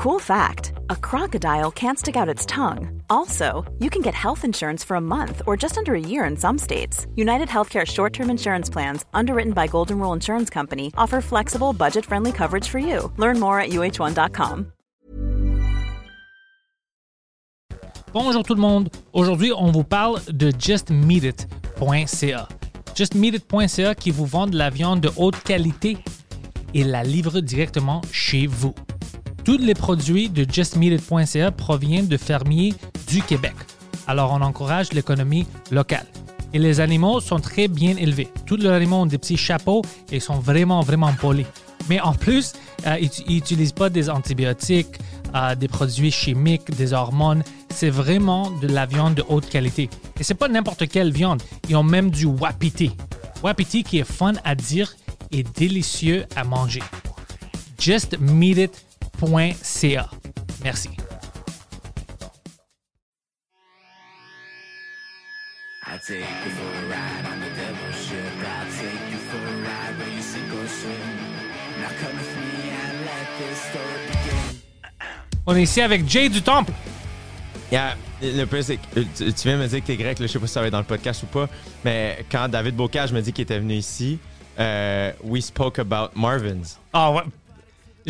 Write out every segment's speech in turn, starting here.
Cool fact a crocodile can't stick out its tongue. Also, you can get health insurance for a month or just under a year in some states. United Healthcare short term insurance plans, underwritten by Golden Rule Insurance Company, offer flexible, budget friendly coverage for you. Learn more at uh1.com. Bonjour tout le monde. Aujourd'hui, on vous parle de justmeatit.ca. Justmeatit.ca qui vous vend de la viande de haute qualité et la livre directement chez vous. Tous les produits de justmeatit.ca proviennent de fermiers du Québec. Alors on encourage l'économie locale. Et les animaux sont très bien élevés. Tous les animaux ont des petits chapeaux et sont vraiment, vraiment polis. Mais en plus, euh, ils n'utilisent pas des antibiotiques, euh, des produits chimiques, des hormones. C'est vraiment de la viande de haute qualité. Et c'est pas n'importe quelle viande. Ils ont même du wapiti. Wapiti qui est fun à dire et délicieux à manger. Merci. I take you for a ride on the devil's ship. I'll take you for a ride where you sink or swim. Now come with me and let this story begin. On est ici avec Jay du Temple. Yeah, le plus, c'est que tu, tu viens de me dire que t'es grec, là, je sais pas si ça va être dans le podcast ou pas, mais quand David Bocage me dit qu'il était venu ici, euh, we spoke about Marvin's. Ah ouais.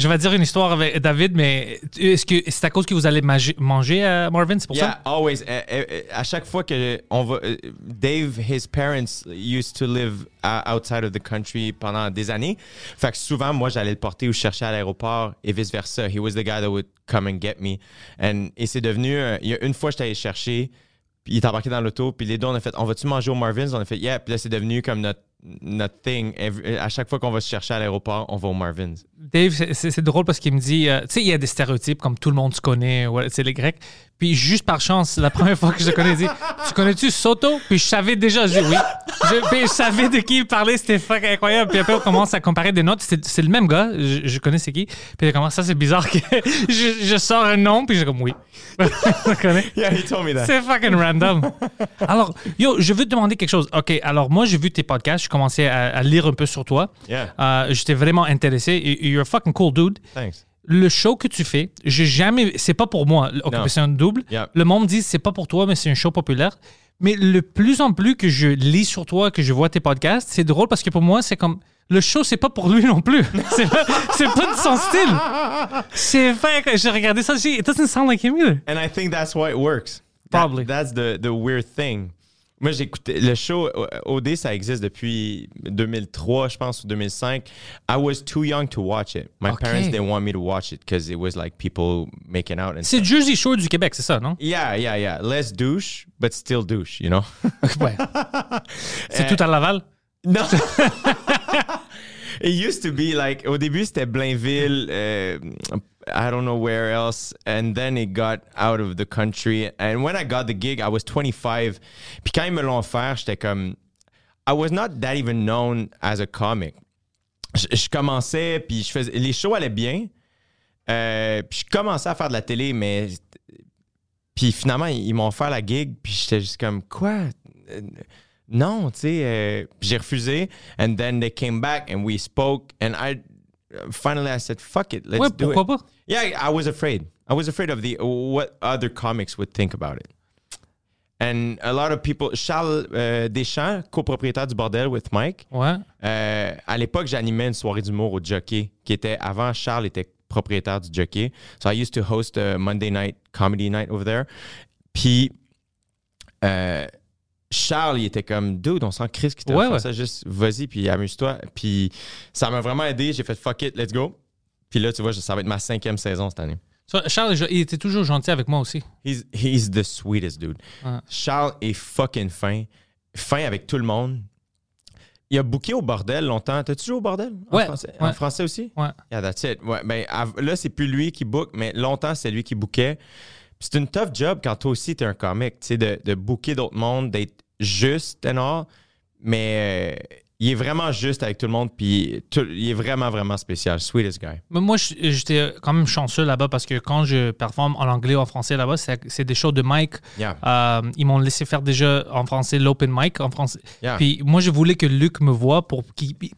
Je vais dire une histoire avec David, mais est-ce que c'est à cause que vous allez manger à Marvin, c'est pour Yeah, ça? always. Euh, euh, euh, à chaque fois que on va, euh, Dave, his parents used to live outside of the country pendant des années. Fait que souvent, moi, j'allais le porter ou chercher à l'aéroport et vice versa. He was the guy that would come and get me. And, et c'est devenu, euh, il y a une fois, allé le chercher, il est embarqué dans l'auto, puis les deux, on a fait, on va-tu manger au Marvin's? On a fait, yeah. Puis là, c'est devenu comme notre, notre thing. Every- à chaque fois qu'on va se chercher à l'aéroport, on va au Marvin's. Dave, c'est- drôle parce qu'il me dit, euh, tu sais, il y a des stéréotypes comme tout le monde se connaît, ouais, c'est les Grecs. Puis juste par chance, la première fois que je connais, il dit, tu connais-tu Soto? Puis je savais déjà, je dis oui. Je, puis je savais de qui il parlait, c'était incroyable. Puis après, on commence à comparer des notes. C'est le même gars, je, je connais c'est qui. Puis il commence, ça c'est bizarre que je, je sors un nom, puis je comme oui. Yeah, he told me that. C'est fucking random. Alors, yo, je veux te demander quelque chose. OK, alors moi, j'ai vu tes podcasts, je commençais à, à lire un peu sur toi. Yeah. Euh, J'étais vraiment intéressé. You're a fucking cool dude. Thanks. Le show que tu fais, j'ai jamais. C'est pas pour moi. Occupation double. Yeah. Le monde dit c'est pas pour toi, mais c'est un show populaire. Mais le plus en plus que je lis sur toi, que je vois tes podcasts, c'est drôle parce que pour moi, c'est comme. Le show, c'est pas pour lui non plus. C'est pas, pas de son style. C'est vrai que j'ai regardé ça, it doesn't sound like him either. And I think that's why it works. That- Probably. that's the, the weird thing. Moi, j'écoutais le show euh, OD, ça existe depuis 2003, je pense, ou 2005. I was too young to watch it. My Okay. parents didn't want me to watch it because it was like people making out and C'est. Jersey Shore du Québec, c'est ça, non? Yeah, yeah, yeah. Less douche, but still douche, you know? Ouais. C'est tout à Laval? No. it used to be like au début c'était Blainville, uh, I don't know where else, and then it got out of the country. And when I got the gig, I was 25. Puis quand ils me l'ont offert, j'étais comme, I was not that even known as a comic. Je, commençais, puis je faisais, les shows allaient bien. Euh, puis je commençais à faire de la télé, mais puis finalement, ils m'ont offert la gig, puis j'étais juste comme, quoi? Non, tu sais, euh, j'ai refusé. And then they came back and we spoke. And I, finally, I said, fuck it, let's Ouais, do it. Yeah, I was afraid. I was afraid of the what other comics would think about it. And a lot of people, Charles euh, Deschamps, copropriétaire du Bordel with Mike, Ouais. euh, à l'époque, j'animais une soirée d'humour au Jockey, qui était avant Charles était propriétaire du Jockey. So I used to host a Monday night comedy night over there. Puis euh, Charles, il était comme, dude, on sent Chris qui t'a Ouais, fait ouais. ça, juste vas-y, puis amuse-toi. Puis ça m'a vraiment aidé. J'ai fait fuck it, let's go. Puis là, tu vois, ça va être ma cinquième saison cette année. Charles, il était toujours gentil avec moi aussi. He's, he's the sweetest dude. Charles est fucking fin. Fin avec tout le monde. Il a booké au bordel longtemps. T'as-tu joué au bordel? En Ouais, français, ouais. En français aussi? Ouais. Yeah, that's it. Ouais, ben, là, c'est plus lui qui book, mais longtemps, c'est lui qui bookait. C'est une tough job quand toi aussi, t'es un comic, tu sais, de, de booker d'autres mondes, d'être juste and all. Mais euh, il est vraiment juste avec tout le monde, puis tout- il est vraiment, vraiment spécial. Sweetest guy. Mais moi, j'étais quand même chanceux là-bas parce que quand je performe en anglais ou en français là-bas, c'est des shows de Mike. Yeah. Euh, ils m'ont laissé faire déjà en français l'open mic en français. Yeah. Puis moi, je voulais que Luc me voie pour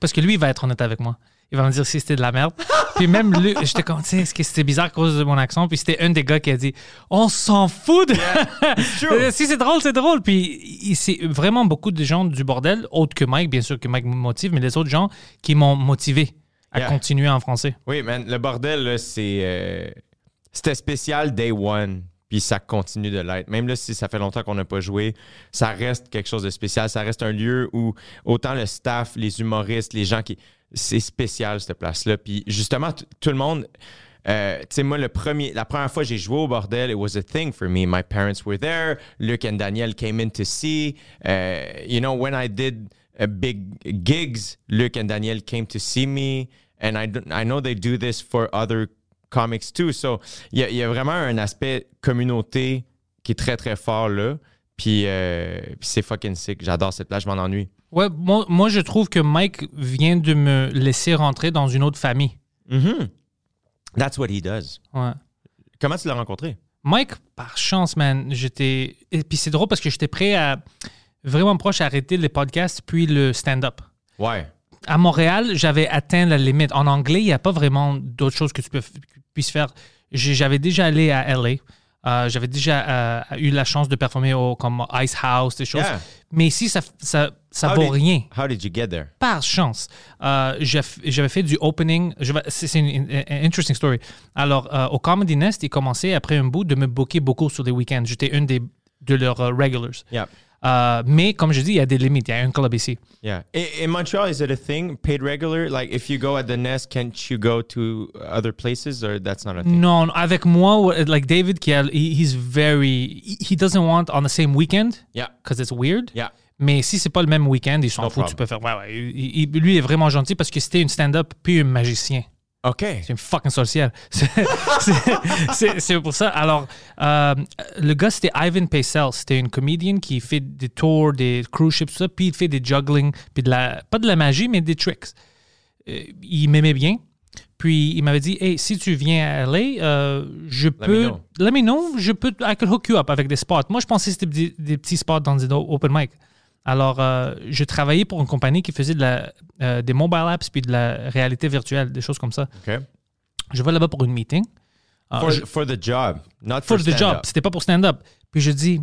parce que lui, il va être honnête avec moi. Il va me dire si c'était de la merde. puis même lui, j'étais comme, tu est-ce que c'était bizarre à cause de mon accent? Puis c'était un des gars qui a dit, on s'en fout de... si c'est drôle, c'est drôle. Puis c'est vraiment beaucoup de gens du bordel, autres que Mike, bien sûr que Mike me motive, mais les autres gens qui m'ont motivé à Yeah. continuer en français. Oui, man, le bordel, là, c'est. euh, C'était spécial day one, puis ça continue de l'être. Même là, si ça fait longtemps qu'on n'a pas joué, ça reste quelque chose de spécial. Ça reste un lieu où autant le staff, les humoristes, les gens qui. C'est spécial, cette place-là. Puis justement, tout le monde. euh, tu sais, moi, le premier, la première fois que j'ai joué au bordel, it was a thing for me. My parents were there. Luc and Daniel came in to see. Uh, you know, when I did uh, big gigs, Luc and Daniel came to see me. And I, I know they do this for other comics too. So, il y, a- il y a vraiment un aspect communauté qui est très, très fort là. Puis, euh, puis c'est fucking sick. J'adore cette place, je m'en ennuie. Ouais, moi, moi, je trouve que Mike vient de me laisser rentrer dans une autre famille. Mhm. That's what he does. Ouais. Comment tu l'as rencontré? Mike, par chance, man, j'étais. Et puis c'est drôle parce que j'étais prêt à vraiment proche à arrêter les podcasts puis le stand-up. Ouais. À Montréal, j'avais atteint la limite. En anglais, il n'y a pas vraiment d'autres choses que tu peux, puisses faire. J'ai- J'avais déjà allé à LA. Euh, j'avais déjà euh, eu la chance de performer au, comme Ice House, des choses. Yeah. Mais ici, ça, ça, ça How vaut did- rien. How did you get there? par chance, euh, j'avais fait du opening. C'est une, une- une interesting story. Alors, euh, au Comedy Nest, ils commençaient après un bout de me booker beaucoup sur des week-ends. J'étais une des, de leurs euh, regulars. Yeah. Euh, mais comme je dis, il y a des limites. Il y a un club ici. Yeah. In, in Montreal, is it a thing? Paid regular? Like, if you go at the Nest, can't you go to other places, or that's not a thing? Non, avec moi, what- like David, qui a, he- he's very. He doesn't want on the same weekend Yeah. because it's weird. Yeah. Mais si c'est pas le même week-end, il s'en No. Tu peux faire. Ouais, ouais. Il- il- lui est vraiment gentil parce que c'était une stand-up puis un magicien. OK. C'est une fucking sorcière. C'est- pour ça. Alors, euh, le gars, c'était Ivan Paisel. C'était une comédienne qui fait des tours, des cruise ships, tout ça, puis il fait des juggling, puis de la, pas de la magie, mais des tricks. Euh, il m'aimait bien. Puis il m'avait dit, hey, si tu viens à LA, euh, je peux. know. Let me know. Je peux. I can hook you up avec des spots. Moi, je pensais que c'était des, des petits spots dans des open mic. Alors, euh, je travaillais pour une compagnie qui faisait de la, euh, des mobile apps puis de la réalité virtuelle, des choses comme ça. OK. Je vais là-bas pour une meeting. Ah, For, je- for the job, not for for, the job. C'était pas pour stand-up. Puis je dis,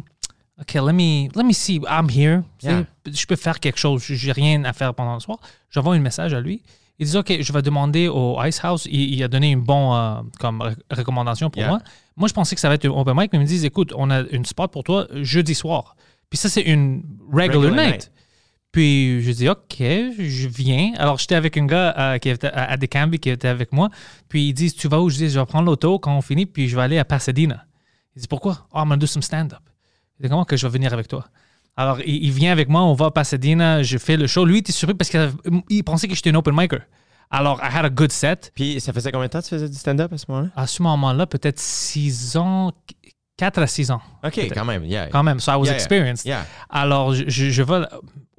OK, let me, let me see. I'm here. Yeah. Je peux faire quelque chose. J'ai rien à faire pendant le soir. J'envoie un message à lui. Il dit, OK, je vais demander au Ice House. Il, il a donné une bonne euh, comme recommandation pour Yeah. moi. Moi, je pensais que ça va être un open mic, mais ils me disent, écoute, on a une spot pour toi jeudi soir. Puis ça, c'est une regular, Regular night. night. Puis je dis, OK, je viens. Alors, j'étais avec un gars euh, qui était à, à Decambi qui était avec moi. Puis il dit, tu vas où? Je dis, je vais prendre l'auto quand on finit, puis je vais aller à Pasadena. Il dit, pourquoi? Oh, I'm gonna do some stand-up. Il dit, comment que je vais venir avec toi? Alors, il, il vient avec moi, on va à Pasadena, je fais le show. Lui, il était surpris parce qu'il pensait que j'étais un open micer. Alors, I had a good set. Puis, ça faisait combien de temps que tu faisais du stand-up à ce moment-là? À ce moment-là, peut-être six ans, quatre à six ans, OK, quand même, yeah. quand même. So I was Yeah, experienced. Yeah. Alors, je, je, je vais.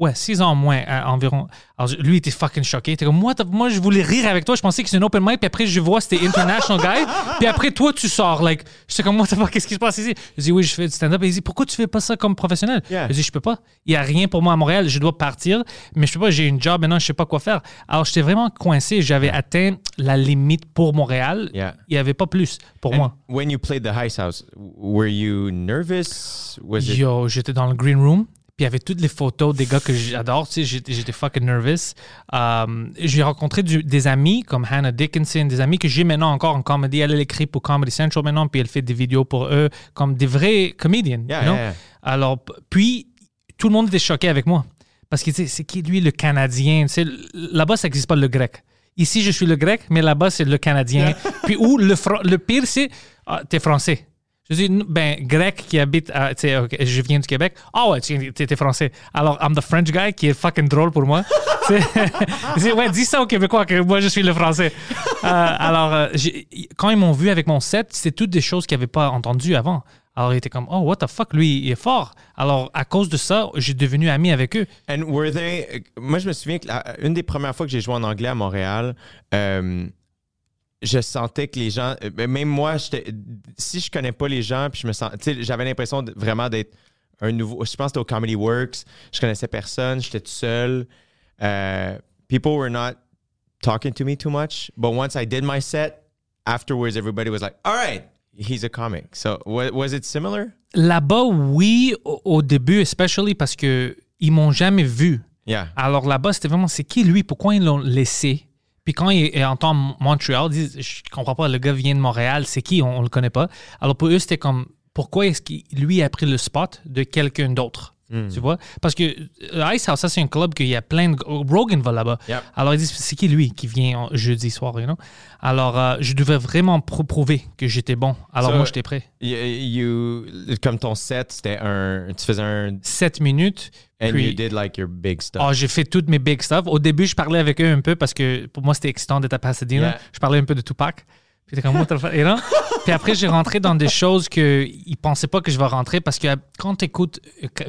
Ouais, six ans moins euh, environ. Alors, je- lui, il était fucking choqué. Il était comme, moi, moi, je voulais rire avec toi. Je pensais que c'était un open mic. Puis après, je vois, c'était International Guy. Puis après, toi, tu sors. Like, j'étais comme, moi, t'as pas, qu'est-ce qui se passe ici? Je dis, oui, je fais du stand-up. Il dit, pourquoi tu fais pas ça comme professionnel? Yeah. Je dis, je peux pas. Il y a rien pour moi à Montréal. Je dois partir. Mais je peux pas. J'ai une job maintenant. Je sais pas quoi faire. Alors, j'étais vraiment coincé. J'avais atteint la limite pour Montréal. Yeah. Il y avait pas plus pour And moi. when you played the Heist House, were you nervous? Was it Yo, j'étais dans le green room. Puis il y avait toutes les photos des gars que j'adore. Tu sais, j'étais, fucking nervous. Euh, j'ai rencontré du- des amis comme Hannah Dickinson, des amis que j'ai maintenant encore en comedy. Elle, elle écrit pour Comedy Central maintenant, puis elle fait des vidéos pour eux, comme des vrais comédiens. Yeah, you know? yeah, yeah. Alors, puis, tout le monde était choqué avec moi. Parce que, tu sais, c'est qui lui le Canadien? Tu sais, là-bas, ça n'existe pas le grec. Ici, je suis le grec, mais là-bas, c'est le Canadien. puis, où le, le pire, c'est, ah, t'es français. Je dis, ben, grec qui habite, à- tu sais, je viens du Québec. Ah ouais, tu t'es français. Alors, I'm the French guy qui est fucking drôle pour moi. Je dis, ouais, dis ça aux Québécois que moi, je suis le français. Euh, alors, euh, quand ils m'ont vu avec mon set, c'était toutes des choses qu'ils n'avaient pas entendues avant. Alors, ils étaient comme, oh, what the fuck, lui, il est fort. Alors, à cause de ça, j'ai devenu ami avec eux. And were they. Moi, je me souviens que une des premières fois que j'ai joué en anglais à Montréal, euh, je sentais que les gens. euh, Même moi, si je connais pas les gens, puis je me sens. J'avais l'impression vraiment d'être un nouveau. Je pense que c'était au Comedy Works. Je connaissais personne, j'étais tout seul. Euh, people were not talking to me too much. But once I did my set, afterwards, everybody was like, all right, he's a comic. So wa- was it similar? Là-bas, oui, au, au début, especially parce que ils m'ont jamais vu. Yeah. Alors là-bas, c'était vraiment, c'est qui lui? Pourquoi ils l'ont laissé? Puis quand il, il entend Montréal, ils disent, je comprends pas, le gars vient de Montréal, c'est qui? On, on le connaît pas. Alors pour eux, c'était comme, pourquoi est-ce qu'il lui a pris le spot de quelqu'un d'autre? Tu vois? Parce que euh, Ice House, ça, c'est un club qu'il y a plein de. Rogan va là-bas. Yep. Alors ils disent, c'est qui lui qui vient en- jeudi soir, you know? Alors euh, je devais vraiment pr- prouver que j'étais bon. Alors So- moi, j'étais prêt. You, you- comme ton set, c'était un, tu faisais un, 7 minutes. and puis- you did like your big stuff. Ah, j'ai fait toutes mes big stuff. Au début, je parlais avec eux un peu parce que pour moi, c'était excitant d'être à Pasadena. Yeah. Je parlais un peu de Tupac. Puis comme? Puis après, j'ai rentré dans des choses qu'ils pensaient pas que je vais rentrer parce que quand tu écoutes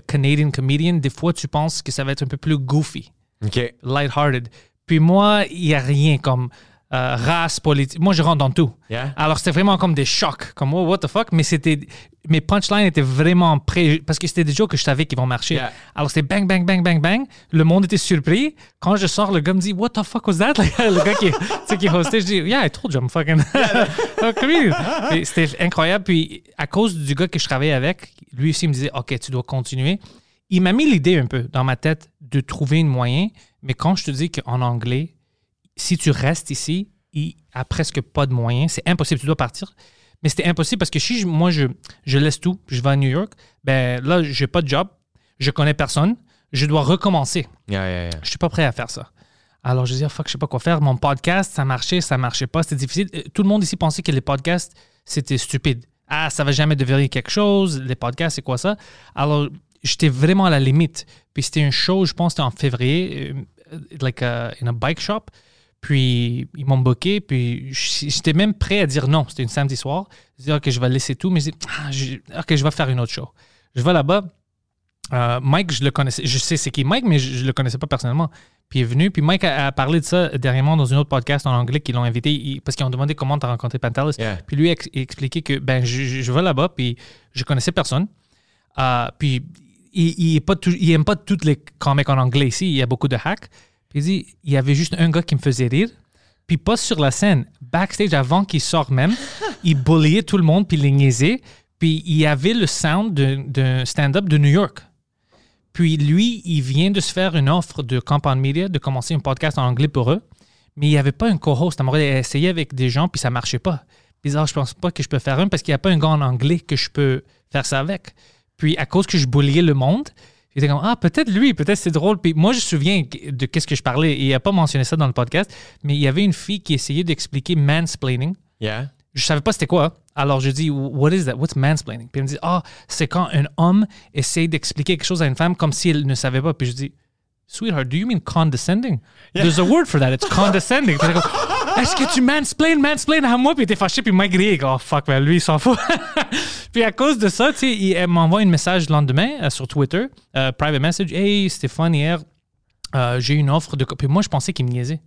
Canadian Comedian, des fois, tu penses que ça va être un peu plus goofy, OK. lighthearted. Puis moi, il y a rien comme euh, race, politique. Moi, je rentre dans tout. Yeah. Alors, c'était vraiment comme des chocs, comme oh, what the fuck, mais c'était mes punchlines étaient vraiment prêts parce que c'était des jokes que je savais qu'ils vont marcher. Yeah. Alors, c'était bang, bang, bang, bang, bang. Le monde était surpris. Quand je sors, le gars me dit, what the fuck was that? le gars qui, qui hostait, je dis, yeah, I told you I'm fucking C'était incroyable. Puis, à cause du gars que je travaillais avec, lui aussi il me disait, OK, tu dois continuer. Il m'a mis l'idée un peu dans ma tête de trouver un moyen, mais quand je te dis qu'en anglais, si tu restes ici, il a presque pas de moyens. C'est impossible, tu dois partir. Mais c'était impossible parce que si je- moi, je, je laisse tout, je vais à New York, ben là, j'ai pas de job, je connais personne, je dois recommencer. Yeah, yeah, yeah. Je suis pas prêt à faire ça. Alors, je dis, ah, fuck, je sais pas quoi faire. Mon podcast, ça marchait, ça marchait pas, c'était difficile. Euh, Tout le monde ici pensait que les podcasts, c'était stupide. Ah, ça va jamais devenir quelque chose. Les podcasts, c'est quoi ça? Alors, j'étais vraiment à la limite. Puis c'était un show, je pense, c'était en février, euh, like a, in a bike shop. Puis ils m'ont booké, puis j'étais même prêt à dire non. C'était une samedi soir. Je dis, OK, je vais laisser tout, mais je dis, ah, je- OK, je vais faire une autre show. Je vais là-bas. Euh, Mike, je le connaissais. Je sais c'est qui Mike, mais je, je le connaissais pas personnellement. Puis il est venu. Puis Mike a, a parlé de ça dernièrement dans un autre podcast en anglais qu'ils l'ont invité il- parce qu'ils ont demandé comment tu as rencontré Pantelis. Yeah. Puis lui a ex- expliqué que ben je, vais là-bas puis je connaissais personne. Euh, puis il, il, est pas tout- il aime pas tous les comics en anglais ici. Il y a beaucoup de hacks. Puis il dit il y avait juste un gars qui me faisait rire. Puis pas sur la scène, backstage avant qu'il sorte même, il bulliait tout le monde puis il les niaisait. Puis il y avait le sound d'un stand-up de New York. Puis lui, il vient de se faire une offre de Campagne Media de commencer un podcast en anglais pour eux. Mais il n'y avait pas un co-host. Il a essayé avec des gens, puis ça ne marchait pas. Bizarre, je pense pas que je peux faire un parce qu'il n'y a pas un gars en anglais que je peux faire ça avec. Puis à cause que je bulliais le monde, j'étais comme Ah, peut-être lui, peut-être c'est drôle. Puis moi, je me souviens de qu'est-ce que je parlais. Et il n'a pas mentionné ça dans le podcast, mais il y avait une fille qui essayait d'expliquer mansplaining. Yeah. Je savais pas c'était quoi. Alors je dis, what is that? What's mansplaining? Puis elle me dit, ah, c'est quand un homme essaie d'expliquer quelque chose à une femme comme si elle ne savait pas. Puis je dis, sweetheart, do you mean condescending? There's a word for that. It's condescending. Est-ce que tu mansplain, mansplain à moi? Puis il était fâché, puis Mike riait. Oh fuck, ben, lui, il s'en fout. puis à cause de ça, tu sais, il- elle m'envoie un message le lendemain euh, sur Twitter, euh, private message. Hey, Stéphane, hier, euh, j'ai une offre de. Puis moi, je pensais qu'il me niaisait.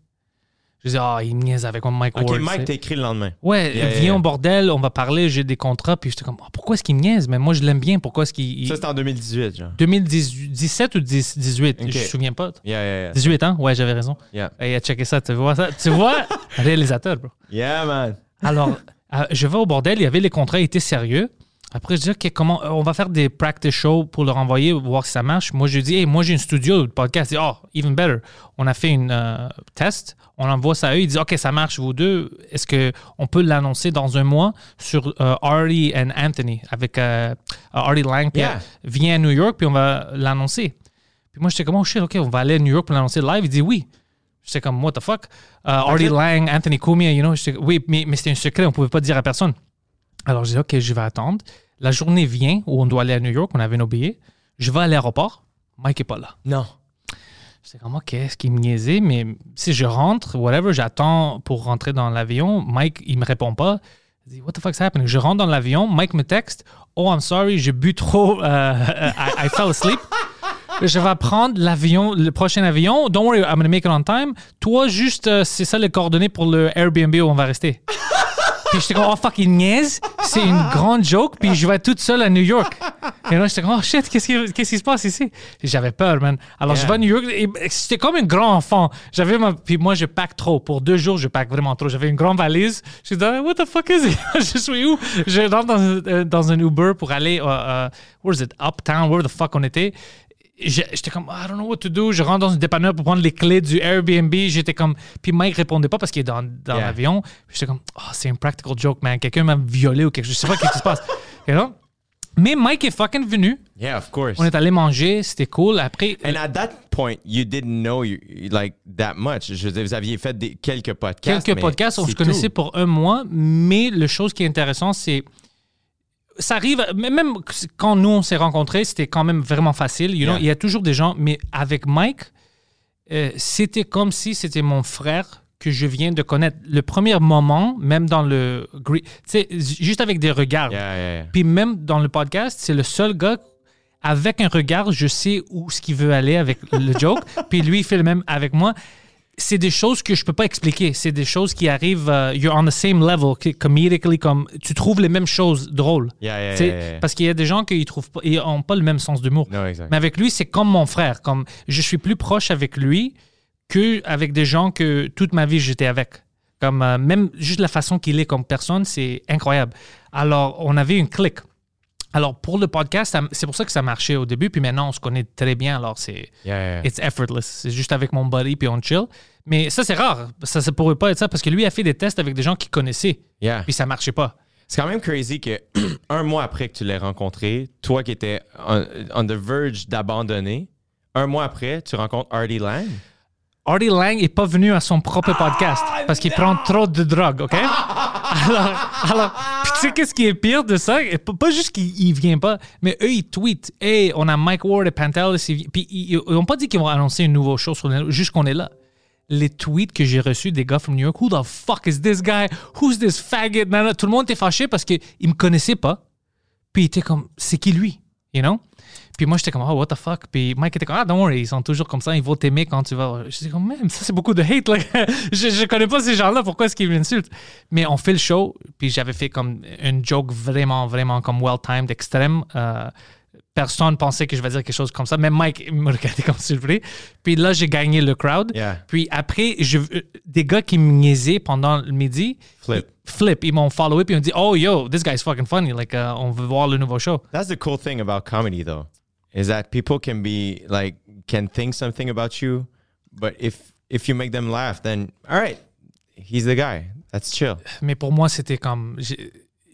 Je disais, ah, il me niaise avec mon Mike OK, Ward. Mike t'a écrit le lendemain. Ouais, Yeah, yeah, viens yeah. au bordel, on va parler, j'ai des contrats. Puis j'étais comme, Ah, pourquoi est-ce qu'il me niaise? Mais moi, je l'aime bien. Pourquoi est-ce qu'il. Ça, c'était en 2018, genre. 2017 ou 10 18, Ok. je me souviens pas. Yeah, yeah, yeah. 18 ans? Ouais, j'avais raison. Yeah. Hey, checker ça, tu vois ça? Tu vois? Réalisateur, bro. Yeah, man. Alors, euh, je vais au bordel, il y avait les contrats, ils étaient sérieux. Après, je dis, OK, comment, euh, on va faire des practice shows pour leur envoyer, voir si ça marche. Moi, je dis, hey, moi, j'ai un studio de podcast. Disent, oh, even better. On a fait une euh, test, on envoie ça à eux. Ils disent, OK, ça marche, vous deux. Est-ce qu'on peut l'annoncer dans un mois sur euh, Artie and Anthony avec euh, Artie Lang? Puis, Yeah. viens à New York, puis on va l'annoncer. Puis moi, j'étais comme, oh shit, OK, on va aller à New York pour l'annoncer live. Il dit, oui. J'étais comme, what the fuck? Euh, Artie Lang, Anthony Cumia, you know? Oui, mais, mais c'était un secret, on pouvait pas dire à personne. Alors, je dis, OK, je vais attendre. La journée vient où on doit aller à New York, on avait nos billets. Je vais à l'aéroport. Mike est pas là. Non. J'étais comme, OK, est-ce qu'il me niaisait? Mais si je rentre, whatever, j'attends pour rentrer dans l'avion. Mike, il me répond pas. Il dit, What the fuck's happening? Je rentre dans l'avion. Mike me texte, Oh, I'm sorry, j'ai bu trop. euh, I, I fell asleep. Je vais prendre l'avion, le prochain avion. Don't worry, I'm gonna make it on time. Toi, juste, euh, c'est ça les coordonnées pour le Airbnb où on va rester. Puis j'étais comme, oh fuck, il niaise. C'est une grande joke. Puis je vais toute seule à New York. Et là, j'étais comme, oh shit, qu'est-ce qui, qu'est-ce qui se passe ici? J'avais peur, man. Alors, je vais à New York. et J'étais comme un grand enfant. J'avais ma. Puis moi, je pack trop. Pour deux jours, je pack vraiment trop. J'avais une grande valise. Je dis, what the fuck is it? je suis où? Je rentre dans, un- euh, dans un Uber pour aller, euh, euh, where is it? Uptown, where the fuck on était? J'étais comme, I don't know what to do. Je rentre dans un dépanneur pour prendre les clés du Airbnb. J'étais comme, puis Mike répondait pas parce qu'il est dans, dans Yeah. l'avion. Puis J'étais comme, oh, c'est un practical joke, man. Quelqu'un m'a violé ou quelque chose. Je sais pas qu'est-ce qui se passe. You know? Mais Mike est fucking venu. Yeah, of course. On est allé manger. C'était cool. Après, And at that point, you didn't know you, like that much. Je veux dire, vous aviez fait des, quelques podcasts. quelques podcasts, on se connaissait pour un mois. Mais le chose qui est intéressant, c'est. Ça arrive, même quand nous on s'est rencontrés, c'était quand même vraiment facile. You know? Yeah. Il y a toujours des gens, mais avec Mike, euh, c'était comme si c'était mon frère que je viens de connaître. Le premier moment, même dans le. gre- Tu sais, juste avec des regards. Yeah, yeah, yeah. Puis même dans le podcast, c'est le seul gars avec un regard, je sais où ce qu'il veut aller avec le joke. Puis lui, il fait le même avec moi. C'est des choses que je peux pas expliquer. C'est des choses qui arrivent. euh, you're on the same level, comedically, comme tu trouves les mêmes choses drôles. Yeah, yeah, yeah. Parce qu'il y a des gens qui trouvent pas, ils ont pas le même sens d'humour. Mais avec lui, c'est comme mon frère. Comme je suis plus proche avec lui que avec des gens que toute ma vie j'étais avec. Comme euh, même juste la façon qu'il est comme personne, c'est incroyable. Alors, on avait une clique. Alors, pour le podcast, c'est pour ça que ça marchait au début. Puis maintenant, on se connaît très bien. Alors, c'est Yeah, yeah, yeah. it's effortless. C'est juste avec mon buddy, puis on chill. Mais ça, c'est rare. Ça ne pourrait pas être ça parce que lui a fait des tests avec des gens qu'il connaissait. Yeah. Puis ça marchait pas. C'est quand même crazy que un mois après que tu l'aies rencontré, toi qui étais on, on the verge d'abandonner, un mois après, tu rencontres Artie Lang. Artie Lang est pas venu à son propre podcast parce qu'il prend trop de drogue, OK? alors, alors tu sais qu'est-ce qui est pire de ça? Et Pas juste qu'il il vient pas, mais eux, ils tweetent. Hey, on a Mike Ward et Pantelis. ils Puis ils ils ont pas dit qu'ils vont annoncer une nouvelle le juste qu'on est là. Les tweets que j'ai reçus des gars from New York, who the fuck is this guy? Who's this faggot? Tout le monde était fâché parce qu'ils me connaissaient pas. Puis il était comme, c'est qui lui? You know? Puis moi, j'étais comme, oh, what the fuck? Puis Mike était comme, ah, don't worry, ils sont toujours comme ça, ils vont t'aimer quand tu vas. Je dis comme, même, ça, c'est beaucoup de hate. là. je, je connais pas ces gens-là, pourquoi est-ce qu'ils m'insultent? Mais on fait le show, puis j'avais fait comme une joke vraiment, vraiment comme well-timed, extrême. Euh, personne pensait que je vais dire quelque chose comme ça. Même Mike me regardait comme surpris. Puis là, j'ai gagné le crowd. Yeah. Puis après, je, euh, des gars qui me niaisaient pendant le midi, Flip. ils- flip, ils m'ont followé, puis ils m'ont dit, oh, yo, this guy's fucking funny. Like, euh, on veut voir le nouveau show. That's the cool thing about comedy, though, is that people can be like can think something about you, but if if you make them laugh, then all right, he's the guy. That's chill. Mais pour moi, c'était comme.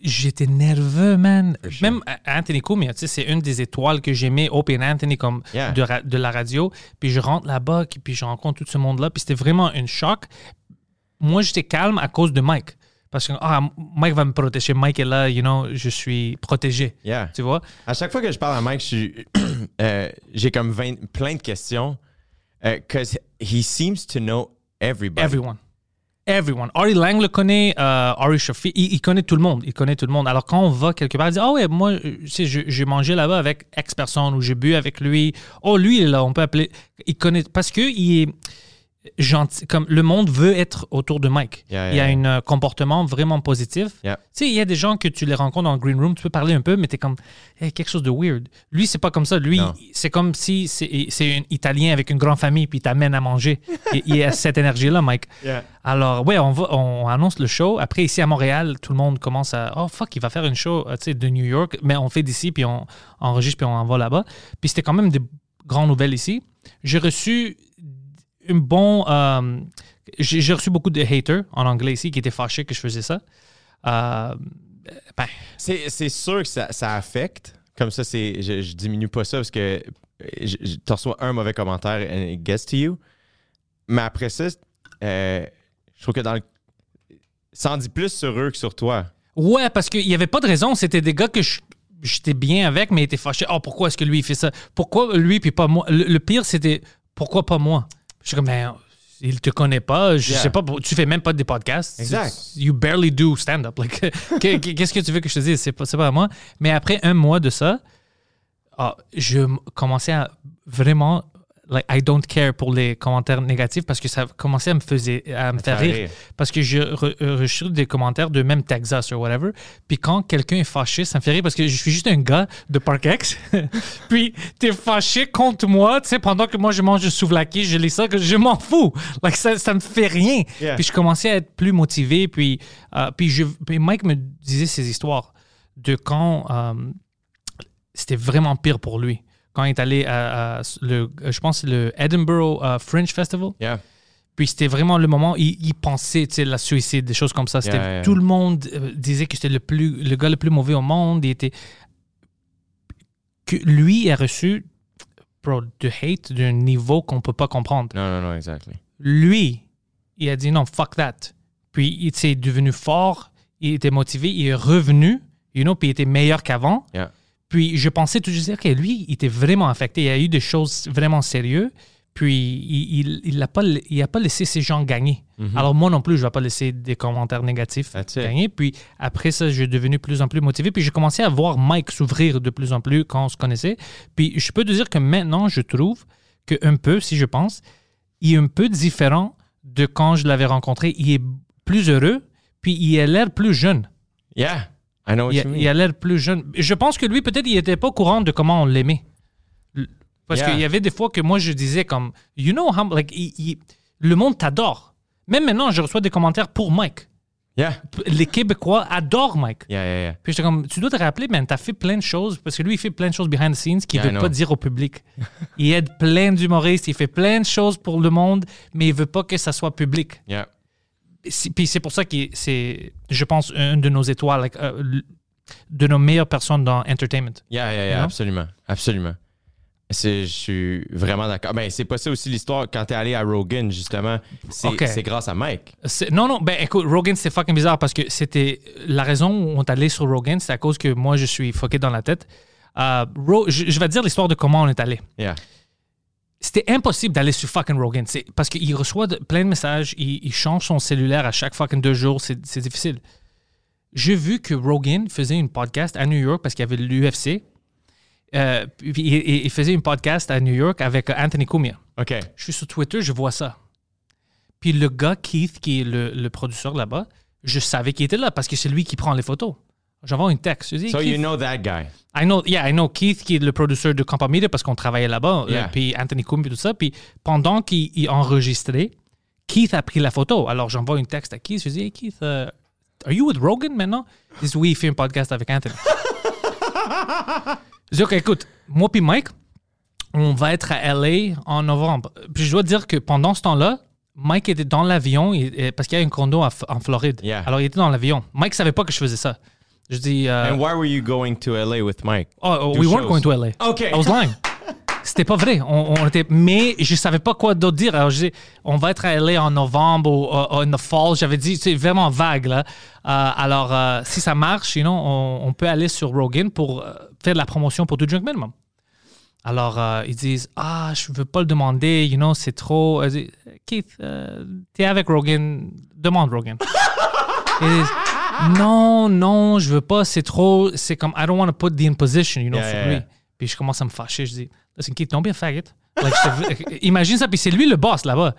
J'étais nerveux, man. sure. Même Anthony Cumia, tu sais, c'est une des étoiles que j'aimais, Open Anthony, comme Yeah. de, de la radio. Puis je rentre là-bas, puis je rencontre tout ce monde-là. Puis c'était vraiment un choc. Moi, j'étais calme à cause de Mike. Parce que ah, Mike va me protéger. Mike est là, you know, je suis protégé. Yeah. Tu vois? À chaque fois que je parle à Mike, euh, j'ai comme 20 plein de questions, because he seems to know everybody. Everyone. Everyone. Ari Lang le connaît, euh, Ari Shafi, il, il connaît tout le monde. Il connaît tout le monde. Alors quand on va quelque part, il dit Ah ouais, moi, euh, j'ai mangé là-bas avec X personne ou j'ai bu avec lui. Oh, lui, il est là, on peut appeler. Il connaît. Parce que il est gentil. Comme le monde veut être autour de Mike. Yeah, il y a yeah, un euh, comportement vraiment positif. Tu sais, il y a des gens que tu les rencontres dans le green room, tu peux parler un peu, mais tu es comme Hey, quelque chose de weird. Lui, c'est pas comme ça. Lui, c'est comme si c'est un Italien avec une grande famille puis il t'amène à manger. il, il a cette énergie-là, Mike. Alors, ouais, on, va, on annonce le show. Après, ici à Montréal, tout le monde commence à Oh fuck, il va faire une show euh, tu sais, de New York, mais on fait d'ici, puis on enregistre, puis on envoie là-bas. Puis c'était quand même des grandes nouvelles ici. J'ai reçu un bon. euh, j'ai reçu beaucoup de haters en anglais ici qui étaient fâchés que je faisais ça. Euh, ben, C'est sûr que ça, ça affecte. Comme ça, c'est je, je diminue pas ça parce que je, je- tu reçois un mauvais commentaire and it gets to you. Mais après ça, euh, je trouve que dans le. Ça en dit plus sur eux que sur toi. Ouais, parce qu'il n'y avait pas de raison. C'était des gars que je- j'étais bien avec, mais ils étaient fâchés. Oh, pourquoi est-ce que lui, il fait ça? Pourquoi lui, puis pas moi? Le, le pire, c'était pourquoi pas moi? Je suis comme, ben, il te connaît pas. Je Yeah. sais pas, tu fais même pas des podcasts. Exact. You barely do stand-up. Like, que- que- Qu'est-ce que tu veux que je te dise? C'est pas, pas à moi. Mais après un mois de ça, ah, je commençais à vraiment like, I don't care pour les commentaires négatifs parce que ça commençait à me, faisait, à me faire rire. rire. Parce que je re- reçois des commentaires de même Texas ou whatever. Puis quand quelqu'un est fâché, ça me fait rire parce que je suis juste un gars de Parkex. Puis t'es fâché contre moi, tu sais, pendant que moi je mange du souvlaki, je lis ça, que je m'en fous. Like, ça, ça me fait rien. Yeah. Puis je commençais à être plus motivé. Puis, euh, puis, je, puis Mike me disait ces histoires de quand euh, c'était vraiment pire pour lui. Quand il est allé à, à le, je pense, le Edinburgh euh, Fringe Festival. Yeah. Puis c'était vraiment le moment où il, il pensait, tu sais, la suicide, des choses comme ça. C'était, Yeah, yeah. Tout le monde euh, disait que c'était le, plus, le gars le plus mauvais au monde. Il était... Que lui a reçu bro, de hate d'un niveau qu'on peut pas comprendre. Non, non, non, exactly. Lui, il a dit non, fuck that. Puis il s'est devenu fort, il était motivé, il est revenu, you know, puis il était meilleur qu'avant. Yeah. Puis je pensais toujours dire que lui, il était vraiment affecté. Il y a eu des choses vraiment sérieuses. Puis il il, il pas il a pas laissé ces gens gagner. Alors moi non plus, je vais pas laisser des commentaires négatifs That's it. gagner. Puis après ça, j'ai devenu de plus en plus motivé. Puis j'ai commencé à voir Mike s'ouvrir de plus en plus quand on se connaissait. Puis je peux te dire que maintenant, je trouve que un peu, si je pense, il est un peu différent de quand je l'avais rencontré. Il est plus heureux. Puis il a l'air plus jeune. Yeah. I know what Il a, you mean. il a l'air plus jeune. Je pense que lui, peut-être, il n'était pas au courant de comment on l'aimait. Parce Yeah. qu'il y avait des fois que moi, je disais comme, you know how, like, il- il- le monde t'adore. Même maintenant, je reçois des commentaires pour Mike. Yeah. Les Québécois adorent Mike. Yeah, yeah, yeah. Puis j'étais comme, tu dois te rappeler, man, t'as fait plein de choses, parce que lui, il fait plein de choses behind the scenes qu'il Yeah, I veut pas dire au public. il aide plein d'humoristes, il fait plein de choses pour le monde, mais il veut pas que ça soit public. Yeah. Puis c'est pour ça que c'est, je pense, une de nos étoiles, like, euh, de nos meilleures personnes dans entertainment. Yeah, yeah, yeah, absolument. Absolument. Je suis vraiment d'accord. Ben, c'est pas ça aussi l'histoire quand t'es allé à Rogan, justement. C'est grâce à Mike. Non, non, ben écoute, Rogan, c'est fucking bizarre parce que c'était. La raison où on est allé sur Rogan, c'est à cause que moi, je suis fucké dans la tête. Euh, Ro- je, je vais te dire l'histoire de comment on est allé. Yeah. C'était impossible d'aller sur fucking Rogan. C'est parce qu'il reçoit de- plein de messages, il, il change son cellulaire à chaque fucking deux jours, c'est c'est difficile. J'ai vu que Rogan faisait une podcast à New York parce qu'il y avait l'UFC. Euh, puis il, il- il faisait une podcast à New York avec Anthony Cumia. OK. Je suis sur Twitter, je vois ça. Puis le gars, Keith, qui est le, le producteur là-bas, je savais qu'il était là parce que c'est lui qui prend les photos. J'envoie une texte. Je dis, So Keith, you know that guy. I know, yeah, I know Keith qui est le producteur de Campamida parce qu'on travaillait là-bas, Yeah. euh, puis Anthony Coombe et tout ça. Puis pendant qu'il il enregistrait, Keith a pris la photo. Alors j'envoie une texte à Keith. Je dis, hey Keith, euh, are you with Rogan maintenant? Il dit, oui, il fait un podcast avec Anthony. je dis, OK, écoute, moi puis Mike, on va être à LA en novembre. Puis je dois te dire que pendant ce temps-là, Mike était dans l'avion euh, parce qu'il y a un condo en Floride. Yeah. Alors il était dans l'avion. Mike savait pas que je faisais ça. Je dis, euh, And why were you going to LA with Mike? Oh, oh, we weren't shows. going to LA. Okay. I was lying. C'était pas vrai. On, on était, mais je savais pas quoi d'autre dire. Alors, je dis, on va être à LA en novembre ou euh, in the fall. J'avais dit, c'est vraiment vague, là. Euh, alors, euh, si ça marche, sinon, on, on peut aller sur Rogan pour euh, faire de la promotion pour Do Drink Minimum. Alors, euh, ils disent, ah, je veux pas le demander, you know, c'est trop. Euh, je dis, Keith, euh, t'es avec Rogan, demande Rogan. Ils disent, non, non, je veux pas, c'est trop. C'est comme, I don't want to put the imposition, you know, Yeah, sur lui. yeah. Puis je commence à me fâcher. Je dis, listen, Keith, don't be a faggot. Like, te- imagine ça, puis c'est lui le boss là-bas.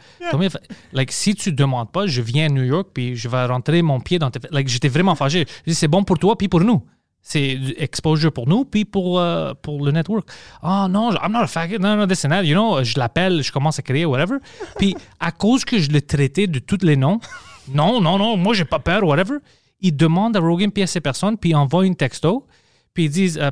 Like, si tu demandes pas, je viens à New York, puis je vais rentrer mon pied dans tes. Like, j'étais vraiment fâché. Je dis, c'est bon pour toi, puis pour nous. C'est exposure pour nous, puis pour, euh, pour le network. Ah non, I'm not a faggot, non, non, this and that. You know, je l'appelle, je commence à créer, whatever. Puis à cause que je le traitais de tous les noms, non, non, non, moi j'ai pas peur, whatever. Il demande à Rogan à ces personnes, puis il envoie une texto. Puis ils disent, euh,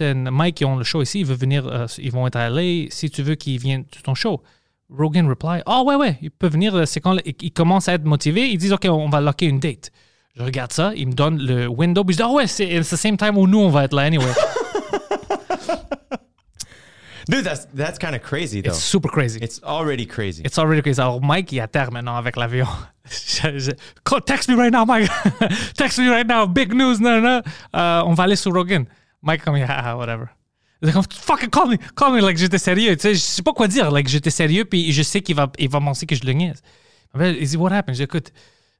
et Mike, qui ont le show ici, ils veulent venir, euh, ils vont être à LA, si tu veux qu'ils viennent sur ton show. Rogan reply, ah ouais, ouais, il peut venir, euh, c'est quand ils commencent à être motivés, ils disent, OK, on va locker une date. Je regarde ça, il me donne le window, puis je dis, ah ouais, c'est the same time où nous, on va être là anyway. Dude, that's that's kind of crazy though. It's super crazy. It's already crazy. It's already crazy. Alors, Mike, il à terre maintenant avec l'avion. Text me right now, Mike. Text me right now. Big news. Non, non. Euh, on va aller sur Rogan. Mike, comme, ah, whatever. Est comme, fucking call me. Call me. Like, j'étais sérieux. Tu sais, je sais pas quoi dire. Like, j'étais sérieux, puis je sais qu'il va, il va penser que je le niaise. Il dit, what happened? Je dis, écoute,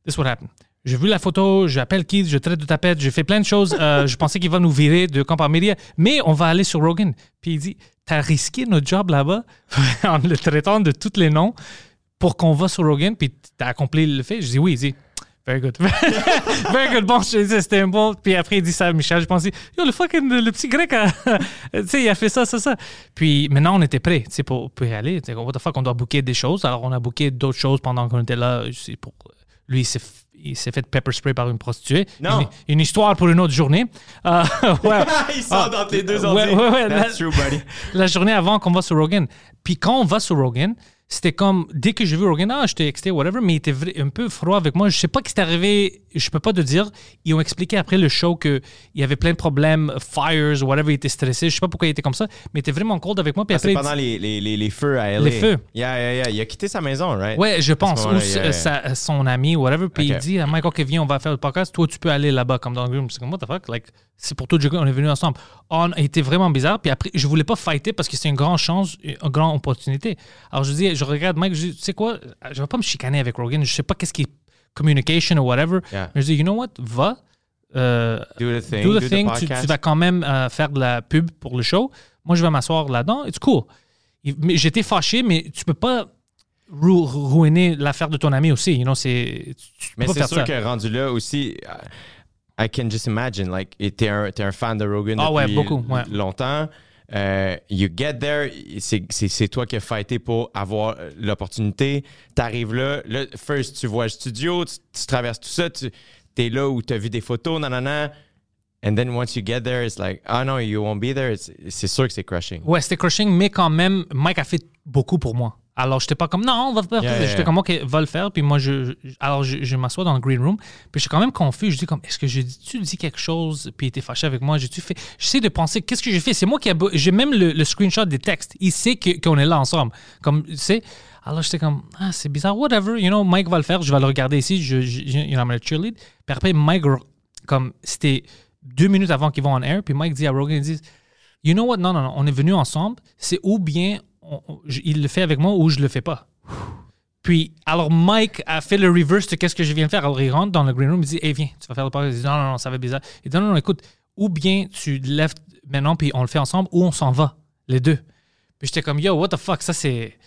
this is what happened. J'ai vu la photo, j'appelle Keith, je traite de tapette, j'ai fait plein de choses. Euh, je pensais qu'il va nous virer de Camp Media, mais on va aller sur Rogan. Puis il dit T'as risqué notre job là-bas en le traitant de tous les noms pour qu'on va sur Rogan, puis t'as accompli le fait. Je dis Oui, il dit Very good. Very good. Bon, je disais, c'était un bon. Puis après, il dit ça à Michel. Je pensais, yo, le fucking, le petit grec, tu sais, il a fait ça, ça, ça. Puis maintenant, on était prêts, tu sais, pour, y aller. Tu what the fuck, on doit booker des choses. Alors, on a booké d'autres choses pendant qu'on était là. Lui, il s'est, il s'est fait pepper spray par une prostituée. Non. Une, une histoire pour une autre journée. Euh, ouais. Ils sont Ah, dans tes deux ouais, ouais, ouais, That's la- true, buddy. la journée avant qu'on va sur Rogan. Puis quand on va sur Rogan, c'était comme, dès que j'ai vu Rogan, ah, j'étais excité, whatever, mais il était un peu froid avec moi. Je sais pas ce qui est arrivé, je peux pas te dire. Ils ont expliqué après le show qu'il y avait plein de problèmes, fires, whatever, il était stressé. Je sais pas pourquoi il était comme ça, mais il était vraiment cold avec moi. Puis Ah, après, pendant dit- les, les, les, feux à LA. Les feux. Yeah, yeah, yeah. Il a quitté sa maison, right? Ouais, je pense. Ou yeah, sa- son ami, whatever. Puis il dit à Mike, OK, viens, on va faire le podcast. Toi, tu peux aller là-bas, comme dans le groupe. C'est comme, what the fuck? Like, c'est pour tout le jeu, on est venus ensemble. On a été vraiment bizarre. Puis après, je voulais pas fighter parce que c'est une grande chance, une grande opportunité. Alors, je dis, je regarde Mike, je dis, tu sais quoi? Je vais pas me chicaner avec Rogan. Je sais pas qu'est-ce qui est communication ou whatever. Yeah. Mais je dis, you know what? Va. euh, Do the thing. do Do the the thing. Tu, vas quand même euh, faire de la pub pour le show. Moi, je vais m'asseoir là-dedans. It's cool. J'étais fâché, mais tu peux pas ruiner l'affaire de ton ami aussi. You know, c'est, tu- tu Mais c'est sûr ça. que rendu là aussi, I can just imagine, like, t'es un, t'es un fan de Rogan ouais, depuis beaucoup, ouais. longtemps. Euh, you get there, c'est, c'est, c'est toi qui as fighté pour avoir euh, l'opportunité. T'arrives là, là, first, tu vois le studio, tu, tu traverses tout ça, tu es là où tu as vu des photos, nanana. And then once you get there, it's like, ah non, you won't be there. It's- c'est sûr que c'est crushing. Ouais, c'était crushing, mais quand même, Mike a fait beaucoup pour moi. Alors, j'étais pas comme, non, on va faire Yeah, ça. yeah, J'étais yeah. comme, OK, va le faire. Puis moi, je, je- alors, je, je m'assois dans le green room. Puis je suis quand même confus. Je dis comme, est-ce que j'ai tu dit quelque chose? Puis il était fâché avec moi. J'ai-tu fait? J'essaie de penser, qu'est-ce que j'ai fait? C'est moi qui a. J'ai même le, le screenshot des textes. Il sait que- qu'on est là ensemble. Comme, tu sais? Alors, j'étais comme, ah, c'est bizarre, whatever. You know, Mike va le faire. Je vais le regarder ici. Je, je, you know, I'm gonna cheerlead. Puis après, Mike, comme, c'était deux minutes avant qu'ils vont en air. Puis Mike dit à Rogan, il dit, You know what? Non, non, non. On est venus ensemble. C'est ou bien il le fait avec moi ou je le fais pas. Puis, alors Mike a fait le reverse de qu'est-ce que je viens de faire. Alors il rentre dans le green room, il dit Hey, viens, tu vas faire le podcast. Il dit Non, non, non, ça va bizarre. Il dit non, non, écoute, ou bien tu lèves maintenant, puis on le fait ensemble, ou on s'en va, les deux. Puis j'étais comme Yo, what the fuck, ça c'est.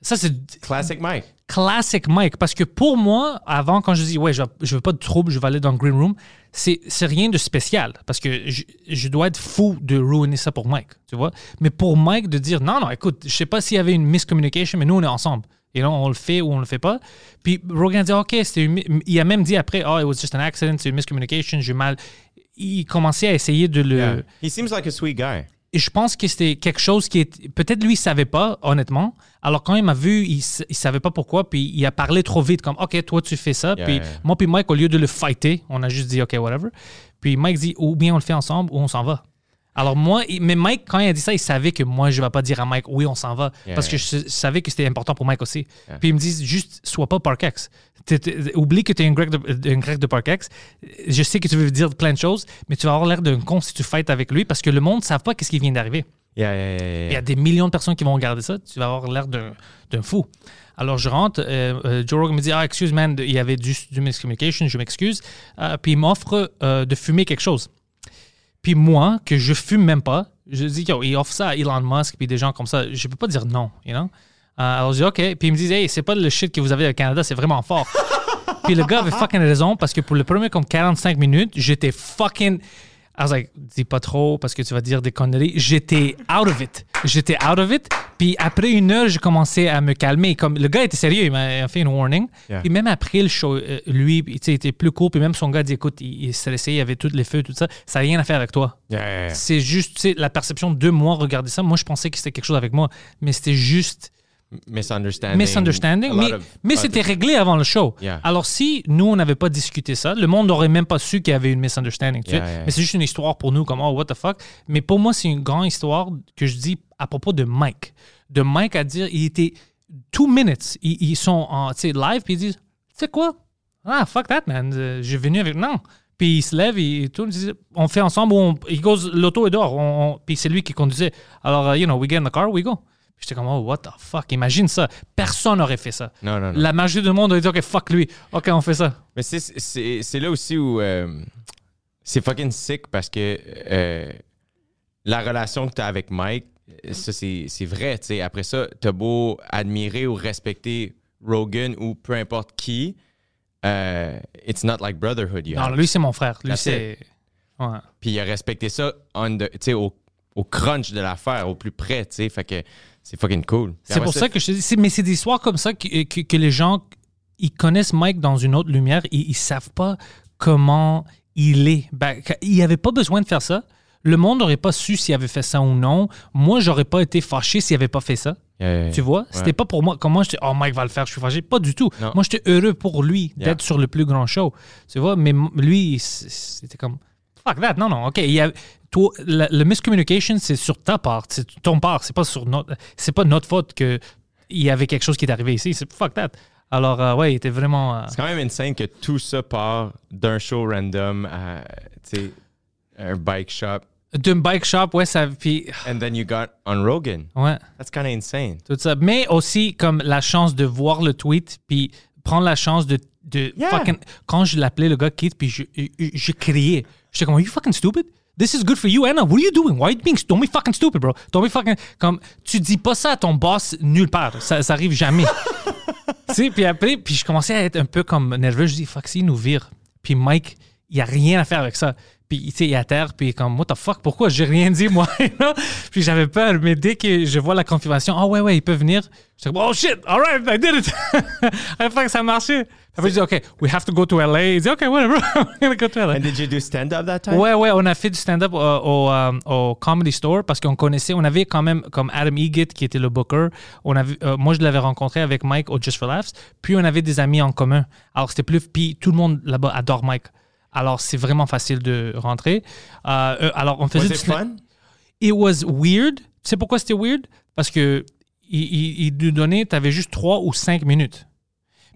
Ça c'est Classic Mike. Classic Mike. Parce que pour moi, avant, quand je dis, ouais, je, je veux pas de trouble, je vais aller dans le green room, c'est, rien de spécial. Parce que je, je dois être fou de ruiner ça pour Mike, tu vois. Mais pour Mike, de dire, non, non, écoute, je sais pas s'il y avait une miscommunication, mais nous, on est ensemble. Et là, on le fait ou on le fait pas. Puis Rogan dit, OK, c'était il a même dit après, oh, it was just an accident, c'est une miscommunication, j'ai mal. Il commençait à essayer de le. Yeah. He seems like a sweet. Je pense que c'était quelque chose qui est. Peut-être lui, il savait pas, honnêtement. Alors, quand il m'a vu, il, il savait pas pourquoi. Puis il a parlé trop vite, comme OK, toi, tu fais ça. Yeah, puis yeah. moi, puis Mike, au lieu de le fighter, on a juste dit OK, whatever. Puis Mike dit ou bien on le fait ensemble ou on s'en va. Alors, moi, mais Mike, quand il a dit ça, il savait que moi, je vais pas dire à Mike oui, on s'en va. Yeah, parce que je savais que c'était important pour Mike aussi. Puis il me dit juste, sois pas Parkex. Oublie que tu es un grec de, un grec de Parkex. Je sais que tu veux dire plein de choses, mais tu vas avoir l'air d'un con si tu fights avec lui parce que le monde ne savent pas qu'est-ce qui vient d'arriver. Yeah, yeah, yeah, yeah. Il y a des millions de personnes qui vont regarder ça. Tu vas avoir l'air d'un fou. Alors, je rentre. euh, euh, Joe Rogan me dit Ah, excuse, man, il y avait du, du miscommunication, je m'excuse. Euh, puis il m'offre euh, de fumer quelque chose. Puis moi, que je fume même pas, je dis Yo, il offre ça à Elon Musk, puis des gens comme ça. Je peux pas dire non, you know? Euh, alors, je dis OK. Puis il me dit Hey, c'est pas le shit que vous avez au Canada, c'est vraiment fort. Puis le gars avait fucking raison parce que pour le premier comme 45 minutes, j'étais fucking. I was like, dis pas trop parce que tu vas dire des conneries. J'étais out of it. J'étais out of it. Puis après une heure, j'ai commencé à me calmer. Comme le gars était sérieux, il m'a fait une warning. Yeah. Puis même après le show, euh, lui, il était plus cool. Puis même son gars dit, écoute, il, est stressé, il y avait tous les feux, tout ça. Ça n'a rien à faire avec toi. Yeah, yeah. C'est juste, tu sais, la perception de moi regarder ça. Moi, je pensais que c'était quelque chose avec moi, mais c'était juste Misunderstanding. misunderstanding. Mais, mais c'était réglé avant le show. Yeah. Alors, si nous, on n'avait pas discuté ça, le monde n'aurait même pas su qu'il y avait une misunderstanding. Yeah, yeah. Mais c'est juste une histoire pour nous, comme, oh, what the fuck. Mais pour moi, c'est une grande histoire que je dis à propos de Mike. De Mike à dire, il était two minutes. Ils, ils sont en live, puis ils disent, tu sais quoi? Ah, fuck that, man. Euh, J'ai venu avec. Non. Puis il se lève, il dit, on fait ensemble, on, il goes, l'auto est dehors. Puis c'est lui qui conduisait. Alors, uh, you know, we get in the car, we go. J'étais comme, oh, what the fuck? Imagine ça. Personne n'aurait fait ça. Non, non, non. La majorité du monde aurait dit, OK, fuck lui. OK, on fait ça. Mais c'est- c'est c'est là aussi où euh, c'est fucking sick parce que euh, la relation que tu as avec Mike, ça c'est c'est vrai. tu sais. Après ça, tu as beau admirer ou respecter Rogan ou peu importe qui, euh, it's not like brotherhood. you Non, have. lui, c'est mon frère. Lui, c'est. Ouais. Puis il a respecté ça on the- au, au crunch de l'affaire, au plus près. tu sais. Fait que c'est fucking cool. C'est pour ça que je te dis, mais c'est des histoires comme ça que, que, que les gens, ils connaissent Mike dans une autre lumière, ils, ils savent pas comment il est. Ben, il avait pas besoin de faire ça. Le monde n'aurait pas su s'il avait fait ça ou non. Moi, j'aurais pas été fâché s'il avait pas fait ça. Yeah, yeah, yeah. Tu vois? C'était pas pour moi. Comme moi, j'étais, oh, Mike va le faire, je suis fâché. Pas du tout. Non. Moi, j'étais heureux pour lui Yeah. d'être sur le plus grand show. Tu vois? Mais lui, c'était comme, fuck that. Non, non, OK. Il y a, toi, la- le miscommunication, c'est sur ta part. C'est ton part. C'est pas sur notre, c'est pas notre faute que il y avait quelque chose qui est arrivé ici. C'est fuck that. Alors, euh, ouais, il était vraiment. euh, C'est quand même insane que tout ça part d'un show random à tu un bike shop. d'un bike shop, ouais, ça. Puis, And then you got on Rogan. ouais. That's kind of insane. tout ça. Mais aussi comme la chance de voir le tweet, puis prendre la chance de, de Yeah. fucking. Quand je l'appelais le gars Keith, puis je, je, je criais. J'étais comme, Are you fucking stupid? This is good for you, Anna. What are you doing? Why are you being. Don't be fucking stupid, bro. Don't be fucking. Comme, tu dis pas ça à ton boss nulle part. Ça, ça arrive jamais. tu sais, puis après, puis je commençais à être un peu comme nerveux. Je dis, fuck, s'il nous vire. Puis Mike, il n'y a rien à faire avec ça. Puis, tu sais, il est à terre, puis comme, what the fuck, pourquoi j'ai rien dit, moi? puis j'avais peur, mais dès que je vois la confirmation, ah ouais, ouais, il peut venir, j'étais comme, oh shit, all right, I did it. I fuck, ça a marché. Après, je dis, OK, we have to go to LA. Il dit, OK, whatever, we're gonna go to LA. And did you do stand-up that time? Ouais, ouais, on a fait du stand-up au, euh, au Comedy Store parce qu'on connaissait, on avait quand même comme Adam Egget qui était le booker. On avait, euh, moi, je l'avais rencontré avec Mike au Just for Laughs. Puis on avait des amis en commun. Alors c'était plus, puis tout le monde là-bas adore Mike. Alors c'est vraiment facile de rentrer. Euh, euh, alors on faisait Was it fun? It was weird. Tu sais pourquoi c'était weird? Parce que il, il, il nous donnait, t'avais juste trois ou cinq minutes.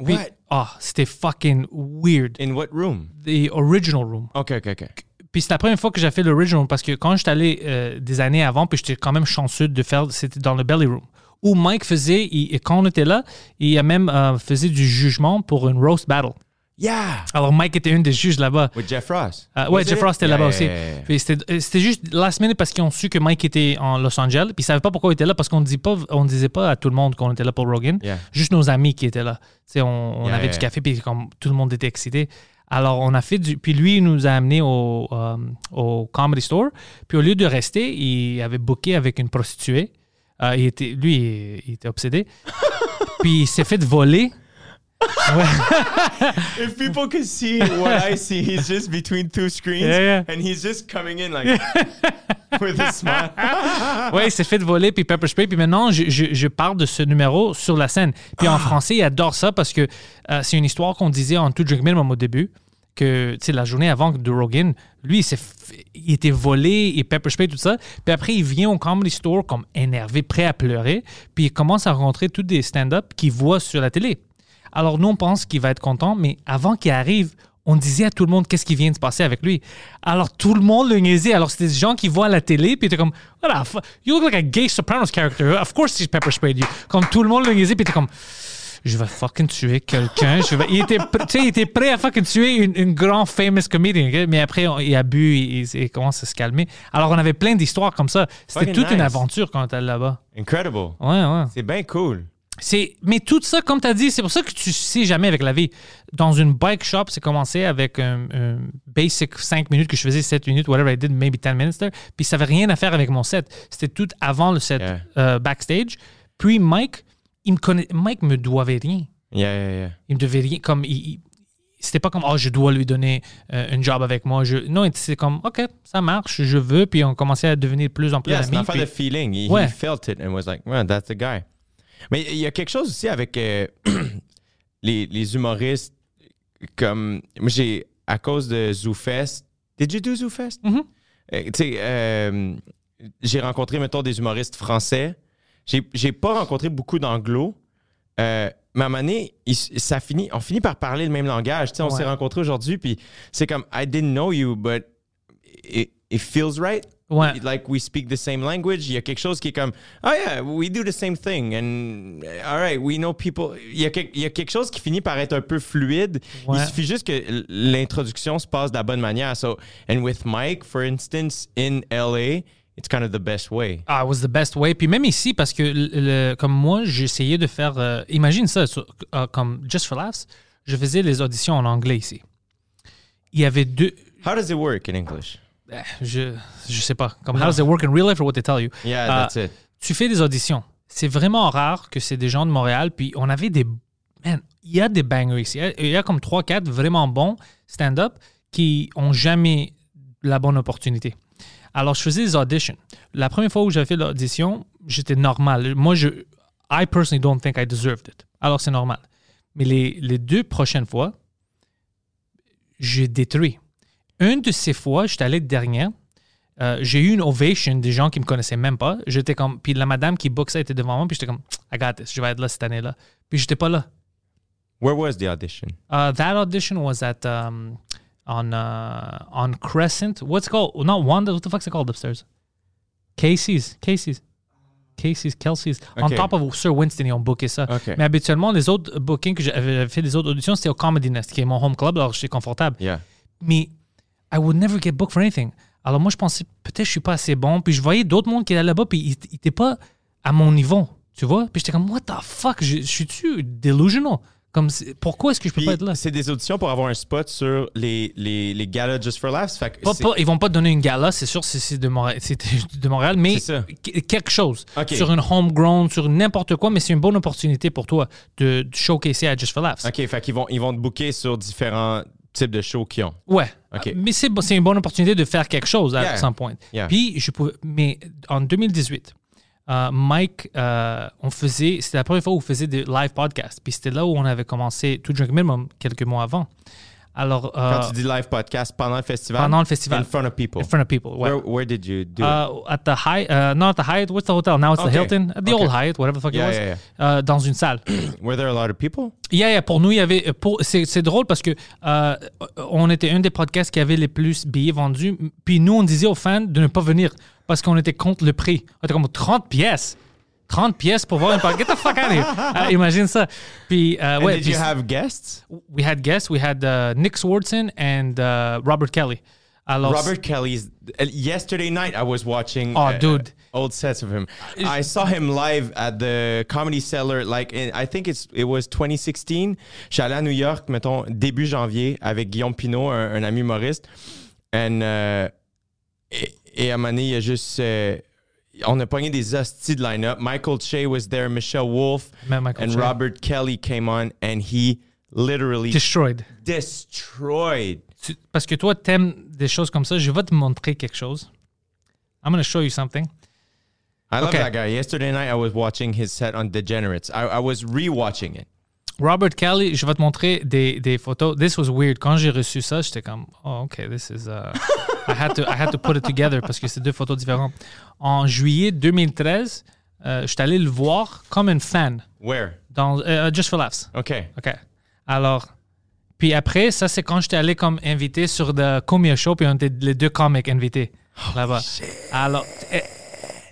Puis- What? Ah, c'était fucking weird. In what room? The original room. OK, OK, OK. Puis c'est la première fois que j'ai fait l'original parce que quand j'étais allé euh, des années avant, puis j'étais quand même chanceux de faire, c'était dans le Belly Room. Où Mike faisait, il- et quand on était là, il a même euh, faisait du jugement pour une roast battle. Yeah! Alors Mike était un des juges là-bas. With Jeff Ross. Euh, ouais? Jeff Ross était Yeah, là-bas yeah, aussi. C'était euh, c'était juste last minute parce qu'ils ont su que Mike était en Los Angeles. Puis ils savaient pas pourquoi il était là parce qu'on ne disait pas à tout le monde qu'on était là pour Rogan. Juste nos amis qui étaient là. On, avait du café puis comme tout le monde était excité. Alors on a fait du. Puis lui il nous a amenés au, euh, au Comedy Store. Puis au lieu de rester, il avait booké avec une prostituée. Euh, il était, lui, il, il était obsédé. puis il s'est fait voler. If people could see what I see, he's just between two screens Yeah, yeah. and he's just coming in like with a smile. Oui, il s'est fait voler puis pepper spray. Puis maintenant, je, je, je parle de ce numéro sur la scène. Puis en français, il adore ça parce que euh, c'est une histoire qu'on disait en tout drink minimum au début. Que, tu sais, la journée avant de Rogan, lui, il était volé et pepper spray, tout ça. Puis après, il vient au comedy store comme énervé, prêt à pleurer. Puis il commence à rencontrer tous des stand-up qu'il voit sur la télé. Alors nous, on pense qu'il va être content, mais avant qu'il arrive, on disait à tout le monde qu'est-ce qui vient de se passer avec lui. Alors tout le monde le niaisait. Alors c'était des gens qui voient à la télé, puis t'es comme, what the fuck? You look like a gay Sopranos character. Of course he's pepper sprayed you. Comme tout le monde le niaisait, puis t'es comme, je vais fucking tuer quelqu'un. Je vais... il, était, il était prêt à fucking tuer une, une grand famous comedian. ok? Mais après, on- il a bu, il, il- il commence à se calmer. Alors on avait plein d'histoires comme ça. C'était toute une aventure quand on était là-bas. Incredible. Ouais, ouais. C'est bien cool. C'est, mais tout ça, comme tu as dit, c'est pour ça que tu sais jamais avec la vie. Dans une bike shop, c'est commencé avec un, un basic 5 minutes que je faisais, 7 minutes, whatever I did, maybe 10 minutes there. Puis ça n'avait rien à faire avec mon set. C'était tout avant le set Yeah. euh, backstage. Puis Mike, il me connaît, Mike me devait rien. Yeah, yeah, yeah. Il me devait rien. Comme, il, il- c'était pas comme, oh, je dois lui donner euh, un job avec moi. Je, non, c'est comme, OK, ça marche, je veux. Puis on commençait à devenir de plus en plus Yeah, c'est une amis. affaire de feeling. He, Ouais. he felt it and was like, well, that's the guy. Mais il y a quelque chose aussi avec euh, les, les humoristes comme... Moi, j'ai... À cause de ZooFest... Did you do ZooFest? Mhm. Euh, tu sais, euh, j'ai rencontré, mettons, des humoristes français. J'ai pas rencontré beaucoup d'anglo. Euh, mais à un moment donné, il- ça finit, on finit par parler le même langage. On Ouais. s'est rencontrés aujourd'hui, puis c'est comme, I didn't know you, but it, it feels right. Ouais. Like we speak the same language. Il y a quelque chose qui est comme, oh yeah, we do the same thing. And all right, we know people. Il y a, quel- il y a quelque chose qui finit par être un peu fluide. Ouais. Il suffit juste que l'introduction se passe de la bonne manière. So, and with Mike, for instance, in LA, it's kind of the best way. Ah, it was the best way. Puis même ici, parce que le- le- comme moi, j'essayais de faire. euh, imagine ça, sur- euh, comme Just for Laughs, je faisais les auditions en anglais ici. Il y avait deux. How does it work in English? Eh, Je, je sais pas. Comme, how does it work in real life or what they tell you? Yeah, Ah, that's it. tu fais des auditions. C'est vraiment rare que c'est des gens de Montréal. Puis on avait des. Man, il y a des bangers ici. Il y a- Il y a comme 3-4 vraiment bons stand-up qui ont jamais la bonne opportunité. Alors, je faisais des auditions. La première fois où j'avais fait l'audition, j'étais normal. Moi, je. I personally don't think I deserved it. Alors, c'est normal. Mais les, les deux prochaines fois, j'ai détruit. Une de ces fois, j'étais allé dernière. Euh, j'ai eu une ovation des gens qui me connaissaient même pas. J'étais comme, puis la madame qui boxait était devant moi, puis j'étais comme, I got this, je vais être là cette année-là. Puis j'étais pas là. Where was the audition? Uh, that audition was at um, on uh, on Crescent. What's it called? Not Wanda. What the fuck's it called upstairs? Casey's. Casey's. Casey's. Kelsey's. On Okay. top of Sir Winston, ils ont booké ça. Okay. Mais habituellement, les autres bookings que j'avais fait, les autres auditions, c'était au Comedy Nest, qui est mon home club, alors j'étais confortable. Yeah. mais I would never get booked for anything. Alors moi, je pensais peut-être je suis pas assez bon. Puis je voyais d'autres mondes qui étaient là-bas, puis ils ils étaient pas à mon niveau, tu vois? Puis j'étais comme, what the fuck, je, je suis-tu delusional? Comme, pourquoi est-ce que je peux Puis pas être là? c'est des auditions pour avoir un spot sur les, les, les galas Just for Laughs. Fait Pas- ils vont pas te donner une gala, c'est sûr, c'est de Montréal, c'est de Montréal mais quelque chose. Sur une homegrown, sur n'importe quoi, mais c'est une bonne opportunité pour toi de, de showcaser à Just for Laughs. OK, fait qu'ils vont, ils vont te booker sur différents de shows qu'ils ont. Ouais. OK. Mais c'est c'est une bonne opportunité de faire quelque chose à Yeah. some point. Yeah. Puis, je pouvais. Mais en 2018, euh, Mike, euh, on faisait. C'était la première fois où on faisait des live podcasts. Puis c'était là où on avait commencé To Drink Minimum quelques mois avant. Alors, euh, Quand tu dis live podcast pendant le festival? pendant le festival. In front of people. in front of people. Ouais. Where, where did you do it? Uh, at the Hyatt, uh, not at the Hyatt, what's the hotel? Now it's the. Hilton, the Okay. old Hyatt, whatever the fuck Yeah, it was. yeah, Euh, dans une salle. Were there a lot of people? Yeah, yeah, pour nous, il y avait. Pour, c'est, c'est drôle parce que euh, on était un des podcasts qui avait les plus billets vendus. Puis nous, on disait aux fans de ne pas venir parce qu'on était contre le prix. On était comme 30 pièces. 30 pièces pour voir un podcast. Get the fuck out of here. Ah, imagine ça. Puis, euh, ouais, did puis you have guests? we had guests. We had uh, Nick Swartzen and uh, Robert Kelly. Alors, Robert Kelly's. uh, Yesterday night, I was watching. Oh, uh, dude. Old sets of him. I saw him live at the Comedy Cellar. Like, in, I think it's it was 2016. Je suis allé à New York, mettons début janvier, avec Guillaume Pinot, un, un ami humoriste. And, uh, et, et à un moment donné, il y a juste. euh, on a pogné des hosties de line-up. Michael Che was there, Michelle Wolf, and Che. Robert Kelly came on, and he literally destroyed. destroyed. Tu- Parce que toi, t'aimes des choses comme ça. Je vais te montrer quelque chose. I'm going to show you something. I love Okay. that guy. Yesterday night, I was watching his set on Degenerates. I, I was rewatching it. Robert Kelly, je vais te montrer des, des photos. This was weird. Quand j'ai reçu ça, j'étais comme, oh, OK, this is. Uh, I, had to, I had to put it together parce que c'est deux photos différentes. En juillet 2013, euh, je suis allé le voir comme un fan Where? dans euh, Just for Laughs. Okay. OK. Alors, puis après, ça, c'est quand j'étais allé comme invité sur le Comia Show, puis on était les deux comics invités là-bas. Alors, eh,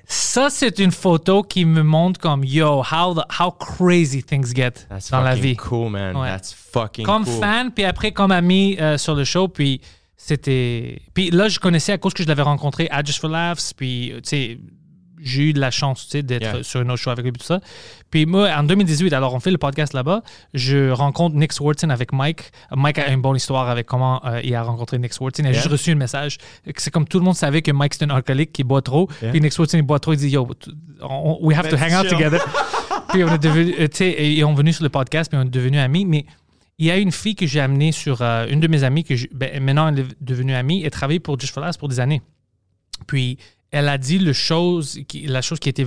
ça, c'est une photo qui me montre comme, yo, how, the, how crazy things get That's dans la vie. cool, man. Ouais. That's fucking comme cool. fan, puis après comme ami euh, sur le show, puis c'était... Puis là, je connaissais à cause que je l'avais rencontré à Just for Laughs, puis, euh, tu sais, j'ai eu de la chance, tu sais, d'être Yeah. sur une autre show avec lui, puis tout ça. Puis moi, en 2018, alors on fait le podcast là-bas, je rencontre Nick Swartzen avec Mike. Mike a une bonne histoire avec comment euh, il a rencontré Nick Swartzen. Il a Yeah. juste reçu un message. C'est comme tout le monde savait que Mike, c'est un alcoolique qui boit trop. Yeah. Puis Nick Swartzen, il boit trop. Il dit, yo, on- we have to hang out together. puis on est devenu, euh, tu sais, et ils sont venus sur le podcast, puis on est devenus amis. Mais il y a une fille que j'ai amenée sur euh, une de mes amies, que je- ben, maintenant elle est devenue amie, elle travaille pour Just for Laughs pour des années. Puis elle a dit le chose qui, la chose qui était,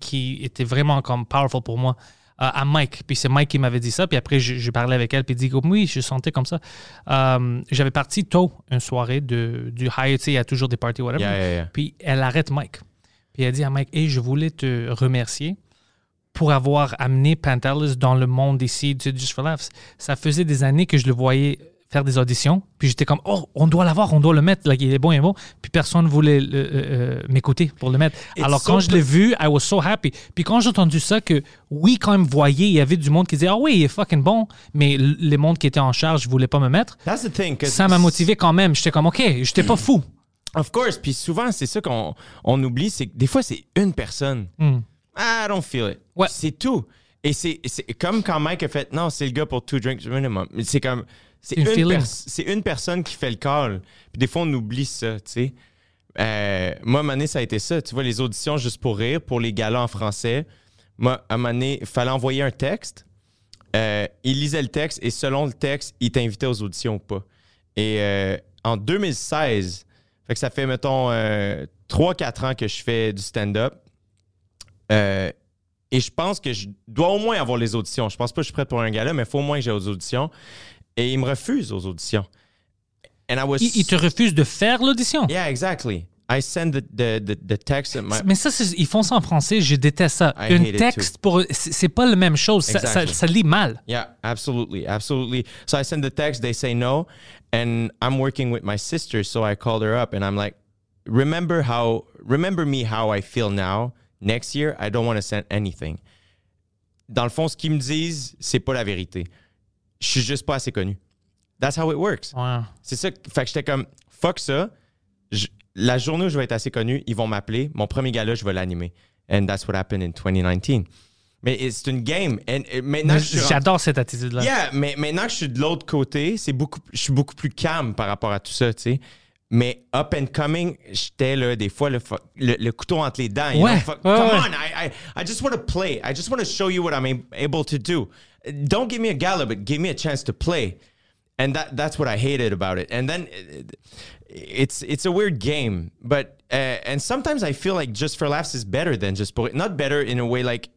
qui était vraiment comme powerful pour moi euh, à Mike. Puis c'est Mike qui m'avait dit ça. Puis après, j'ai j'ai parlé avec elle. Puis dit comme oui, je sentais comme ça. Euh, J'avais parti tôt une soirée de, du Hyatt. Tu sais, il y a toujours des parties, whatever. Yeah, yeah, yeah. Puis elle arrête Mike. Puis elle dit à Mike, hey, je voulais te remercier pour avoir amené Pantelis dans le monde ici de Just for Laughs. Ça faisait des années que je le voyais faire des auditions. Puis j'étais comme, oh, on doit l'avoir, on doit le mettre. Like, il est bon, il est bon. Puis personne ne voulait euh, euh, m'écouter pour le mettre. It's Alors so quand je l'ai vu, I was so happy. Puis quand j'ai entendu ça, que oui, quand même, voyez, il y avait du monde qui disait, ah oui, il est fucking bon. Mais les mondes qui étaient en charge ne voulaient pas me mettre. That's the thing. Ça m'a motivé quand même. J'étais comme, OK, j'étais pas fou. Of course. Puis souvent, c'est ça qu'on on oublie, c'est que des fois, c'est une personne. I don't feel it. Ouais. C'est tout. Et c'est comme quand Mike a fait, non, c'est le gars pour two drinks minimum. C'est comme, c'est une une, c'est une personne qui fait le call. Puis des fois, on oublie ça, tu sais. Euh, moi, à un moment donné, ça a été ça. Tu vois, les auditions juste pour rire, pour les galas en français. Moi, à un moment donné, il fallait envoyer un texte. Euh, il lisait le texte et selon le texte, il t'invitait aux auditions ou pas. Et euh, en 2016, fait que ça fait, mettons, 3-4 ans que je fais du stand-up. Euh, et je pense que je dois au moins avoir les auditions. Je pense pas que je suis prêt pour un gala, mais il faut au moins que j'ai aux auditions. Et il me refuse aux auditions. And I was... Il, il te refuse de faire l'audition? Yeah, exactly. I send the, the, the, the text. my- Mais ça, ils font ça en français, je déteste ça. I Un texte, pour c'est pas la même chose. Ça, ça, ça lit mal. Yeah, absolutely, absolutely. So I send the text, they say no, and I'm working with my sister, so I called her up and I'm like, remember how, remember me how I feel now? Next year, I don't want to send anything. Dans le fond, ce qu'ils me disent, c'est pas la vérité. Je suis juste pas assez connu. That's how it works. Ouais. C'est ça. Fait que j'étais comme, fuck ça. Je- la journée où je vais être assez connu, ils vont m'appeler. Mon premier gala, je vais l'animer. And that's what happened in 2019. Mais c'est une game. And, maintenant, J'adore cette attitude-là. Yeah, mais maintenant que je suis de l'autre côté, c'est beaucoup, je suis beaucoup plus calme par rapport à tout ça, tu sais. Mais up and coming, j'étais là, des fois, le, le, le couteau entre les dents. you Ouais, know, fuck, come ouais. on, I, I, I just want to play. I just want to show you what I'm able to do. Don't give me a gala, but give me a chance to play. And that, that's what I hated about it. And then it's it's a weird game, but uh, and sometimes I feel like Just for Laughs is better than Just for not better in a way like,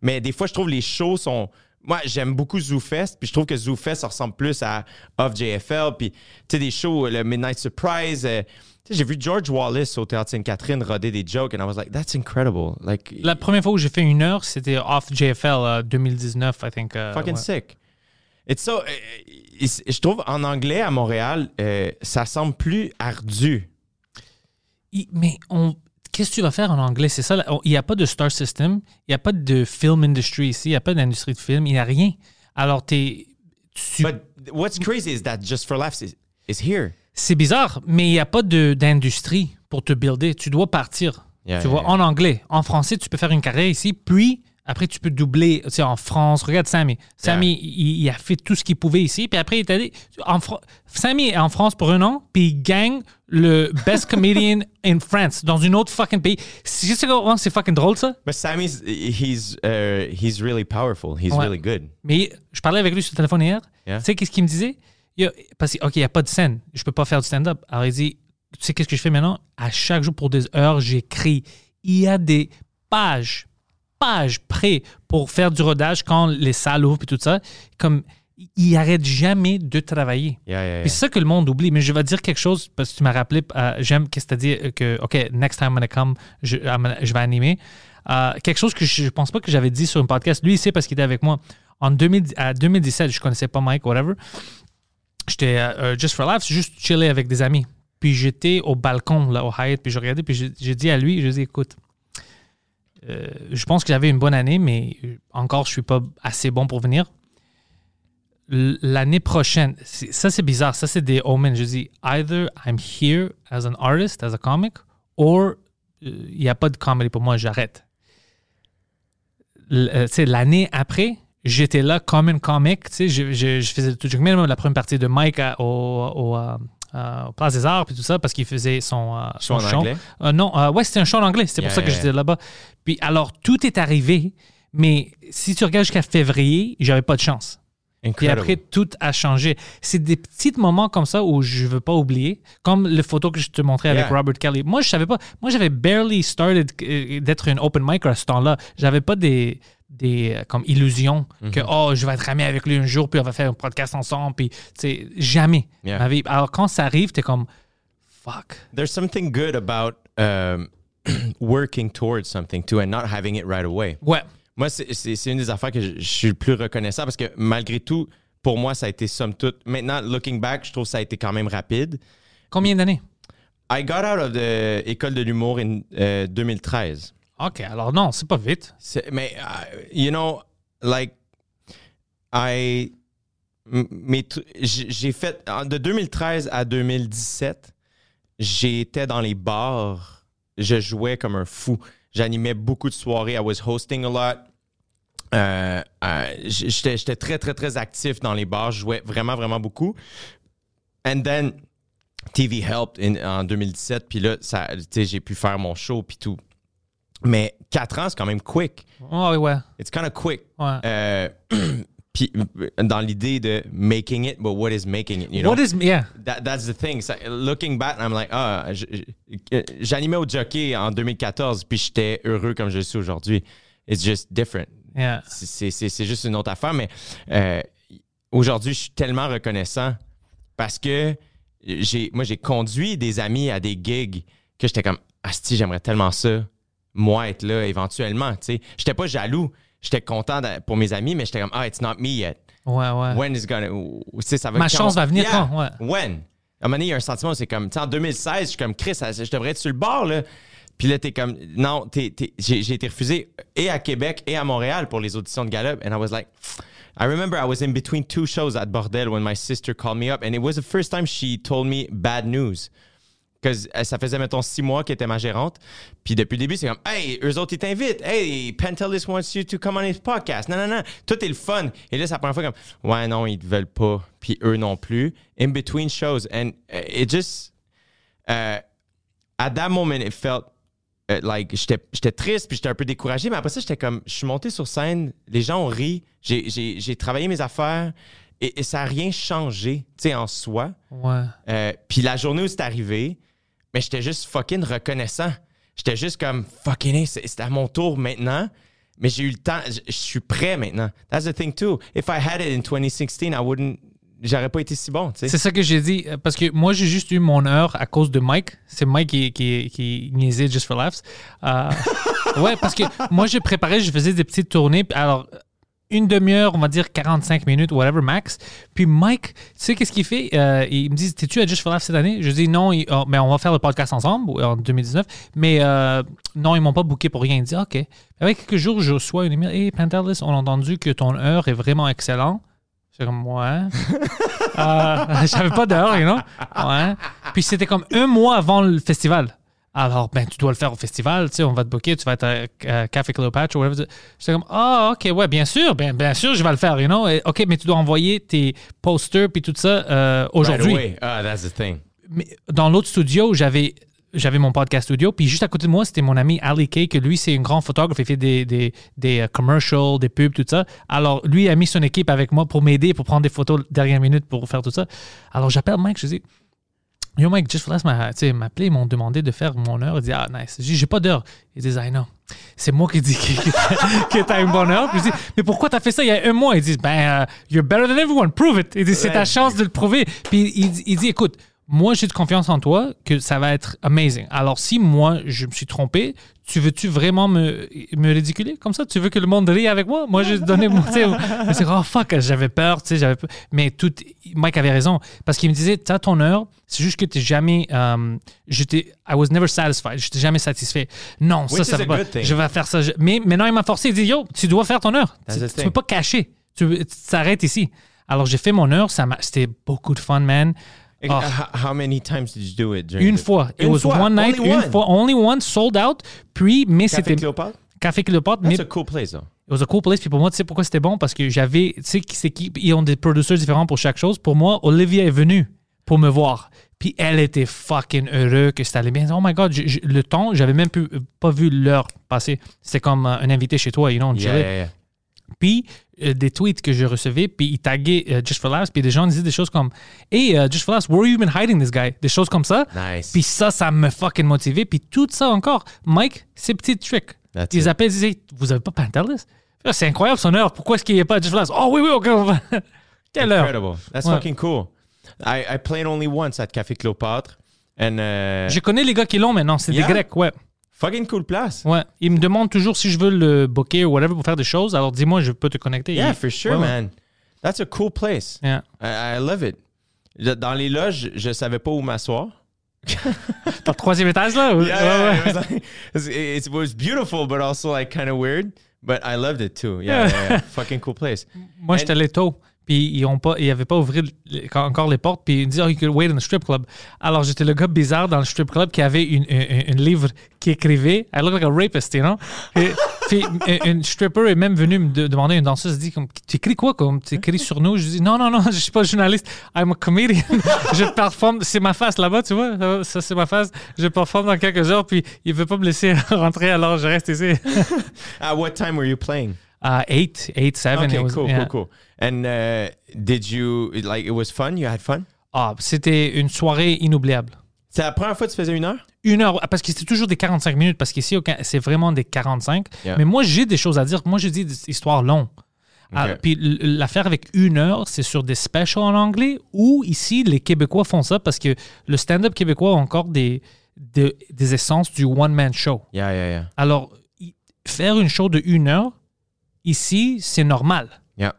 mais des fois je trouve les shows sont moi j'aime beaucoup ZooFest, puis je trouve que ZooFest ressemble plus à Off JFL, puis tu sais des shows le Midnight Surprise. euh, tu sais, j'ai vu George Wallace au théâtre Sainte-Catherine roder des jokes, and I was like, that's incredible, like La première fois où j'ai fait une heure, c'était off JFL euh, 2019, I think. euh, fucking ouais. sick. It's so, euh, euh, je trouve en anglais à Montréal, euh, ça semble plus ardu. Il- Mais on, qu'est-ce que tu vas faire en anglais? C'est ça. Il n'y a pas de star system, il n'y a pas de film industry ici, il n'y a pas d'industrie de film, il n'y a rien. Alors, t'es, tu, But what's crazy is that Just for Laughs is, is here. c'est bizarre, mais il n'y a pas de, d'industrie pour te builder. Tu dois partir. Yeah, tu yeah, vois, yeah. en anglais. En français, tu peux faire une carrière ici, puis après, tu peux doubler tu sais, en France. Regarde Sammy. Sammy, il, il a fait tout ce qu'il pouvait ici, puis après, il est allé. En est en France pour un an, puis il gagne le Best Comedian in France, dans une autre fucking pays. C'est juste comment c'est fucking drôle, ça. But Sammy's he's uh, he's really powerful. He's Ouais. really good. Mais je parlais avec lui sur le téléphone hier. Yeah. Tu sais qu'est-ce qu'il me disait? Il y a- parce que, OK, il n'y a pas de scène. Je peux pas faire du stand-up. Alors, il dit, tu sais qu'est-ce que je fais maintenant? À chaque jour, pour des heures, j'écris. Il y a des pages, pages prêtes pour faire du rodage quand les salles ouvrent et tout ça. Comme, il arrête jamais de travailler. Yeah, yeah, Puis yeah. c'est ça que le monde oublie. Mais je vais dire quelque chose parce que tu m'as rappelé. euh, J'aime qu'est-ce que tu dit que, OK, next time I'm gonna come, je, I'm gonna- je vais animer. Euh, quelque chose que je, je pense pas que j'avais dit sur un podcast. Lui, il sait parce qu'il était avec moi. En 2000 à 2017, je connaissais pas Mike, whatever. J'étais euh, euh, Just for Laughs, juste chiller avec des amis. Puis j'étais au balcon, là, au Hyatt, puis je regardais, puis j'ai- dit à lui, je dit, écoute, euh, je pense que j'avais une bonne année, mais euh, encore, je suis pas assez bon pour venir. L'année prochaine, ça c'est bizarre, ça c'est des omens. Je dis, either I'm here as an artist, as a comic, or il n'y a pas de comedy pour moi, j'arrête. Euh, L'année après, j'étais là comme un comic, je, je, je faisais tout même la première partie de Mike au, euh, au Place des Arts, puis tout ça, parce qu'il faisait son, euh, Show son en anglais? Euh, non, euh, ouais, c'était un show en anglais. C'est pour Yeah, ça que yeah, j'étais là-bas. Puis alors, tout est arrivé, mais si tu regardes jusqu'à février, j'avais pas de chance. Incredible. après, tout a changé. C'est des petits moments comme ça où je veux pas oublier. Comme le photo que je te montrais avec. Robert Kelly. Moi, je savais pas. Moi, j'avais barely started d'être une open mic à ce temps-là. J'avais pas des des euh, comme illusions Mm-hmm. que oh je vais être ami avec lui un jour puis on va faire un podcast ensemble puis sais jamais Yeah. Ma vie- alors quand ça arrive t'es comme fuck There's something good about um, working towards something too and not having it right away. ouais Moi, c'est- c'est c'est une des affaires que je, je suis le plus reconnaissant parce que malgré tout, pour moi, ça a été somme toute. Maintenant, looking back, je trouve que ça a été quand même rapide. Combien d'années? I got out of the école de l'humour en euh, 2013. OK, alors non, c'est pas vite. Mais, uh, you know, like, I. J'ai fait. De 2013 à 2017, j'étais dans les bars. Je jouais comme un fou. J'animais beaucoup de soirées. I was hosting a lot. Euh, euh, J'étais très, très, très actif dans les bars. Je jouais vraiment, vraiment beaucoup. And then, TV helped in- en 2017. Puis là, j'ai pu faire mon show, puis tout. Mais 4 ans, c'est quand même quick. Oh, ouais, ouais. It's kind of quick. Ouais. Euh, puis dans l'idée de making it, but what is making it? You know? What is, yeah. That, that's the thing. So, looking back, I'm like, ah, j- j'animais au jockey en 2014, puis j'étais heureux comme je suis aujourd'hui. It's just different. Yeah. C'est- juste une autre affaire, mais euh, aujourd'hui, je suis tellement reconnaissant parce que j'ai, moi, j'ai conduit des amis à des gigs que j'étais comme, Asti, j'aimerais tellement ça, moi, être là éventuellement. Tu sais, j'étais pas jaloux, j'étais content de- pour mes amis, mais j'étais comme, ah, it's not me yet. Ouais, ouais. When is gonna. ça va Ma chance va venir Yeah. quand? Ouais. When? À un moment donné, il y a un sentiment, c'est comme, tu sais, en 2016, je suis comme, Chris, je devrais être sur le bord, là. Puis là, t'es comme, non, t'es- t'es- j'ai j'ai été refusé et à Québec et à Montréal pour les auditions de Gallup. And I was like, I remember I was in between two shows at Bordel when my sister called me up. And it was the first time she told me bad news. Que ça faisait, mettons, six mois qu'elle était ma gérante. Puis depuis le début, c'est comme, hey, eux autres, ils t'invitent. Hey, Pentelis wants you to come on his podcast. Non, non, non. Tout est le fun. Et là, c'est la première fois comme, ouais, non, ils te veulent pas. Puis eux non plus. In between shows. And uh, it just, uh, at that moment, it felt uh, like j'étais triste puis j'étais un peu découragé. Mais après ça, j'étais comme, je suis monté sur scène, les gens ont ri, j'ai travaillé mes affaires et, et ça n'a rien changé, tu sais, en soi. Ouais. Euh, puis la journée où c'est arrivé, mais j'étais juste fucking reconnaissant. J'étais juste comme fucking, c'est à mon tour maintenant. Mais j'ai eu le temps, je je suis prêt maintenant. That's the thing too. If I had it in 2016, I wouldn't, j'aurais pas été si bon, tu sais. C'est ça que j'ai dit. euh, Parce que moi, j'ai juste eu mon heure à cause de Mike. C'est Mike qui, qui, qui niaisait Just for Laughs. Euh, ouais, parce que moi, j'ai préparé, je faisais des petites tournées. Alors, une demi-heure, on va dire 45 minutes, whatever, max. Puis Mike, tu sais qu'est-ce qu'il fait? Euh, il me dit, t'es-tu à Just for Laughs cette année? Je dis, non, oh, mais on va faire le podcast ensemble en 2019. Mais euh, non, ils m'ont pas booké pour rien. Il dit, OK. Avec quelques jours, je reçois une email. Hey, Pantelis, on a entendu que ton heure est vraiment excellent. C'est comme, ouais. Euh, J'avais pas d'heure, you know? Ouais. Puis c'était comme un mois avant le festival. Alors, ben, tu dois le faire au festival, tu sais, on va te booker, tu vas être à, à Café Cléopâtre ou whatever. J'étais comme, ah, ok, ouais, bien sûr, bien, bien sûr, je vais le faire, you know? Et, ok, mais tu dois envoyer tes posters puis tout ça euh, Right aujourd'hui. away. Ah, that's the thing. Mais dans l'autre studio, j'avais j'avais mon podcast studio, puis juste à côté de moi, c'était mon ami Ali Kay, que lui, c'est un grand photographe, il fait des, des, des euh, commercials, des pubs, tout ça. Alors, lui a mis son équipe avec moi pour m'aider, pour prendre des photos dernière minute, pour faire tout ça. Alors, j'appelle Mike, je dis, Yo, Mike, Just for Last m'a tu sais, m'a appelé, ils m'ont demandé de faire mon heure. Il dit, ah, nice. J'ai pas d'heure. Ils disent, I know. C'est moi qui dis que, t'as une bonne heure. Puis je dis, mais pourquoi t'as fait ça il y a un mois? Ils disent, ben, euh, you're better than everyone. Prove it. Il dit, c'est ta chance de le prouver. Puis il, il dit, écoute, moi, j'ai de confiance en toi que ça va être amazing. Alors, si moi, je me suis trompé, tu veux-tu vraiment me, me ridiculer comme ça? Tu veux que le monde rie avec moi? Moi, j'ai donné mon. C'est oh fuck, j'avais peur, tu sais, j'avais peur. Mais tout. Mike avait raison. Parce qu'il me disait, t'as ton heure, c'est juste que t'es jamais. euh, j'étais. I was never satisfied. J'étais jamais satisfait. Non, ça, Which ça is va pas. thing. Je vais faire ça. Je- Mais maintenant, il m'a forcé. Il dit, yo, tu dois faire ton heure. Tu, tu peux pas cacher. Tu t'arrêtes ici. Alors, j'ai fait mon heure. Ça C'était beaucoup de fun, man. And Oh. h- How many times did you do it? during Une the- fois. It Une was fois. one night, Only une one? fois, only one, sold out. Puis, mais Café c'était Cléopâtre? Café Cléopâtre. Mais That's a cool place, though. it was a cool place. Puis pour moi, tu sais pourquoi c'était bon? Parce que j'avais, tu sais, qui- ils ont des producers différents pour chaque chose. Pour moi, Olivia est venue pour me voir. Puis elle était fucking heureuse que ça allait bien. Oh my God, le temps, j'avais même pu- pas vu l'heure passer. C'était comme euh, un invité chez toi, you know, on Yeah, yeah, yeah. Puis euh, des tweets que je recevais, puis ils taguaient euh, Just for Laughs, puis des gens disaient des choses comme Hey, euh, Just for Laughs, where have you been hiding this guy? Des choses comme ça. Nice. Puis ça, ça me fucking motivé. Puis tout ça encore, Mike, ces petits tricks. That's ils it. appellent, ils disaient Vous avez pas Pantelis? C'est incroyable son heure. Pourquoi est-ce qu'il n'y a pas Just for Laughs? Oh oui, oui, ok. Quelle heure? Incredible. That's Ouais. fucking cool. I, I played only once at Café Cléopâtre. And uh, Je connais les gars qui l'ont maintenant. C'est Yeah? des Grecs, ouais. Fucking cool place. Ouais. Ils me demandent toujours si je veux le booker ou whatever pour faire des choses. Alors dis-moi, je peux te connecter. Yeah, Il- for sure, Ouais, ouais. man. That's a cool place. Yeah. I, I love it. Dans les loges, je savais pas où m'asseoir. Dans le troisième étage, là? ou- Yeah, Ouais, yeah, ouais. It, was like, it, was beautiful, but also like kind of weird. But I loved it too. Yeah, yeah, yeah. fucking cool place. Moi, j'étais allé tôt. Puis ils ont pas, ils avaient pas ouvert encore les portes. Puis ils me disaient, oh, you could wait in the strip club. Alors j'étais le gars bizarre dans le strip club qui avait une, un, un livre qui écrivait, I look like a rapist, you know? Et, puis une, une stripper est même venue me de- demander, une danseuse, dit, comme, tu écris quoi, comme, tu écris sur nous? Je dis, non, non, non, je suis pas journaliste. I'm a comedian. je performe, c'est ma face là-bas, tu vois? Ça, c'est ma face. Je performe dans quelques heures, puis il veut pas me laisser rentrer, alors je reste ici. At what time were you playing? Uh, eight, eight, seven. Okay, was- cool, yeah. cool, cool. And uh, did you like it was fun? You had fun? Ah, c'était une soirée inoubliable. C'est la première fois que tu faisais une heure? Une heure, parce que c'était toujours des 45 minutes, parce qu'ici, c'est vraiment des 45. Yeah. Mais moi, j'ai des choses à dire. Moi, je dis des histoires longues. Ah, puis l'affaire avec une heure, c'est sur des specials en anglais ou ici, les Québécois font ça parce que le stand-up québécois a encore des, de- des essences du one-man show. Yeah, yeah, yeah. Alors, faire une show de une heure, ici, c'est normal. Yeah.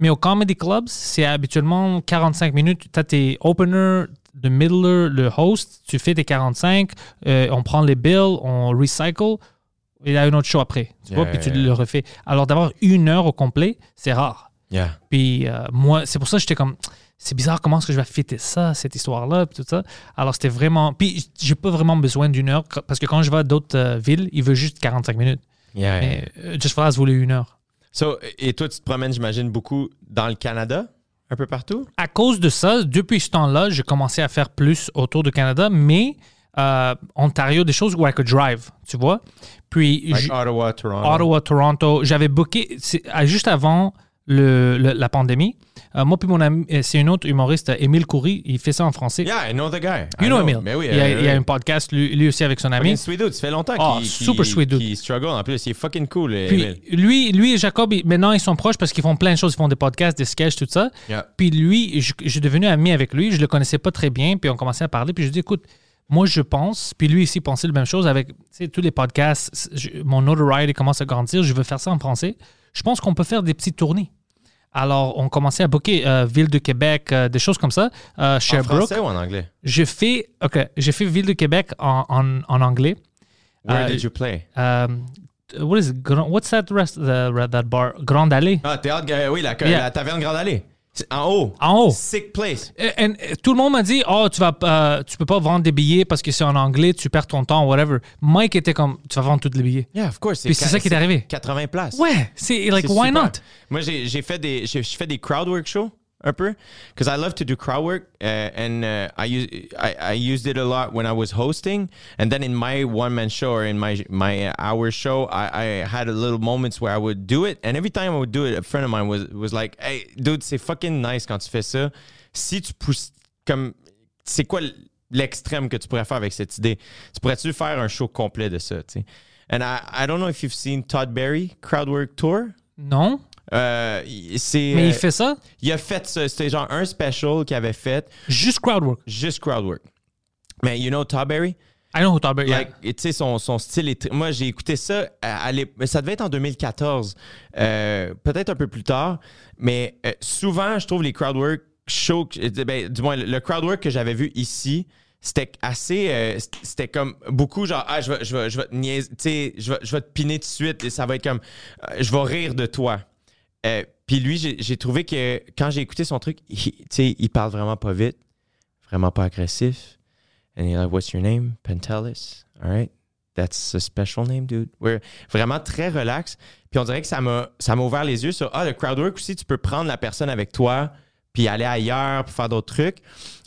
Mais au comedy clubs, c'est habituellement 45 minutes. Tu as tes openers, le middler, le host, tu fais tes 45, euh, on prend les bills, on recycle, et il y a un autre show après. Tu Yeah, vois, puis yeah, tu yeah. le refais. Alors d'avoir une heure au complet, c'est rare. Yeah. Puis euh, moi, c'est pour ça que j'étais comme, c'est bizarre comment est-ce que je vais fêter ça, cette histoire-là, puis tout ça. Alors c'était vraiment, puis j'ai pas vraiment besoin d'une heure, parce que quand je vais à d'autres euh, villes, il veut juste 45 minutes. Yeah, yeah. Mais euh, Just for Us voulait une heure. So, et toi, tu te promènes, j'imagine, beaucoup dans le Canada, un peu partout? à cause de ça, depuis ce temps-là, j'ai commencé à faire plus autour du Canada, mais euh, Ontario, des choses où I could drive, tu vois? Puis, Like Ottawa, Toronto. Ottawa, Toronto, j'avais booké, juste avant le, le- la pandémie, euh, moi puis mon ami, euh, c'est un autre humoriste, euh, Émile Coury, il fait ça en français. Yeah, I know the guy. You I know Émile. Mais oui, il, y a, euh, il a un podcast, lui, lui aussi avec son ami. Sweet dude, ça fait longtemps qu'il super qu'il- sweet dude. qu'il struggle. En plus, il est fucking cool, Puis lui, lui et Jacob, maintenant, ils sont proches parce qu'ils font plein de choses. Ils font des podcasts, des sketchs, tout ça. Yeah. Puis lui, je, je suis devenu ami avec lui. Je le connaissais pas très bien. Puis on commençait à parler. Puis je dis, écoute, moi, je pense, puis lui ici pensait la même chose avec tous les podcasts. je- mon notoriety commence à grandir. Je veux faire ça en français. Je pense qu'on peut faire des petites tournées. Alors, on commençait à booker euh, Ville de Québec, euh, des choses comme ça. Euh, En Sherbrooke. français ou en anglais? J'ai fait, OK, j'ai fait Ville de Québec en, en, en anglais. Where Euh, did you play? Um, what is it? What's that rest the, that bar? Grande Allée. Ah, théâtre, oui, la, Yeah. la taverne Grande Allée. En haut. En haut. Sick place. Et- et- et tout le monde m'a dit, oh, tu vas, euh, tu peux pas vendre des billets parce que c'est en anglais, tu perds ton temps, whatever. Mike était comme, tu vas vendre tous les billets. Yeah, of course. Puis c'est ça qui est arrivé. 80 places. Ouais, c'est like, why super. not? Moi, j'ai fait des, j'ai- je fais des crowd work shows un peu, because I love to do crowd work, uh, and uh, I use I, I used it a lot when I was hosting, and then in my one man show or in my my hour show, I, I had a little moments where I would do it, and every time I would do it, a friend of mine was was like, "Hey, dude, c'est fucking nice quand tu fais ça. Si tu pousses comme, c'est quoi l'extrême que tu pourrais faire avec cette idée Tu pourrais-tu faire un show complet de ça, tu sais And I I don't know if you've seen Todd Berry crowd work tour. Non, Euh, c'est, mais euh, il fait ça, il a fait ça. C'était genre un special qu'il avait fait, juste crowd work. juste crowd work. Mais you know Todd Berry? I know yeah. Like, tu sais, son, son style est. Moi, j'ai écouté ça. À, à ça devait être en 2014. euh, Peut-être un peu plus tard. Mais euh, souvent, je trouve les crowd work shows. ben, du moins, le crowd work que j'avais vu ici. C'était assez. euh, c'était comme beaucoup genre, ah, je vais, je vais, je vais te niaiser, tu sais, je vais, je vais te piner tout de suite et ça va être comme, euh, je vais rire de toi. Euh, Puis lui, j'ai trouvé que quand j'ai écouté son truc, il, tu sais, il parle vraiment pas vite, vraiment pas agressif. And he's like, what's your name? Pentelis. All right. That's a special name, dude. We're vraiment très relax. Puis on dirait que ça m'a ouvert les yeux sur ah le crowdwork aussi tu peux prendre la personne avec toi puis aller ailleurs pour faire d'autres trucs.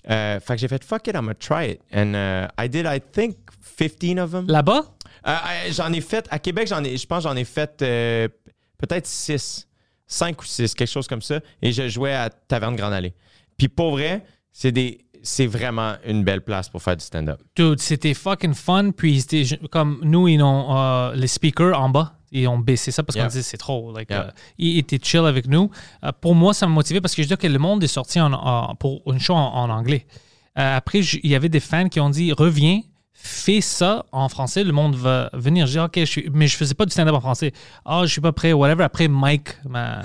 Euh, fait que j'ai fait fuck it, I'm gonna try it. And uh, I did I think 15 of them. Là-bas, euh, j'en ai fait à Québec, j'en ai je pense j'en ai fait euh, peut-être 6, 5 ou 6, quelque chose comme ça et je jouais à Taverne Grande Allée. Puis pour vrai, c'est des c'est vraiment une belle place pour faire du stand-up. dude, c'était fucking fun. Puis comme nous, ils ont euh, les speakers en bas. Ils ont baissé ça parce Yeah. qu'on disait c'est trop. Like, Yeah. euh, ils étaient chill avec nous. Euh, pour moi, ça m'a motivé parce que je dis que le monde est sorti en- en- pour une show en, en anglais. Après, il y avait des fans qui ont dit reviens, fais ça en français, le monde va venir. Je dis, OK, je suis, mais je faisais pas du stand-up en français. Ah, je suis pas prêt, whatever. Après, Mike m'a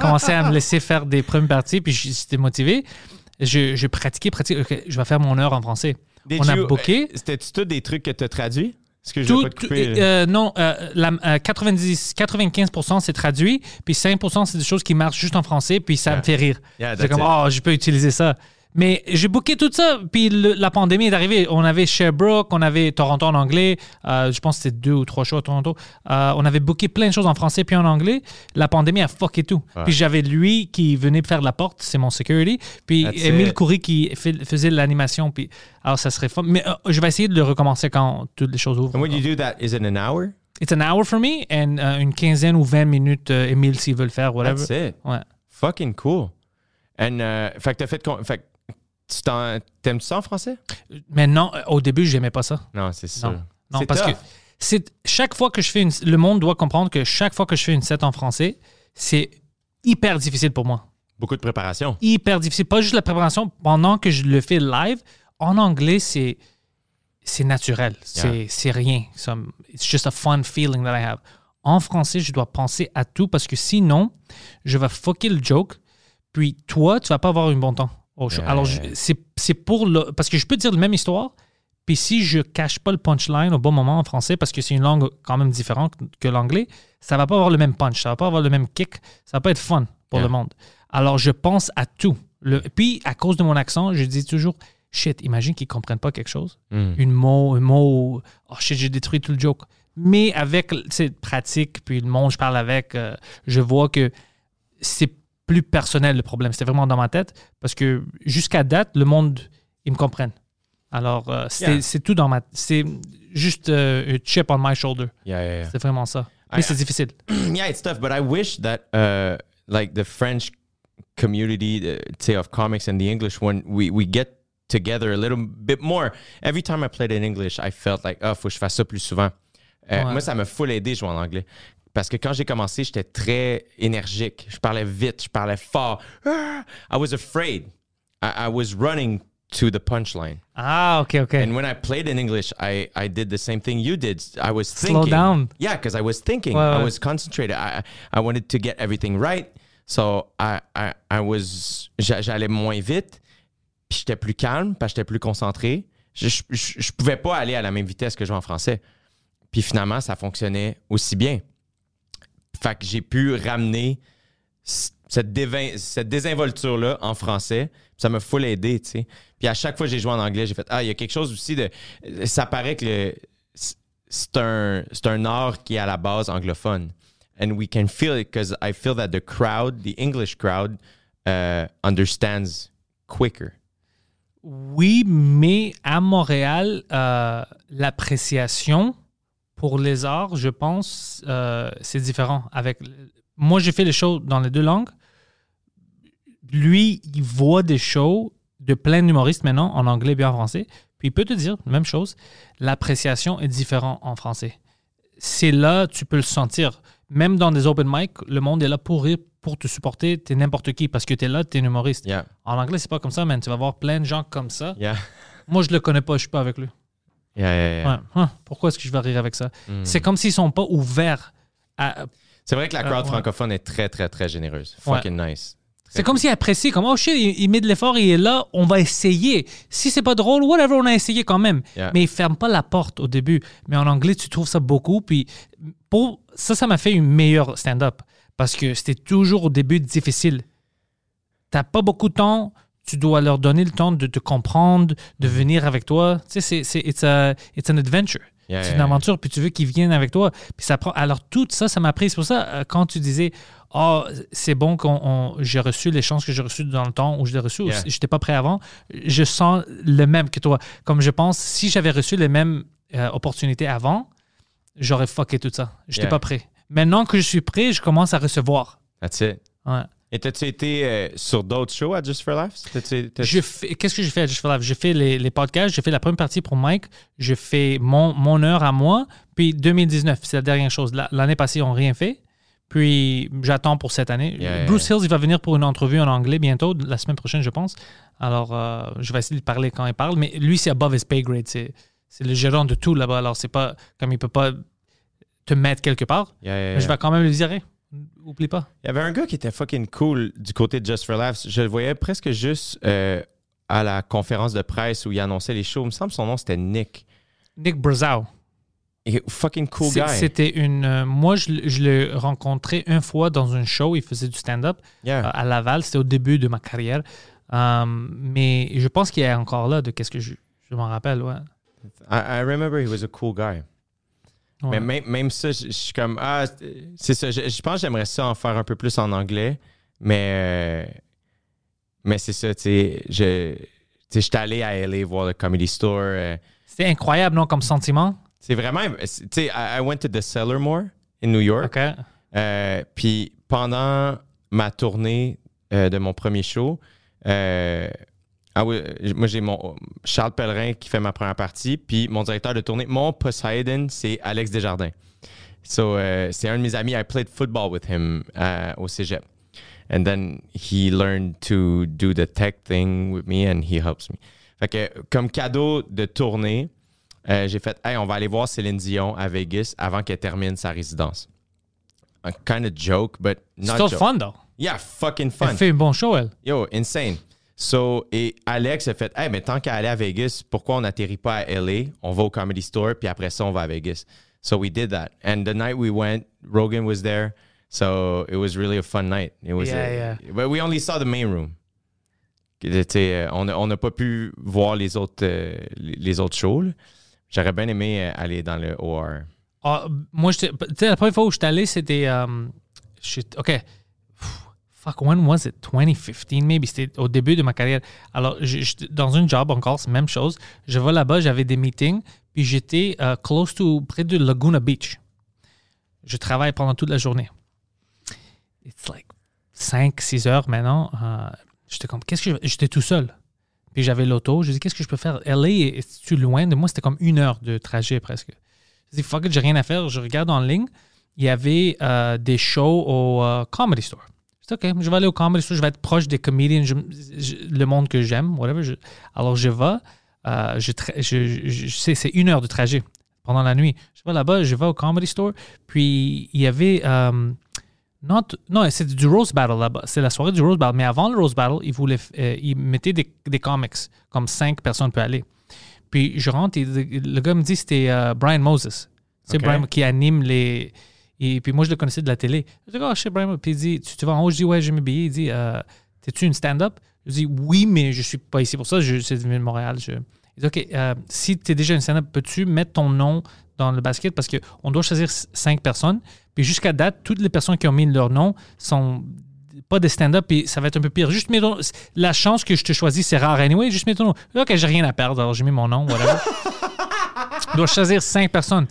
commencé à me laisser faire des premières parties, puis j'étais motivé. Je, je pratiquais, pratiquais. OK, je vais faire mon heure en français. Did On a you- booké. euh, C'était-tu tout des trucs que tu as traduits? Est-ce que je Tout, vais pas te couper? là? euh, non, euh, la- euh, 90, 95% c'est traduit, puis 5% c'est des choses qui marchent juste en français, puis ça Yeah. me fait rire. Yeah, c'est comme, it. oh, je peux utiliser ça. Mais j'ai booké tout ça, puis le- la pandémie est arrivée. On avait Sherbrooke, on avait Toronto en anglais, euh, je pense que c'était deux ou trois shows à Toronto. Euh, on avait booké plein de choses en français puis en anglais. La pandémie a fucké tout. Puis j'avais lui qui venait faire la porte, c'est mon security, puis That's Émile it. Coury qui fait- faisait l'animation. Puis alors ça serait fun. Mais euh, je vais essayer de le recommencer quand toutes les choses ouvrent. And when you do that, is it an hour? It's an hour for me and une quinzaine ou 20 minutes, Émile, s'il veut le faire, whatever. That's it. Ouais. Fucking cool. And, fait que t'as fait... tu T'aimes-tu ça en français? Mais non, euh, au début, j'aimais pas ça. Non, c'est sûr. Non, parce tough. que c'est chaque fois que je fais une, le monde doit comprendre que chaque fois que je fais une set en français, c'est hyper difficile pour moi. Beaucoup de préparation. Hyper difficile. Pas juste la préparation. Pendant que je le fais live, en anglais, c'est c'est naturel. C'est Yeah. c'est rien. It's just a fun feeling that I have. En français, je dois penser à tout parce que sinon, je vais fucker le joke. Puis toi, tu vas pas avoir un bon temps. Show. Yeah. Alors, c'est pour le. Parce que je peux dire la même histoire. Puis si je cache pas le punchline au bon moment en français, parce que c'est une langue quand même différente que l'anglais, ça va pas avoir le même punch, ça va pas avoir le même kick, ça va pas être fun pour Yeah. le monde. Alors je pense à tout. Le, puis à cause de mon accent, je dis toujours shit, imagine qu'ils comprennent pas quelque chose. Mm. Une mot, un mot, oh shit, j'ai détruit tout le joke. Mais avec cette pratique, puis le monde, je parle avec, euh, je vois que c'est plus personnel le problème. C'était vraiment dans ma tête parce que jusqu'à date, le monde, ils me comprennent. Alors, euh, c'était- Yeah. c'est tout dans ma. C'est juste euh, un chip on my shoulder. Yeah, yeah, yeah. C'est vraiment ça. Mais c'est difficile. yeah, it's tough, but I wish that uh, like the French community, uh, say of comics and the English one, we we get together a little bit more. Every time I played in English, I felt like, oh, faut que je fasse ça plus souvent. Euh, Ouais. Moi, ça m'a full aidé jouer en anglais. Parce que quand j'ai commencé, j'étais très énergique. Je parlais vite, je parlais fort. Ah! I was afraid. I, I was running to the punchline. Ah, OK, OK. And when I played in English, I, I did the same thing you did. I was Slow thinking. down. Yeah, because I was thinking. I was concentrated. I I wanted to get everything right. So I I, I was j'a- j'allais moins vite, puis j'étais plus calme, parce que j'étais plus concentré. Je, je, je- pouvais pas aller à la même vitesse que je en français. Puis finalement, ça fonctionnait aussi bien. Fait que j'ai pu ramener cette, cette désinvolture-là en français. Ça m'a full aidé, tu. Puis à chaque fois que j'ai joué en anglais, j'ai fait Ah, il y a quelque chose aussi de. Ça paraît que c'est un, un art qui est à la base anglophone. And we can feel it because I feel that the crowd, the English crowd, uh, understands quicker. Oui, mais à Montréal, euh, l'appréciation pour les arts, je pense, euh, c'est différent. Avec moi, j'ai fait les shows dans les deux langues. Lui, il voit des shows de plein d'humoristes maintenant en anglais et en français. Puis il peut te dire même chose. L'appréciation est différente en français. C'est là, tu peux le sentir. Même dans des open mic, le monde est là pour rire, pour te supporter. T'es n'importe qui parce que t'es là, t'es un humoriste. Yeah. En anglais, c'est pas comme ça, man. Tu vas voir plein de gens comme ça. Yeah. Moi, je le connais pas, je suis pas avec lui. Yeah, yeah, yeah. Ouais. Pourquoi est-ce que je vais rire avec ça? Mm. C'est comme s'ils sont pas ouverts. à- C'est vrai que la Euh, crowd francophone est très, très, très généreuse. Fucking nice. C'est comme s'ils apprécient, comme, oh shit, il, il met de l'effort, il est là, on va essayer. Si c'est pas drôle, whatever, on a essayé quand même. Yeah. Mais ils ferment pas la porte au début. Mais en anglais, tu trouves ça beaucoup. Puis pour ça, ça m'a fait une meilleure stand-up. Parce que c'était toujours au début difficile. T'as pas beaucoup de temps, tu dois leur donner le temps de te comprendre, de Mm-hmm. venir avec toi. Tu sais, c'est, c'est it's, a- it's an adventure. Yeah, c'est une yeah. aventure, puis tu veux qu'ils viennent avec toi. Puis ça prend. Alors, tout ça, ça m'a pris. C'est pour ça, euh, quand tu disais, oh, c'est bon on- j'ai reçu les chances que j'ai reçues dans le temps où je l'ai reçu, Yeah. si j'étais pas prêt avant, je sens le même que toi. Comme je pense, si j'avais reçu les mêmes euh, opportunités avant, j'aurais fucké tout ça. J'étais Yeah. pas prêt. Maintenant que je suis prêt, je commence à recevoir. That's it. Ouais. Et t'as-tu été euh, sur d'autres shows à Just for Laughs? Qu'est-ce que j'ai fait à Just for Life? J'ai fait les, les podcasts, j'ai fait la première partie pour Mike, j'ai fait mon, mon heure à moi, puis 2019, c'est la dernière chose. La- L'année passée, ils n'ont rien fait. Puis j'attends pour cette année. Yeah, Bruce Hills, il va venir pour une entrevue en anglais bientôt, la semaine prochaine, je pense. Alors, euh, je vais essayer de parler quand il parle. Mais lui, c'est above his pay grade. C'est, le gérant de tout là-bas. Alors, c'est pas comme il peut pas te mettre quelque part. Yeah, yeah, Mais je vais quand même lui dire, oublie pas. Il y avait un gars qui était fucking cool du côté de Just for Laughs. Je le voyais presque juste euh, à la conférence de presse où il annonçait les shows. Il me semble que son nom c'était Nick. Nick Brazow. Fucking cool guy. C'était une. euh, moi, je, l'ai rencontré une fois dans un show. Il faisait du stand-up Yeah. euh, à Laval. C'était au début de ma carrière. Euh, mais je pense qu'il est encore là, de qu'est-ce que je, je m'en rappelle. Ouais. I, I remember he was a cool guy. Ouais. Mais même, même ça, je suis comme ah c'est ça. Je, pense que j'aimerais ça en faire un peu plus en anglais, mais euh, mais c'est ça. Tu sais, je j'étais allé à LA voir le Comedy Store. euh, C'était incroyable, non, comme sentiment? c'est vraiment, c'est- tu sais, I, I went to the Cellar More in New York. Euh, puis pendant ma tournée euh, de mon premier show, ah oui, euh, moi j'ai mon Charles Pellerin qui fait ma première partie, puis mon directeur de tournée, mon Poseidon, c'est Alex Desjardins. So euh, c'est un de mes amis. I played football with him euh, au cégep. And then he learned to do the tech thing with me and he helps me. Fait que comme cadeau de tournée, euh, j'ai fait Hey, on va aller voir Céline Dion à Vegas avant qu'elle termine sa résidence. A kind of joke, but not Still joke. fun, though. Yeah, fucking fun. Elle fait un bon show, elle. Yo, insane. So, et Alex a fait, hey, mais tant qu'à aller à Vegas, pourquoi on n'atterrit pas à LA? On va au Comedy Store, puis après ça, on va à Vegas. So we did that. And the night we went, Rogan was there. So it was really a fun night. It was Yeah, a- yeah. But we only saw the main room. On n'a on pas pu voir les autres, euh, les autres shows. J'aurais bien aimé euh, aller dans le OR. Ah, moi, tu sais, la première fois où je suis allé, c'était. j'étais- OK. Fuck, when was it? 2015, maybe. C'était au début de ma carrière. Alors, dans un job encore, c'est même chose. Je vais là-bas, j'avais des meetings, puis j'étais euh, close to, près de Laguna Beach. Je travaille pendant toute la journée. It's like 5, 6 heures maintenant. Euh, j'étais comme, qu'est-ce que J'étais tout seul. Puis j'avais l'auto. Je dis, qu'est-ce que je peux faire? LA, est-tu loin de moi? C'était comme une heure de trajet presque. Je dis, fuck j'ai rien à faire. Je regarde en ligne. Il y avait euh, des shows au euh, Comedy Store. OK, je vais aller au Comedy Store. Je vais être proche des je- le monde que j'aime, whatever. Je- alors, je vais. euh, je, je, c'est, une heure de trajet pendant la nuit. Je vais là-bas, je vais au Comedy Store. Puis, il y avait. euh, non, c'est du Rose Battle là-bas. C'est la soirée du Rose Battle. Mais avant le Rose Battle, ils, voulaient, euh, ils mettaient des, des comics, comme cinq personnes peuvent aller. Puis je rentre et le, gars me dit que c'était euh, Brian Moses. C'est. Brian qui anime les. Et puis moi, je le connaissais de la télé. Je dis, oh, je sais Brian. Puis il dit, tu, tu vas en haut? Je dis, ouais, j'ai mes billets. Il dit, euh, t'es-tu une stand-up? Je dis, oui, mais je suis pas ici pour ça. Je, c'est de Montréal. Je... Il dit, OK, euh, si tu es déjà une stand-up, peux-tu mettre ton nom dans le basket? Parce qu'on doit choisir cinq personnes. Puis jusqu'à date, toutes les personnes qui ont mis leur nom sont pas des stand-up et ça va être un peu pire. Juste mets ton- La chance que je te choisis, c'est rare anyway. Juste mets ton nom. OK, j'ai rien à perdre, alors j'ai mis mon nom, whatever. je dois choisir cinq personnes.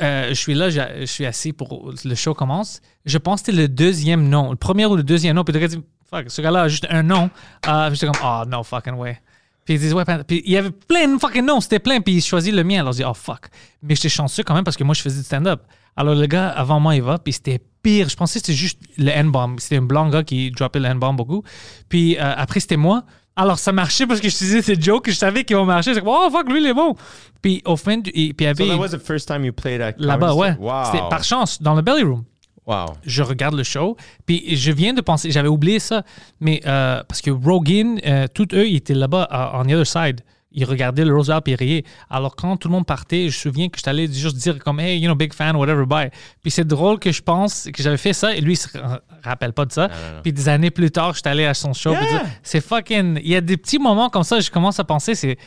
Euh, je suis là, je suis assis pour le show commence. Je pense que c'était le deuxième nom, le premier ou le deuxième nom. Puis le gars dit, fuck, ce gars-là a juste un nom. Euh, j'étais comme, oh no fucking way. Puis ils disent, ouais, puis il y avait plein de fucking noms, c'était plein. Puis il choisit le mien. Alors je dis, oh fuck. Mais j'étais chanceux quand même parce que moi je faisais du stand-up. Alors le gars avant moi il va, puis c'était pire. Je pensais que c'était juste le N-bomb. C'était un blanc gars qui droppait le N-bomb beaucoup. Puis euh, après c'était moi. Alors ça marchait parce que je disais ces jokes que je savais qu'ils vont marcher. J'étais comme, oh fuck, lui il est bon. Puis au fin du. Puis il y So avait. that was the first time you played at Là-bas, ouais. Wow. C'était par chance, dans le Belly Room. Wow. Je regarde le show, puis je viens de penser, j'avais oublié ça, mais euh, parce que Rogan, euh, tous eux, ils étaient là-bas, on the other side. Ils regardaient le Roosevelt puis ils riaient. Alors, quand tout le monde partait, je me souviens que j'étais allé juste dire comme, hey, you know, big fan, whatever, bye. Puis c'est drôle que je pense que j'avais fait ça et lui, il se ra- rappelle pas de ça. Puis des années plus tard, j'étais allé à son show. Yeah. C'est fucking. Il y a des petits moments comme ça, je commence à penser, c'est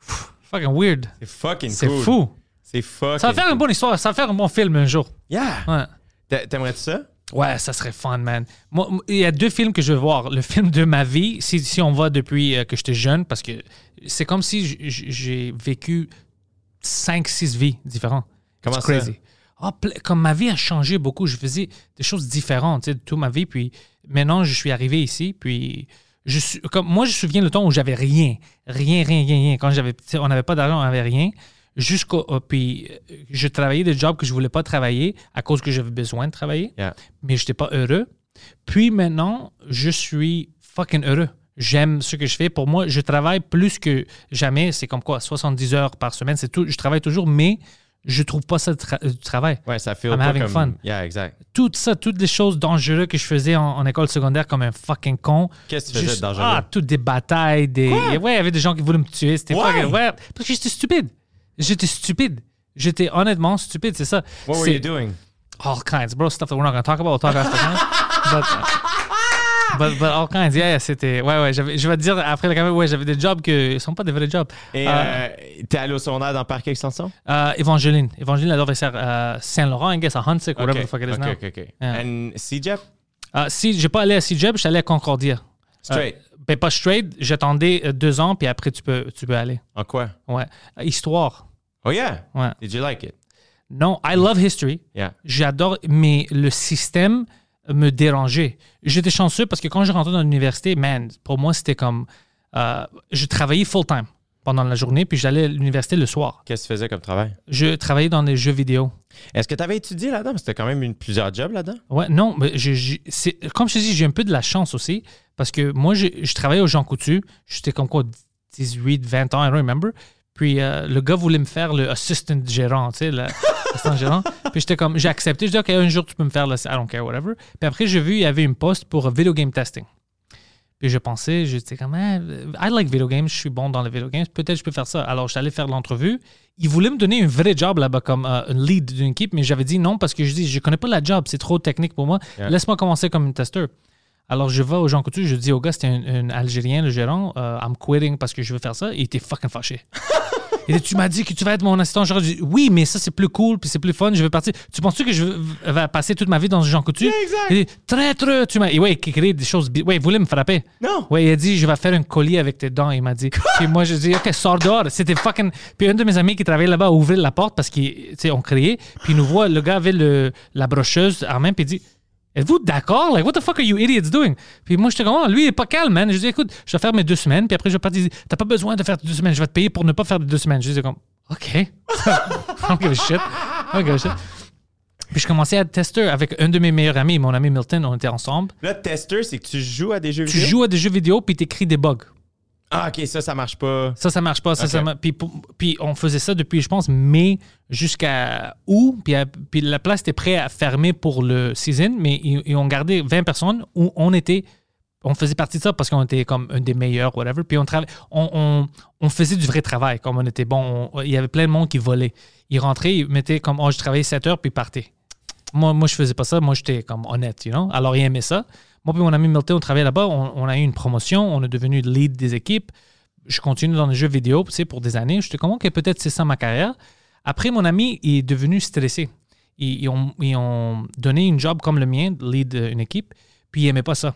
fucking weird. C'est fucking C'est cool. fou. C'est fucking Ça va faire une bonne histoire, ça va faire un bon film un jour. Yeah. Ouais. T'aimerais-tu ça? Ouais, ça serait fun, man. Moi, il y a deux films que je veux voir. Le film de ma vie, si, si on va depuis euh, que j'étais jeune, parce que c'est comme si j'ai vécu cinq, six vies différentes. Comment ça? crazy. Ple- comme ma vie a changé beaucoup, je faisais des choses différentes, tu sais, toute ma vie. Puis maintenant, je suis arrivé ici, puis je suis, comme moi, je me souviens le temps où j'avais rien, rien, rien, rien, rien. Quand j'avais, on n'avait pas d'argent, on n'avait rien. Jusqu'au. euh, puis, euh, je travaillais des jobs que je voulais pas travailler à cause que j'avais besoin de travailler, Yeah. mais je n'étais pas heureux. Puis maintenant, je suis fucking heureux. J'aime ce que je fais. Pour moi, je travaille plus que jamais. C'est comme quoi, 70 heures par semaine. C'est tout. Je travaille toujours, mais je trouve pas ça tra- du travail. Ouais, ça fait I'm pas having comme... fun. Yeah, exact. Tout ça, toutes les choses dangereuses que je faisais en, en école secondaire comme un fucking con. Qu'est-ce que tu faisais de dangereux? Ah, toutes des batailles, des. Ouais, il y avait des gens qui voulaient me tuer. C'était. Ouais, parce que j'étais stupide. J'étais stupide. J'étais honnêtement stupide, c'est ça. What were you doing? all kinds, bro. Stuff that we're not going to talk about. We'll talk after that. But, but, but all kinds. Yeah, yeah, c'était. Ouais, ouais. Je vais te dire après la caméra, ouais, j'avais des jobs que sont pas des vrais jobs. Et Euh, euh, t'es allé au secondaire dans Parc Extension? euh, Evangeline. Evangeline, elle devait faire euh, Saint-Laurent, I guess, à Huntsick, whatever the fuck it is OK, now. OK, OK. Yeah. And CJEP? Euh, si j'ai pas allé à CJEB, je suis allé à Concordia. Straight? Euh, ben, pas straight. J'attendais euh, deux ans, puis après, tu peux, tu peux aller. En quoi? Ouais. Euh, Histoire. Oh yeah? Ouais. Did you like it? Non, I love history. Yeah. J'adore, mais le système me dérangeait. J'étais chanceux parce que quand je rentrais dans l'université, man, pour moi, c'était comme. euh, je travaillais full-time pendant la journée, puis j'allais à l'université le soir. Qu'est-ce que tu faisais comme travail? Je travaillais dans des jeux vidéo. Est-ce que tu avais étudié là-dedans? T'as quand même eu plusieurs jobs là-dedans? Ouais, non, mais je- je- c'est- comme je te dis, j'ai un peu de la chance aussi parce que moi, je, je travaillais au Jean Coutu. J'étais comme quoi, 18, 20 ans, I don't remember. Puis euh, le gars voulait me faire le assistant gérant, tu sais, l'assistant gérant. Puis j'étais comme, j'ai accepté. Je dis, OK, un jour, tu peux me faire le. I don't care, whatever. Puis après, j'ai vu, il y avait une poste pour video game testing. Puis je pensais, j'étais comme, Ah, I like video games, je suis bon dans les video games, peut-être je peux faire ça. Alors, je suis allé faire l'entrevue. Il voulait me donner un vrai job là-bas comme euh, un lead d'une équipe, mais j'avais dit non parce que je dis, je connais pas la job, c'est trop technique pour moi. Yeah. Laisse-moi commencer comme un testeur. Alors, je vais au Jean Coutu, je dis au gars, c'était un, un Algérien, le gérant, euh, I'm quitting parce que je veux faire ça. Et il était fucking fâché. Dit, tu m'as dit que tu vas être mon assistant. Je dis, oui, mais ça, c'est plus cool, puis c'est plus fun, je veux partir. Tu penses-tu que je vais passer toute ma vie dans Jean Coutu? exact. Il dit, traître, tu m'as. Et ouais, il crée des choses. Ouais, il voulait me frapper. Non. Ouais, il a dit, je vais faire un collier avec tes dents, il m'a dit. Puis moi, je dis, OK, sors dehors. C'était fucking. Puis un de mes amis qui travaillait là-bas a ouvert la porte parce qu'on criait. Puis il nous voit, le gars avait le, la brocheuse en main, puis il dit, Êtes-vous d'accord? Like, what the fuck are you idiots doing? Puis moi, j'étais comme, oh, lui, il est pas calme, man. Je dis, écoute, je vais faire mes deux semaines, puis après, je vais partir. T'as pas besoin de faire deux semaines, je vais te payer pour ne pas faire de deux semaines. Je dis, comme, OK. Give a shit. Give a shit. Puis je commençais à être testeur avec un de mes meilleurs amis, mon ami Milton, on était ensemble. Là, tester, c'est que tu joues à des jeux Tu vidéo? joues à des jeux vidéo, puis t'écris des bugs. Ah, OK, ça, ça marche pas. Ça, ça marche pas. Ça, ça puis, on faisait ça depuis, je pense, mai jusqu'à août. Puis, à- puis la place était prête à fermer pour le season, mais ils, ils ont gardé 20 personnes où on était. On faisait partie de ça parce qu'on était comme un des meilleurs, whatever. Puis on, on, on, on faisait du vrai travail, comme on était bon. On- il y avait plein de monde qui volait. Ils rentraient, ils mettaient comme, oh, je travaillais 7 heures, puis partaient. Moi, moi, je faisais pas ça. Moi, j'étais comme honnête, you know? Alors, ils aimaient ça. Moi, puis mon ami Milton, on travaillait là-bas. On, on a eu une promotion. On est devenu lead des équipes. Je continue dans les jeux vidéo, tu sais, pour des années. J'étais comme, OK, peut-être c'est ça ma carrière. Après, mon ami est devenu stressé. Ils, ils ont, ils ont donné une job comme le mien, lead une équipe, puis il aimait pas ça.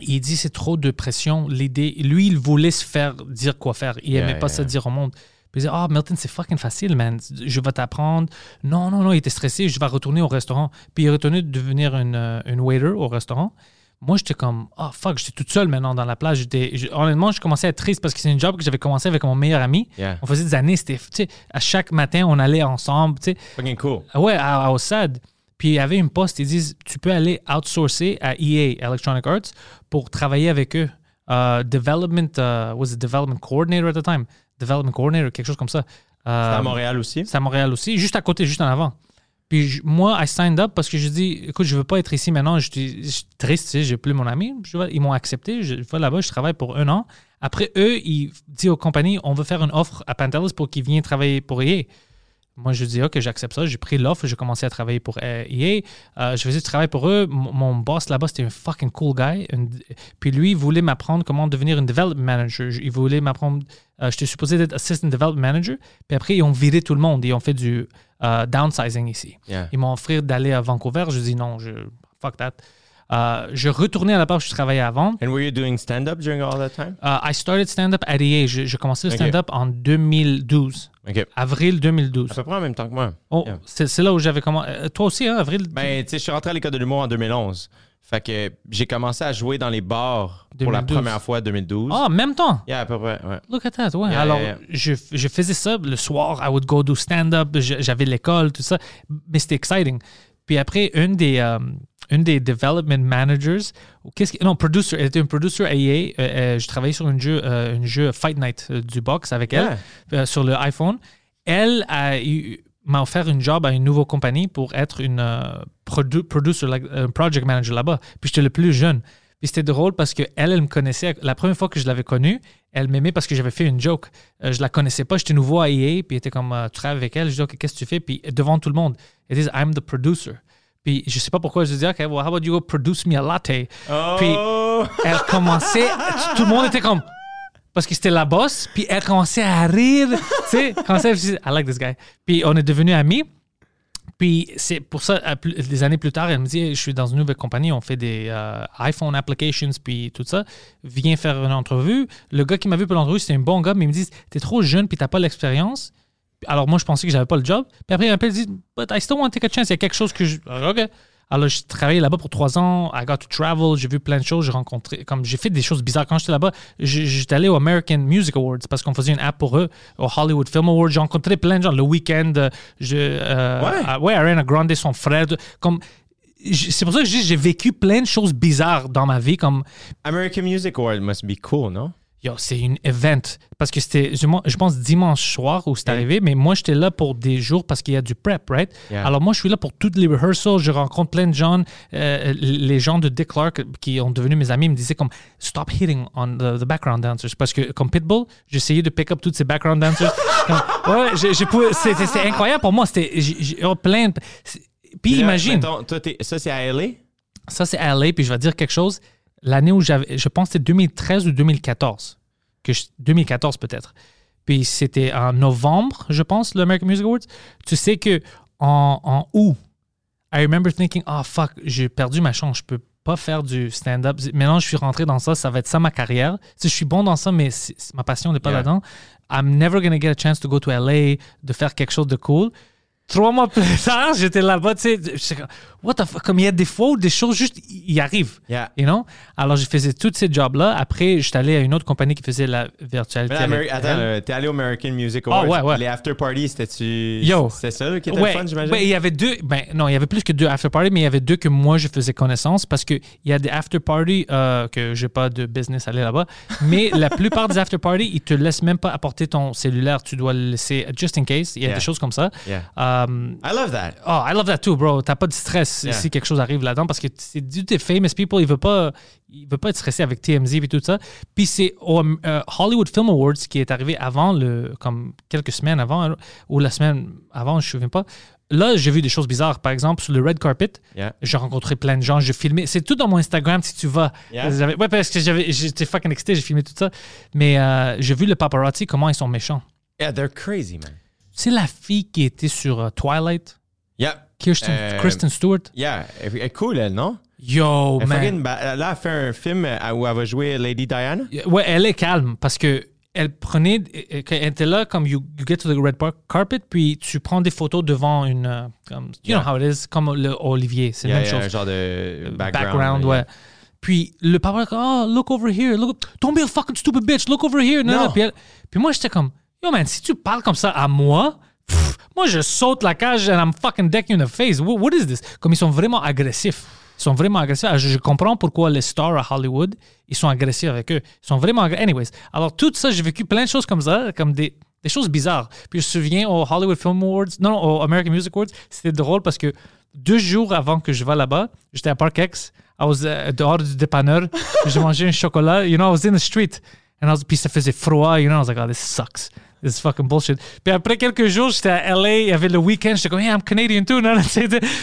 Il dit c'est trop de pression. L'idée, lui, il voulait se faire dire quoi faire. Il Yeah, aimait pas yeah. ça dire au monde. Puis il disait, ah, Milton, c'est fucking facile, man. Je vais t'apprendre. Non, non, non, il était stressé. Je vais retourner au restaurant. Puis il est retourné de devenir une, euh, une waiter au restaurant. Moi, j'étais comme, ah, fuck, j'étais toute seule maintenant dans la plage. J'étais, honnêtement, je commençais à être triste parce que c'est une job que j'avais commencé avec mon meilleur ami. Yeah. On faisait des années, c'était, tu sais, à chaque matin, on allait ensemble, tu sais. Fucking cool. Ouais, à, à OSAD. Puis il y avait une poste, ils disent tu peux aller outsourcer à EA, Electronic Arts, pour travailler avec eux. Euh, development, uh, was it Development Coordinator at the time? Development Coordinator, quelque chose comme ça. Euh, C'est à Montréal aussi? c'est à Montréal aussi, juste à côté, juste en avant. Puis je- moi, I signed up parce que je dis, écoute, je veux pas être ici maintenant, je suis triste, tu sais, j'ai plus mon ami. Ils m'ont accepté, je vais là-bas, je travaille pour un an. Après, eux, ils disent aux compagnies, on veut faire une offre à Pantelis pour qu'ils viennent travailler pour EA. Moi, je dis, OK, j'accepte ça. J'ai pris l'offre, j'ai commencé à travailler pour euh, EA. Euh, je faisais du travail pour eux. Mon boss là-bas, c'était un fucking cool guy. Puis lui, il voulait m'apprendre comment devenir un development manager. Il voulait m'apprendre. euh, J'étais supposé être assistant development manager. Puis après, ils ont viré tout le monde. Ils ont fait du euh, downsizing ici. Yeah. Ils m'ont offert d'aller à Vancouver. Je dis non, je, fuck that. Euh, je retournais à la part où je travaillais avant. And were you doing stand-up during all that time? Uh, I started stand-up at EA. Je- J'ai commencé le stand-up en 2012. OK. Avril 2012. À peu près en même temps que moi. Oh, Yeah. c'est là où j'avais commencé. toi aussi, hein, avril? Ben, tu sais, je suis rentré à l'école de l'humour en 2011. Fait que j'ai commencé à jouer dans les bars pour la 2012. première fois en 2012. Ah, en même temps? Yeah, à peu près, ouais. Look at that, ouais. Yeah, Alors, yeah, yeah. Je, je faisais ça le soir. I would go do stand-up. J'avais l'école, tout ça. Mais c'était exciting. Puis après, une des, euh, une des development managers, qu'est-ce que, non, producer, elle était une producer AA. euh, euh, je travaillais sur un jeu, euh, un jeu Fight Night du box avec elle, sur le iPhone. Elle a eu- m'a offert une job à une nouvelle compagnie pour être une euh, produ- producer, like, un project manager là-bas. Puis j'étais le plus jeune. Puis c'était drôle parce qu'elle, elle me connaissait. La première fois que je l'avais connue, elle m'aimait parce que j'avais fait une joke. Euh, je la connaissais pas, j'étais nouveau à EA, puis était comme, euh, tu travailles avec elle. Je dis, OK, qu'est-ce que tu fais? Puis devant tout le monde, elle dit, I'm the producer. Puis je sais pas pourquoi, je dis, OK, well, how about you go produce me a latte? Puis Oh! elle commençait, tout le monde était comme, parce que c'était la boss, puis elle commençait à rire, tu sais, à dire, I like this guy. Puis on est devenus amis. Puis c'est pour ça, des années plus tard, elle me dit, je suis dans une nouvelle compagnie, on fait des euh, iPhone applications, puis tout ça. Viens faire une entrevue. Le gars qui m'a vu pour l'entrevue, c'était un bon gars, mais il me dit, t'es trop jeune, puis t'as pas l'expérience. Alors moi, je pensais que j'avais pas le job. Puis après, il m'appelle, il dit, but I still want to take a chance. Il y a quelque chose que je. Alors, OK. Alors, j'ai travaillé là-bas pour trois ans. I got to travel. J'ai vu plein de choses. J'ai rencontré. Comme j'ai fait des choses bizarres. Quand j'étais là-bas, j'étais allé au American Music Awards parce qu'on faisait une app pour eux, au Hollywood Film Awards. J'ai rencontré plein de gens. Le week-end, euh, je, euh, Ouais. ouais, Ariana Grande, son frère. Comme. C'est pour ça que j'ai vécu plein de choses bizarres dans ma vie. Comme American Music Award must be cool, non? Yo, c'est une event. Parce que c'était, je, pense, dimanche soir où c'est arrivé, mais moi, j'étais là pour des jours parce qu'il y a du prep, right? Yeah. Alors, moi, je suis là pour toutes les rehearsals. Je rencontre plein de gens. Euh, les gens de Dick Clark qui ont devenu mes amis me disaient comme stop hitting on the, the background dancers. Parce que, comme Pitbull, j'essayais de pick up toutes ces background dancers. Ouais, c'était incroyable pour moi. C'était oh, plein. Puis Là, imagine. mettons, toi, t'es- ça, c'est à LA? Ça, c'est à LA, puis je vais te dire quelque chose. L'année où j'avais, je pense que c'était 2013 ou 2014. Que je- 2014 peut-être. Puis c'était en novembre, je pense, le American Music Awards. Tu sais que en, en août, I remember thinking, oh fuck, j'ai perdu ma chance, je peux pas faire du stand-up. Maintenant, je suis rentré dans ça, ça va être ça ma carrière. Si je suis bon dans ça, mais ma passion n'est pas Yeah. là-dedans. I'm never gonna get a chance to go to LA, de faire quelque chose de cool. Trois mois plus tard, j'étais là-bas, tu sais, what the fuck, comme il y a des fois où des choses juste y arrivent. Yeah. You know? Alors, je faisais tous ces jobs-là. Après, j'étais allé à une autre compagnie qui faisait la virtualité. Ameri- attends, euh, t'es allé au American Music Ah, Awards. ouais, ouais. Les after parties, c'était-tu. Yo. C'est ça qui était Ouais, le fun, j'imagine? ouais, il y avait deux. Ben, non, il y avait plus que deux after parties, mais il y avait deux que moi je faisais connaissance parce qu'il y a des after parties euh, que j'ai pas de business à aller là-bas. Mais la plupart des after parties, ils te laissent même pas apporter ton cellulaire. Tu dois le laisser just in case. Il y a Yeah. des choses comme ça. Yeah. Um, I love that. Oh, I love that too, bro. T'as pas de stress Yeah. si quelque chose arrive là-dedans parce que c'est du des famous people. Il veut pas, il veut pas être stressé avec TMZ et tout ça. Puis c'est au euh, Hollywood Film Awards qui est arrivé avant le, comme quelques semaines avant ou la semaine avant, je me souviens pas. Là, j'ai vu des choses bizarres. Par exemple, sur le red carpet, Yeah. j'ai rencontré plein de gens. J'ai filmé. C'est tout dans mon Instagram si tu vas. Yeah. Ouais, parce que j'étais fucking excité. J'ai filmé tout ça. Mais euh, j'ai vu le paparazzi comment ils sont méchants. Yeah, they're crazy, man. C'est la fille qui était sur euh, Twilight, Yeah. Kirsten, Euh, Kristen Stewart? Yeah. Elle est cool, elle, non? Yo, Elle man. ba- là, elle fait un film euh, où elle va jouer Lady Diana? Ouais, elle est calme parce que elle prenait, elle était là comme you, you get to the red carpet, puis tu prends des photos devant une, comme, you Yeah. know how it is, comme le Olivier, c'est Yeah, la même yeah, chose. un genre de background. Background, ouais. yeah. Puis le papa, oh, look over here, look, don't be a fucking stupid bitch, look over here. Non, Non. non. Puis, elle- puis moi, j'étais comme, yo man, si tu parles comme ça à moi, moi, je saute la cage and I'm fucking decking in the face. What, what is this? Comme ils sont vraiment agressifs. Ils sont vraiment agressifs. Ah, Je, comprends pourquoi les stars à Hollywood, ils sont agressifs avec eux. Ils sont vraiment agressifs. Anyways, alors tout ça, j'ai vécu plein de choses comme ça, comme des, choses bizarres. Puis je me souviens au Hollywood Film Awards, non, au American Music Awards, c'était drôle parce que deux jours avant que je vais là-bas, j'étais à Park X, I was uh, dehors du dépanneur, j'ai mangé un chocolat, you know, I was in the street. And I was, puis ça faisait froid, you know, I was like, oh, this sucks. This is fucking bullshit. Puis après quelques jours, j'étais à LA, il y avait le week-end, j'étais comme, yeah, I'm Canadian too, non,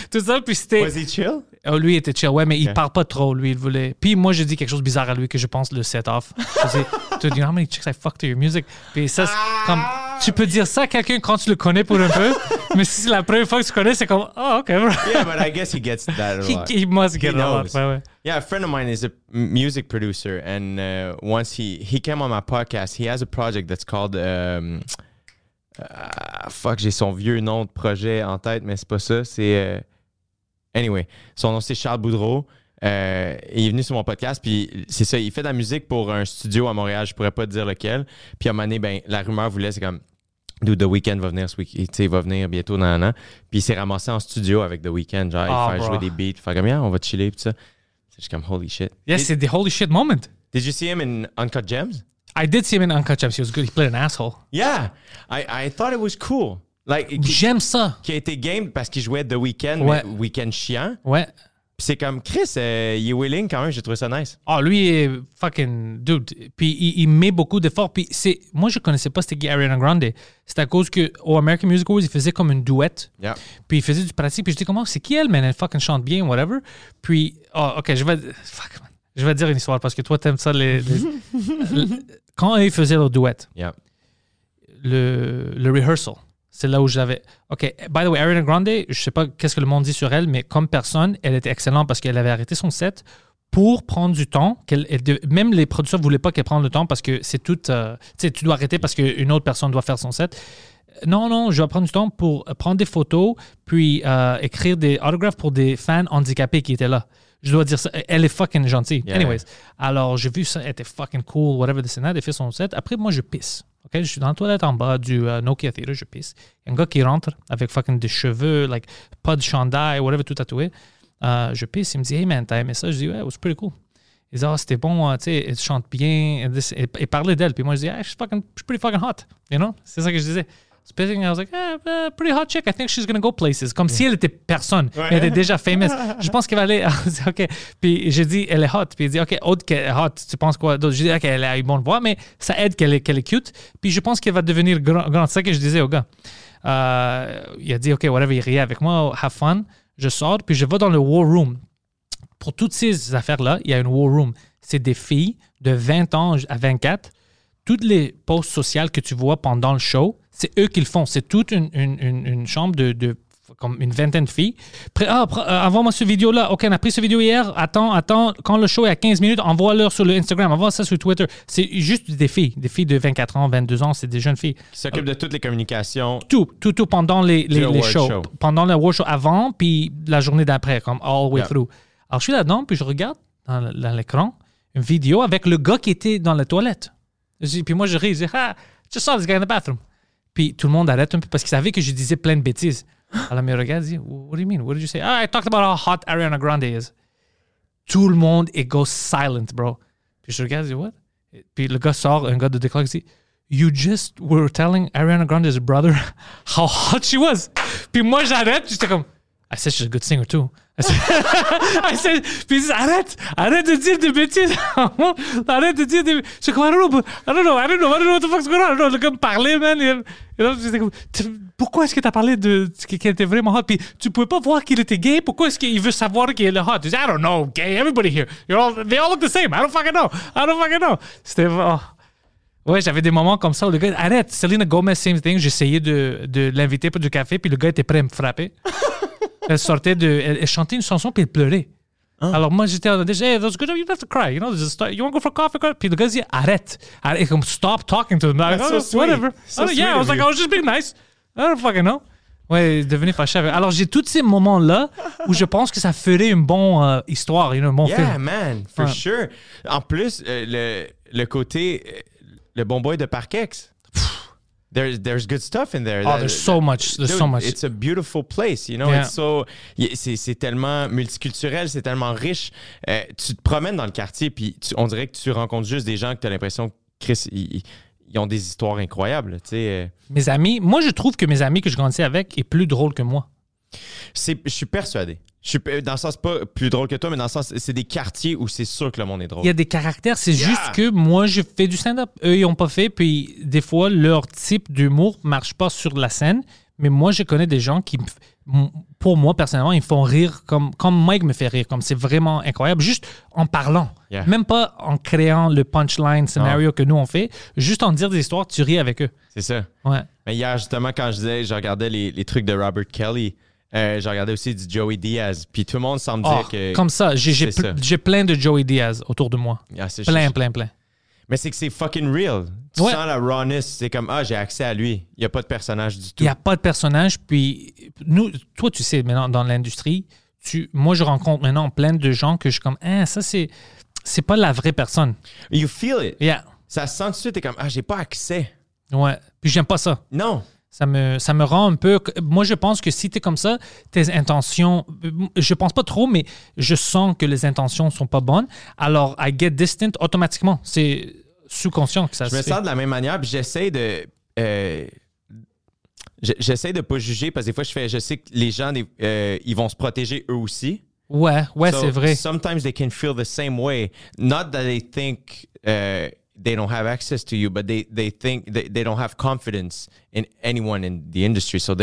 tout ça, puis c'était... Was he chill? Oh, lui il était chill, ouais, mais il Ok. parle pas trop, lui, il voulait. Puis moi, j'ai dit quelque chose de bizarre à lui que je pense le set off. Je dis, tu dis, how many chicks I fucked to your music? Puis ça, c'est comme, tu peux dire ça à quelqu'un quand tu le connais pour un peu, mais si c'est la première fois que tu connais, c'est comme, oh, ok, bro. Yeah, but I guess he gets that a He, lot. he must get He a lot. knows. Ouais, ouais. Yeah, a friend of mine is a music producer, and uh, once he he came on my podcast, he has a project that's called um, ah, fuck, j'ai son vieux nom de projet en tête, mais c'est pas ça. C'est euh, anyway, son nom c'est Charles Boudreau. Euh, il est venu sur mon podcast, puis c'est ça, il fait de la musique pour un studio à Montréal, je pourrais pas te dire lequel. Puis à un moment donné, ben, la rumeur voulait, c'est comme, Dude, The Weeknd va venir ce week va venir bientôt dans un an. Puis il s'est ramassé en studio avec The Weeknd, genre, Ah, il fait bro. jouer des beats, faire comme, yeah, on va chiller, puis ça. C'est juste comme, holy shit. Yes, c'est the holy shit moment. Did you see him in Uncut Gems? I did see him in Uncut Gems. He was good. He played an asshole. Yeah, I, I thought it was cool. Like, J'aime ça. qui a été game parce qu'il jouait The Weeknd, Ouais. Weeknd chiant. Ouais. C'est comme, Chris, euh, il est willing quand même, j'ai trouvé ça nice. Ah, lui est fucking dude. Puis il, il met beaucoup d'efforts. Puis c'est, moi, je connaissais pas c'était Ariana Grande. C'est à cause que au American Music Awards, il faisait comme une douette. Yeah. Puis il faisait du pratique. Puis je dis comment c'est qui elle, man? Elle fucking chante bien, whatever. Puis, oh, ok, je vais, fuck, man. Je vais te dire une histoire parce que toi, t'aimes ça. Les, les- le- quand ils faisaient leur douette, Yeah. le, le rehearsal. C'est là où j'avais. OK. By the way, Ariana Grande, je sais pas qu'est-ce que le monde dit sur elle, mais comme personne, elle était excellente parce qu'elle avait arrêté son set pour prendre du temps. elle même les producteurs voulaient pas qu'elle prenne le temps parce que c'est tout. euh, tu sais, tu dois arrêter parce qu'une autre personne doit faire son set. Non, non, je vais prendre du temps pour prendre des photos, puis euh, écrire des autographes pour des fans handicapés qui étaient là. Je dois dire ça. Elle est fucking gentille. Yeah. Anyways. Alors, j'ai vu ça, elle était fucking cool, whatever this and that. Elle fait son set. Après, moi, je pisse. Je suis dans la toilette en bas du euh, Nokia Theater, je pisse. Il y a un gars qui rentre avec fucking des cheveux, like, pas de chandail, whatever, tout tatoué. Euh, je pisse. Il me dit, hey man, t'as aimé ça? Je dis, ouais, it was pretty cool. Il dit, ah, c'était bon, euh, tu sais, elle chante bien. Et parlait d'elle. Puis moi, je dis, ah, she's, fucking, she's pretty fucking hot. You know? C'est ça que je disais. Spitting, I was like, eh, uh, pretty hot chick. I think she's gonna go places. Comme si elle était personne. Elle était déjà famous. Je pense qu'elle va aller. OK. Puis j'ai dit, elle est hot. Puis il dit, OK, autre qu'elle est hot, tu penses quoi d'autre? J'ai dit, OK, elle a une bonne voix, mais ça aide qu'elle est, cute. Puis je pense qu'elle va devenir grand. grand. C'est ça que je disais au gars. Euh, il a dit, OK, whatever, il riait avec moi, have fun. Je sors, puis je vais dans le war room pour toutes ces affaires-là, il y a une war room. C'est des filles de 20 ans à 24. Toutes les posts sociales que tu vois pendant le show, c'est eux qui le font. C'est toute une, une- une- une chambre de, de- comme une vingtaine de filles. Ah, euh, envoie-moi ce vidéo-là. OK, on a pris ce vidéo hier. Attends, attends. Quand le show est à 15 minutes, envoie-leur sur le Instagram. Envoie ça sur Twitter. C'est juste des filles. Des filles de 24 ans, 22 ans. C'est des jeunes filles Qui s'occupe de toutes les communications. tout, tout, tout pendant les, les, shows. show. Pendant le award show avant, puis la journée d'après, comme all the way Yeah. through. Alors, je suis là-dedans, puis je regarde dans l'écran une vidéo avec le gars qui était dans la toilette. Puis moi, je ris, je dis, ah, just saw this guy in the bathroom. Puis tout le monde arrête un peu parce qu'il savait que je disais plein de bêtises. Alors, me regarde, dit, what do you mean? What did you say? Ah, I talked about how hot Ariana Grande is. Tout le monde est go silent, bro. Puis je regarde, je dis, what? Puis le gars sort, un gars de décor, il dit, You just were telling Ariana Grande's brother how hot she was. Puis moi, j'arrête, j'étais comme, I said she's a good singer too. I said, I said- puis arrête, arrête de dire des bêtises. arrête de dire des. Don't know, but- I don't know, I don't know, I don't know what the fuck's going on. I don't know. Le gars me parlait, man. Et, et là, j'étais comme, pourquoi est-ce que t'as parlé de qu'elle était vraiment hot? Puis tu pouvais pas voir qu'il était gay. Pourquoi est-ce qu'il veut savoir qu'il est hot? Je dis, I don't know, gay. Everybody here. You're all, they all look the same. I don't fucking know. I don't fucking know. C'était. Ouais, j'avais des moments comme ça où le gars, arrête, Selena Gomez, same thing. J'essayais de, de l'inviter pour du café, puis le gars était prêt à me frapper. elle sortait de. Elle, elle chantait une chanson, puis elle pleurait. Alors moi, j'étais en train de dire, hey, that's good, you don't have to cry, you know, just start, you want to go for coffee? Puis le gars dit, arrête, arrête, comme stop talking to. Like, That's oh, so whatever. So Oh, yeah, I was like. I was just being nice. I don't fucking know. Ouais, devenu fâché. Alors j'ai tous ces moments-là où je pense que ça ferait une bonne euh, histoire, know, un bon Yeah, film. man, for Ouais. sure. En plus, euh, le, le côté, euh, le bon boy de Parkex. There's, there's good stuff in there. Oh, there's so much, there's so much. It's a beautiful place, you know. Yeah. It's so, c'est, tellement multiculturel, c'est tellement riche. Euh, tu te promènes dans le quartier, puis tu- on dirait que tu rencontres juste des gens que tu as l'impression que Chris, ils, ils ont des histoires incroyables. Tu sais, euh. Mes amis, moi je trouve que mes amis que je grandissais avec est plus drôle que moi. C'est- je suis persuadé. Je suis, dans le sens pas plus drôle que toi, mais dans le sens, c'est des quartiers où c'est sûr que le monde est drôle. Il y a des caractères, c'est Yeah. juste que moi, je fais du stand-up. Eux, ils n'ont pas fait, puis des fois, leur type d'humour marche pas sur la scène. Mais moi, je connais des gens qui, pour moi, personnellement, ils font rire comme, comme Mike me fait rire. Comme c'est vraiment incroyable, juste en parlant. Yeah. Même pas en créant le punchline scénario que nous, on fait. Juste en dire des histoires, tu ris avec eux. C'est ça. Ouais. Mais hier, justement, quand je disais, je regardais les, les trucs de Robert Kelly, euh, je regardais aussi du Joey Diaz. Puis tout le monde semble Oh, dire que. comme ça, j'ai j'ai pl- j'ai plein de Joey Diaz autour de moi. Ah, Plein, plein, plein. Mais c'est que c'est fucking real. Tu Ouais. sens la rawness. C'est comme, ah, j'ai accès à lui. Il n'y a pas de personnage du tout. Il n'y a pas de personnage. Puis, nous, toi, tu sais, maintenant, dans l'industrie, tu, moi, je rencontre maintenant plein de gens que je suis comme, hein, ça, c'est, c'est pas la vraie personne. You feel it. Yeah. Ça se sent tout de suite, t'es comme, ah, j'ai pas accès. Ouais. Puis j'aime pas ça. Non. Ça me, ça me rend un peu. Moi, je pense que si tu es comme ça, tes intentions. Je pense pas trop, mais je sens que les intentions sont pas bonnes. Alors, I get distant automatiquement. C'est sous-conscient que ça Je se me fait. sens de la même manière, puis j'essaie de. euh, je- j'essaie de pas juger parce que des fois, je fais, je sais que les gens, euh, ils vont se protéger eux aussi. Ouais, ouais, So, c'est vrai. Sometimes they can feel the same way. Not that they think uh, they don't have access to you, but they, they think they, they don't have confidence in anyone in the industry. So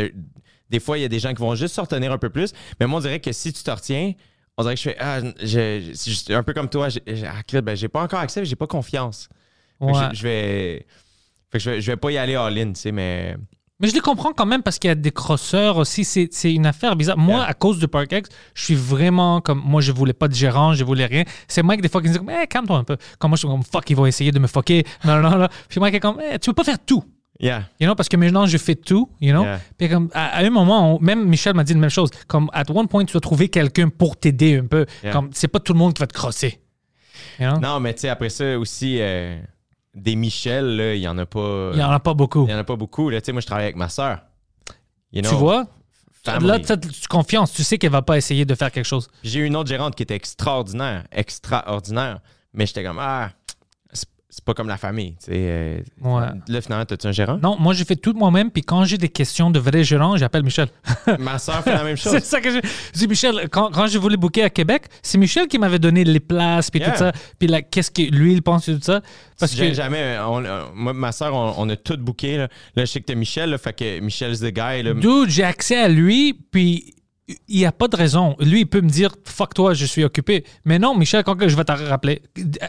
des fois, il y a des gens qui vont juste se retenir un peu plus. Mais moi, on dirait que si tu te retiens, on dirait que je fais ah, je- juste un peu comme toi. J'ai ah, ben, j'ai pas encore accès, j'ai pas confiance. Ouais. je, je vais. Fait que je vais, je vais pas y aller all-in, tu sais, mais. Mais je les comprends quand même parce qu'il y a des crosseurs aussi. C'est c'est une affaire bizarre. Moi, Yeah. à cause de ParkX, je suis vraiment comme. Moi, je voulais pas de gérant, je voulais rien. C'est Mike, des fois, qui me dit comme, Eh, calme-toi un peu. Comme moi, je suis comme, fuck, ils vont essayer de me fucker. Non, non, non. Puis Mike est comme, Eh, tu peux pas faire tout. Yeah. You know, parce que maintenant, je fais tout, you know. Yeah. Puis comme, à, à un moment, on- même Michel m'a dit la même chose. Comme, at one point, tu dois trouver quelqu'un pour t'aider un peu. Yeah. Comme, c'est pas tout le monde qui va te crosser. You know? Non, mais tu sais, après ça aussi, euh, des Michel, là, il y en a pas. Il y en a pas beaucoup. Il y en a pas beaucoup. Là. Moi, je travaille avec ma soeur. You know, tu vois? family. Là, tu as confiance. Tu sais qu'elle va pas essayer de faire quelque chose. J'ai eu une autre gérante qui était extraordinaire, extraordinaire. Mais j'étais comme, ah, c'est c'est pas comme la famille. Tu sais, euh, Ouais. Là, finalement, t'as-tu un gérant? Non, moi, j'ai fait tout moi-même. Puis quand j'ai des questions de vrais gérants, j'appelle Michel. Ma soeur fait la même chose. c'est ça que j'ai. Je dis, Michel, quand, quand je voulais booker à Québec, c'est Michel qui m'avait donné les places, puis Yeah. tout ça. Puis là, qu'est-ce que lui, il pense de tout ça? Parce que. jamais. on- moi, ma soeur, on, on a tout booké. Là. là, je sais que t'as Michel, là, fait que Michel's the guy. Là. Dude, j'ai accès à lui, puis il n'y a pas de raison. Lui, il peut me dire fuck toi, je suis occupé. Mais non, Michel, quand je vais te rappeler.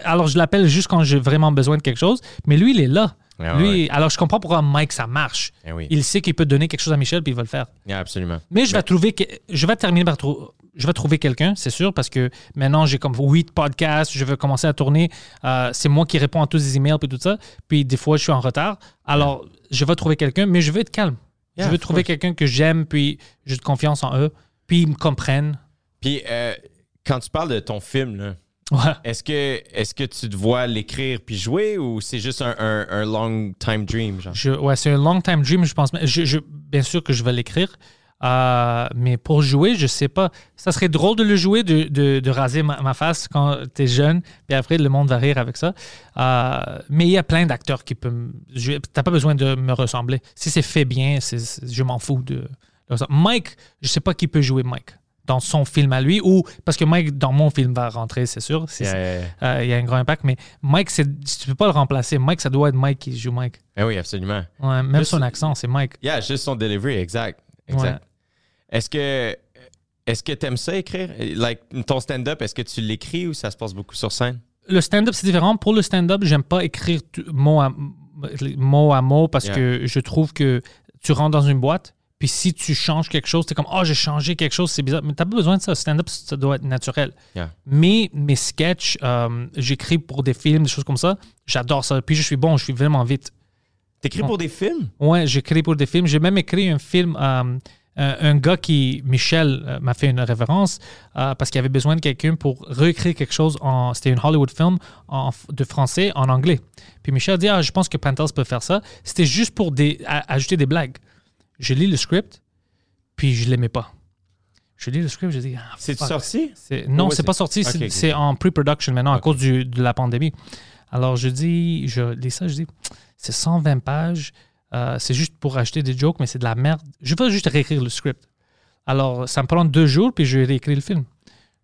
Alors, je l'appelle juste quand j'ai vraiment besoin de quelque chose, mais lui, il est là. Ah lui, ouais. alors je comprends pourquoi Mike ça marche. Eh oui. Il sait qu'il peut donner quelque chose à Michel puis il va le faire. Yeah, absolument. Mais je vais trouver que je vais terminer par trou- je vais trouver quelqu'un, c'est sûr, parce que maintenant j'ai comme huit podcasts, je vais commencer à tourner. Euh, c'est moi qui réponds à tous les emails et tout ça. Puis des fois je suis en retard. Alors je vais trouver quelqu'un, mais je vais être calme. Je vais of trouver quelqu'un que j'aime, puis j'ai de confiance en eux, puis ils me comprennent. Puis, euh, quand tu parles de ton film, là, Ouais. est-ce que, est que tu te vois l'écrire puis jouer ou c'est juste un, un- un long time dream? Genre? Je- ouais, c'est un long time dream, je pense. Je, je- bien sûr que je vais l'écrire. Euh, mais pour jouer, je sais pas. Ça serait drôle de le jouer, de, de- de raser ma, ma face quand tu es jeune, puis après, le monde va rire avec ça. Euh, mais il y a plein d'acteurs qui peuvent. T'as pas besoin de me ressembler. Si c'est fait bien, je m'en fous de. Mike, je sais pas qui peut jouer Mike dans son film à lui, ou parce que Mike, dans mon film, va rentrer, c'est sûr. C'est- Yeah, yeah, yeah. euh, Il y a un grand impact, mais Mike, tu peux pas le remplacer. Mike, ça doit être Mike qui joue Mike. Eh oui, absolument. Ouais, même Juste- son accent, c'est Mike. Yeah, juste son delivery, exact. exact. Est-ce que est-ce que t'aimes ça écrire? Like ton stand-up, est-ce que tu l'écris ou ça se passe beaucoup sur scène? Le stand-up, c'est différent. Pour le stand-up, j'aime pas écrire mot à mot, à mot parce que je trouve que tu rentres dans une boîte, puis si tu changes quelque chose, tu es comme, oh, j'ai changé quelque chose, c'est bizarre. Mais t'as pas besoin de ça. Stand-up, ça doit être naturel. Yeah. Mais mes sketchs, euh, j'écris pour des films, des choses comme ça. J'adore ça. Puis je suis bon, je suis vraiment vite. T'écris pour des films? Ouais, j'écris pour des films. J'ai même écrit un film. euh, un, un gars qui, Michel, euh, m'a fait une référence euh, parce qu'il avait besoin de quelqu'un pour réécrire quelque chose. en C'était une Hollywood film en- de français en anglais. Puis Michel a dit Ah, je pense que Panthers peut faire ça. C'était juste pour des, ajouter des blagues. Je lis le script, puis je l'aimais pas. Je lis le script, je dis ah, C'est sorti? Non, c'est pas sorti. c'est en pre-production maintenant à cause du- de la pandémie. Alors, je dis, je lis ça, je dis, c'est 120 pages. euh, c'est juste pour acheter des jokes, mais c'est de la merde. Je veux juste réécrire le script. Alors, ça me prend deux jours, puis je réécris le film.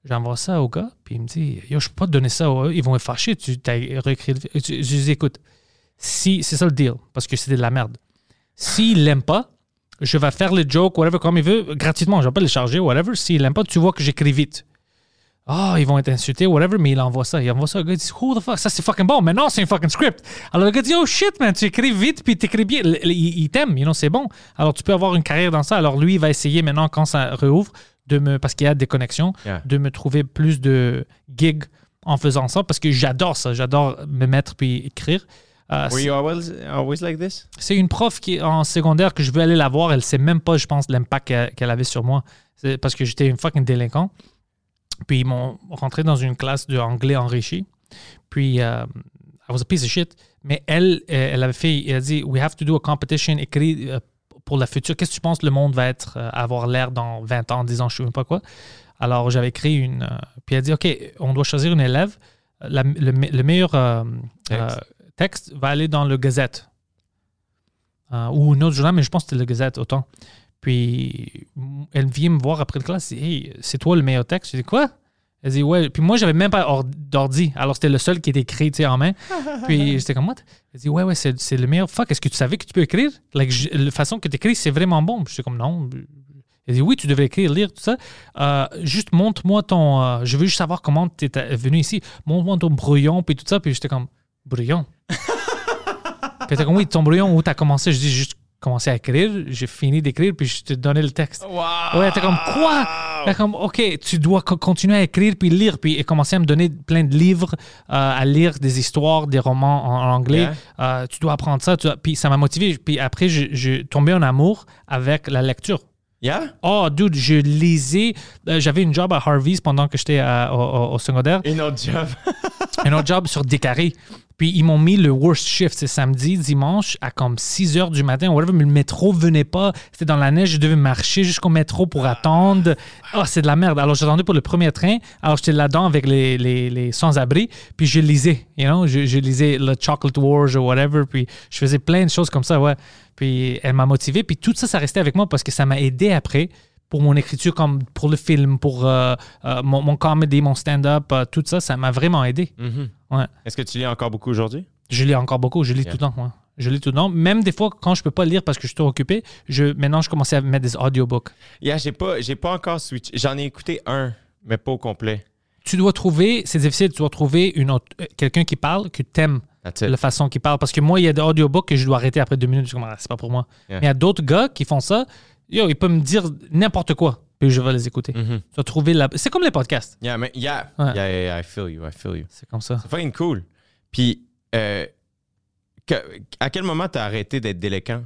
J'envoie ça au gars, puis il me dit, yo, je peux pas te donner ça. à eux. Ils vont être fâchés. Tu as réécrit le film. Je, dis, écoute, si, c'est ça le deal, parce que c'était de la merde. S'il l'aime pas, je vais faire les jokes, whatever, comme il veut, gratuitement. Je vais pas les charger, whatever. S'il l'aime pas, tu vois que j'écris vite. Ah, ils vont être insultés, whatever, mais il envoie ça. Il envoie ça. Le gars dit, Who the fuck? Ça, c'est fucking bon. Maintenant, c'est un fucking script. Alors, le gars dit, Oh shit, man, tu écris vite, puis tu écris bien. Le- le- Il, il t'aime, you know, c'est bon. Alors, tu peux avoir une carrière dans ça. Alors, lui, il va essayer maintenant, quand ça rouvre, de me, parce qu'il y a des connexions, Yeah. de me trouver plus de gigs en faisant ça, parce que j'adore ça. J'adore me mettre puis écrire. Euh, Were you always, always like this? c'est une prof qui en secondaire que je veux aller la voir. Elle sait même pas, je pense, l'impact qu'elle avait sur moi. C'est parce que j'étais une fucking délinquant. Puis ils m'ont rentré dans une classe d'anglais enrichi. Puis, euh, I was a piece of shit. Mais elle, euh, elle avait fait, elle a dit, we have to do a competition écrit euh, pour la future. Qu'est-ce que tu penses le monde va être, avoir l'air dans 20 ans, 10 ans, je sais même pas quoi. Alors, j'avais écrit une. puis elle a dit, OK, on doit choisir une élève. La- le, me- le meilleur euh, Texte. va aller dans le Gazette. Euh, ou un autre journal, mais je pense que c'était le Gazette autant. Puis elle vient me voir après le classe, elle dit Hey, c'est toi le meilleur texte? Je dis quoi? Elle dit ouais. Puis moi, j'avais même pas or- d'ordi. Alors c'était le seul qui était écrit en main. Puis j'étais comme what? Elle dit ouais, ouais, c'est c'est le meilleur. Fuck, est-ce que tu savais que tu peux écrire? Like, je- La façon que tu écris, c'est vraiment bon. Puis J'étais comme non. Elle dit oui, tu devrais écrire, lire, tout ça. Euh, juste montre-moi ton. euh, je veux juste savoir comment tu es venu ici. Montre-moi ton brouillon, puis tout ça. Puis j'étais comme brouillon. Puis était comme oui, ton brouillon, où tu as commencé Je dis juste commencé à écrire, j'ai fini d'écrire, puis je te donnais le texte. Wow! Ouais, t'es comme quoi? T'es comme ok, tu dois co- continuer à écrire puis lire puis et commencer à me donner plein de livres euh, à lire des histoires, des romans en, en anglais. Yeah. Euh, tu dois apprendre ça. tu dois- Puis ça m'a motivé. Puis après, je- je tombé en amour avec la lecture. Yeah? Oh, dude, je lisais. euh, J'avais une job à Harvey's pendant que j'étais au, secondaire. Un autre job. un autre job sur des carrés. Puis ils m'ont mis le worst shift, c'est samedi, dimanche, à comme 6 heures du matin, whatever, mais le métro venait pas. C'était dans la neige, je devais marcher jusqu'au métro pour attendre. Oh, c'est de la merde. Alors j'attendais pour le premier train. Alors j'étais là-dedans avec les, les, les sans-abri. Puis je lisais, you know, je, je lisais le Chocolate Wars ou whatever. Puis je faisais plein de choses comme ça, ouais. Puis elle m'a motivé. Puis tout ça, ça restait avec moi parce que ça m'a aidé après pour mon écriture, comme pour le film, pour euh, euh, mon, mon comedy, mon stand-up, euh, tout ça, ça m'a vraiment aidé. Mhm. Ouais. Est-ce que tu lis encore beaucoup aujourd'hui? Je lis encore beaucoup, je lis Yeah. tout le temps. ouais. Je lis tout le temps. Même des fois, quand je peux pas lire parce que je suis trop occupé, je, maintenant, je commençais à mettre des audiobooks. Yeah, j'ai pas, j'ai pas encore switch. J'en ai écouté un, mais pas au complet. Tu dois trouver, c'est difficile, tu dois trouver une quelqu'un qui parle, que That's it. la façon qu'il parle. Parce que moi, il y a des audiobooks que je dois arrêter après deux minutes. Je ah, c'est pas pour moi. Yeah. Mais il y a d'autres gars qui font ça. Yo, ils peuvent me dire n'importe quoi, puis je vais les écouter. Mhm. Tu dois trouver la. C'est comme les podcasts. Yeah, mais yeah. Ouais. yeah, yeah, yeah, I feel you, I feel you. C'est comme ça. C'est fucking cool. Puis, euh, que- à quel moment t'as arrêté d'être délinquant?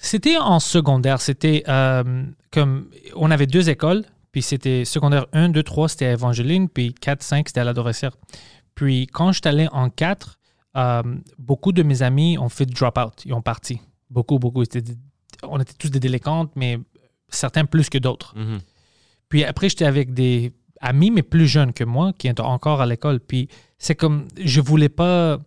C'était en secondaire. C'était euh, comme. On avait deux écoles. Puis c'était secondaire 1, 2, 3, c'était à Evangeline. Puis 4, 5, c'était à la Doressière. Puis quand je suis allé en 4, euh, beaucoup de mes amis ont fait drop-out. Ils ont parti. Beaucoup, beaucoup. On était tous des délinquantes, mais certains plus que d'autres. Mhm. Puis après, j'étais avec des amis, mais plus jeunes que moi, qui étaient encore à l'école. Puis c'est comme, je voulais pas,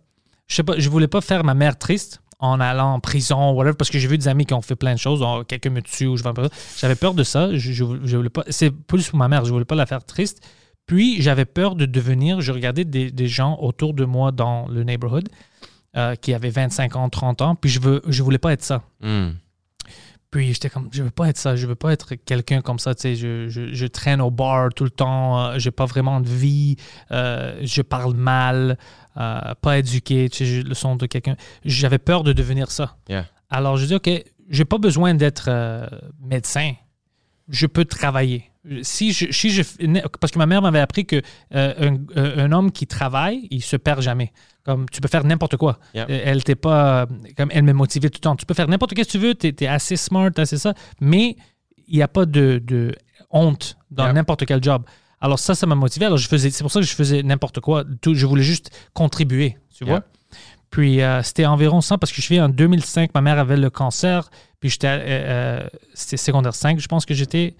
je sais pas, je voulais pas faire ma mère triste en allant en prison, whatever, parce que j'ai vu des amis qui ont fait plein de choses, quelqu'un me tue ou je vais en J'avais peur de ça. Je, je, je voulais pas, c'est plus pour ma mère, je voulais pas la faire triste. Puis j'avais peur de devenir, je regardais des, des gens autour de moi dans le neighborhood euh, qui avaient 25 ans, 30 ans, puis je veux, je voulais pas être ça. Mm. Puis j'étais comme, je veux pas être ça, je veux pas être quelqu'un comme ça, tu sais, je, je, je traîne au bar tout le temps, euh, j'ai pas vraiment de vie, euh, je parle mal, euh, pas éduqué, tu sais, le son de quelqu'un. J'avais peur de devenir ça. Yeah. Alors je dis, OK, j'ai pas besoin d'être médecin, je peux travailler. Si je, si je, parce que ma mère m'avait appris que euh, un, un homme qui travaille, il se perd jamais. Comme tu peux faire n'importe quoi. Euh, Elle t'est pas, euh, comme elle me motivait tout le temps. Tu peux faire n'importe quoi que tu veux, tu es, assez smart, assez ça, mais il n'y a pas de, de honte dans n'importe quel job. Alors ça, ça m'a motivé. Alors je faisais, c'est pour ça que je faisais n'importe quoi. Tout- je voulais juste contribuer, tu vois. Puis euh, c'était environ ça parce que je suis en 2005, ma mère avait le cancer, puis j'étais, euh, euh, c'était secondaire 5, je pense que j'étais.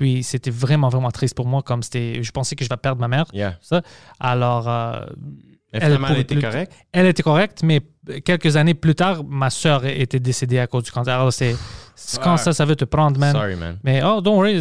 Puis c'était vraiment, vraiment triste pour moi, comme c'était, je pensais que je vais perdre ma mère. Yeah. Ça. Alors, euh, Elle était correcte? elle était correcte, mais quelques années plus tard, ma soeur était décédée à cause du cancer. Alors, c'est, quand Ah. ça, ça veut te prendre, man. Sorry, man. Mais oh, don't worry,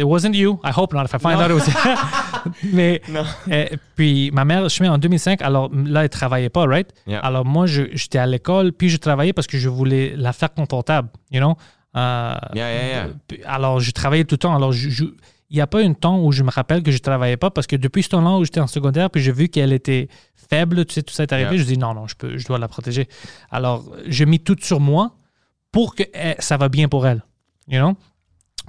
it wasn't you. I hope not. If I find out it was. mais Non. euh, puis ma mère, je suis en 2005. Alors là, elle travaillait pas, right? Yeah. Alors moi, j'étais à l'école, puis je travaillais parce que je voulais la faire confortable, you know? Euh, Yeah, yeah, yeah. puis- Alors je travaillais tout le temps. Alors je- je- il n'y a pas un temps où je me rappelle que je travaillais pas parce que depuis ce temps-là où j'étais en secondaire, puis j'ai vu qu'elle était faible, tu sais, tout ça est arrivé, Yeah. je dis non, non, je, peux, je dois la protéger. Alors j'ai mis tout sur moi pour que eh, ça va bien pour elle, you know?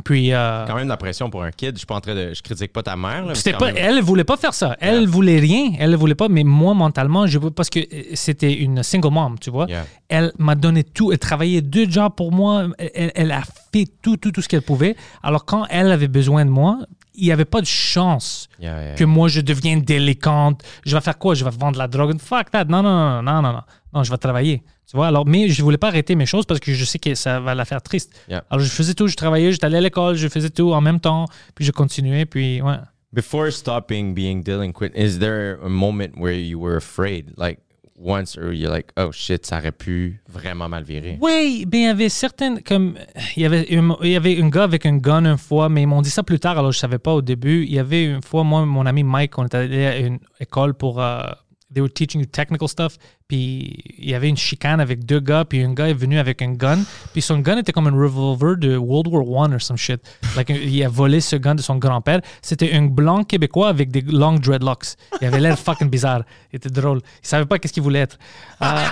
Puis, euh, Quand même de la pression pour un kid. Je suis pas en train de. Je critique pas ta mère. là, C'était pas, même- elle voulait pas faire ça. Elle Yeah. voulait rien. Elle voulait pas. Mais moi, mentalement, je parce que euh, c'était une single mom, tu vois. Yeah. Elle m'a donné tout. Elle travaillait deux jobs pour moi. Elle, elle a fait tout, tout, tout ce qu'elle pouvait. Alors quand elle avait besoin de moi, il n'y avait pas de chance Yeah, que moi je devienne délinquante. Je vais faire quoi? Je vais vendre la drogue Fuck that. Non, non, non, non, non, non. Non, je vais travailler. Tu vois. Alors, mais je voulais pas arrêter mes choses parce que je sais que ça va la faire triste. Yeah. Alors, je faisais tout. Je travaillais. J'étais allé à l'école. Je faisais tout en même temps. Puis je continuais. Puis ouais. Before stopping being delinquent, is there a moment where you were afraid? Like once or you're like, oh shit, ça aurait pu vraiment mal virer? Oui, ben il y avait certaines comme il y avait un, il y avait un gars avec un gun une fois, mais ils m'ont dit ça plus tard, alors je savais pas au début. Il y avait une fois moi mon ami Mike, on était allé à une école pour euh, they were teaching you technical stuff, puis il y avait une chicane avec deux gars, puis un gars est venu avec un gun, puis son gun était comme un revolver de World War One or some shit. Like, il a volé ce gun de son grand-père. C'était un blanc québécois avec des longs dreadlocks. Il avait l'air fucking bizarre. Il était drôle. Il savait pas qu'est-ce qu'il voulait être. Euh,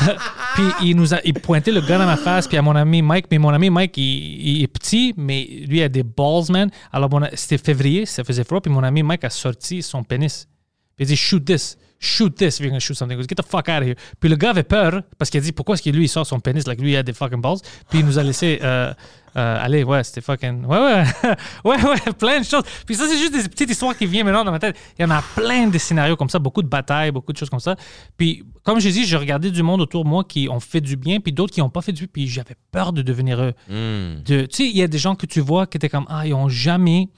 puis il nous a il pointait le gun à ma face puis à mon ami Mike mais mon ami Mike il, est petit mais lui a des balls man alors c'était février ça faisait froid puis mon ami Mike a sorti son pénis puis il a dit shoot this shoot this if you're gonna shoot something get the fuck out of here. Puis le gars avait peur parce qu'il a dit pourquoi est-ce que lui il sort son pénis like lui il a des fucking balls? Puis il nous a laissé euh, euh, aller ouais c'était fucking ouais ouais ouais ouais plein de choses. Puis ça c'est juste des petites histoires qui viennent maintenant dans ma tête. Il y en a plein de scénarios comme ça beaucoup de batailles beaucoup de choses comme ça. Puis comme je dis je regardais du monde autour de moi qui ont fait du bien puis d'autres qui n'ont pas fait du bien puis j'avais peur de devenir eux. Hmm. de tu sais il y a des gens que tu vois qui étaient comme ah ils ont jamais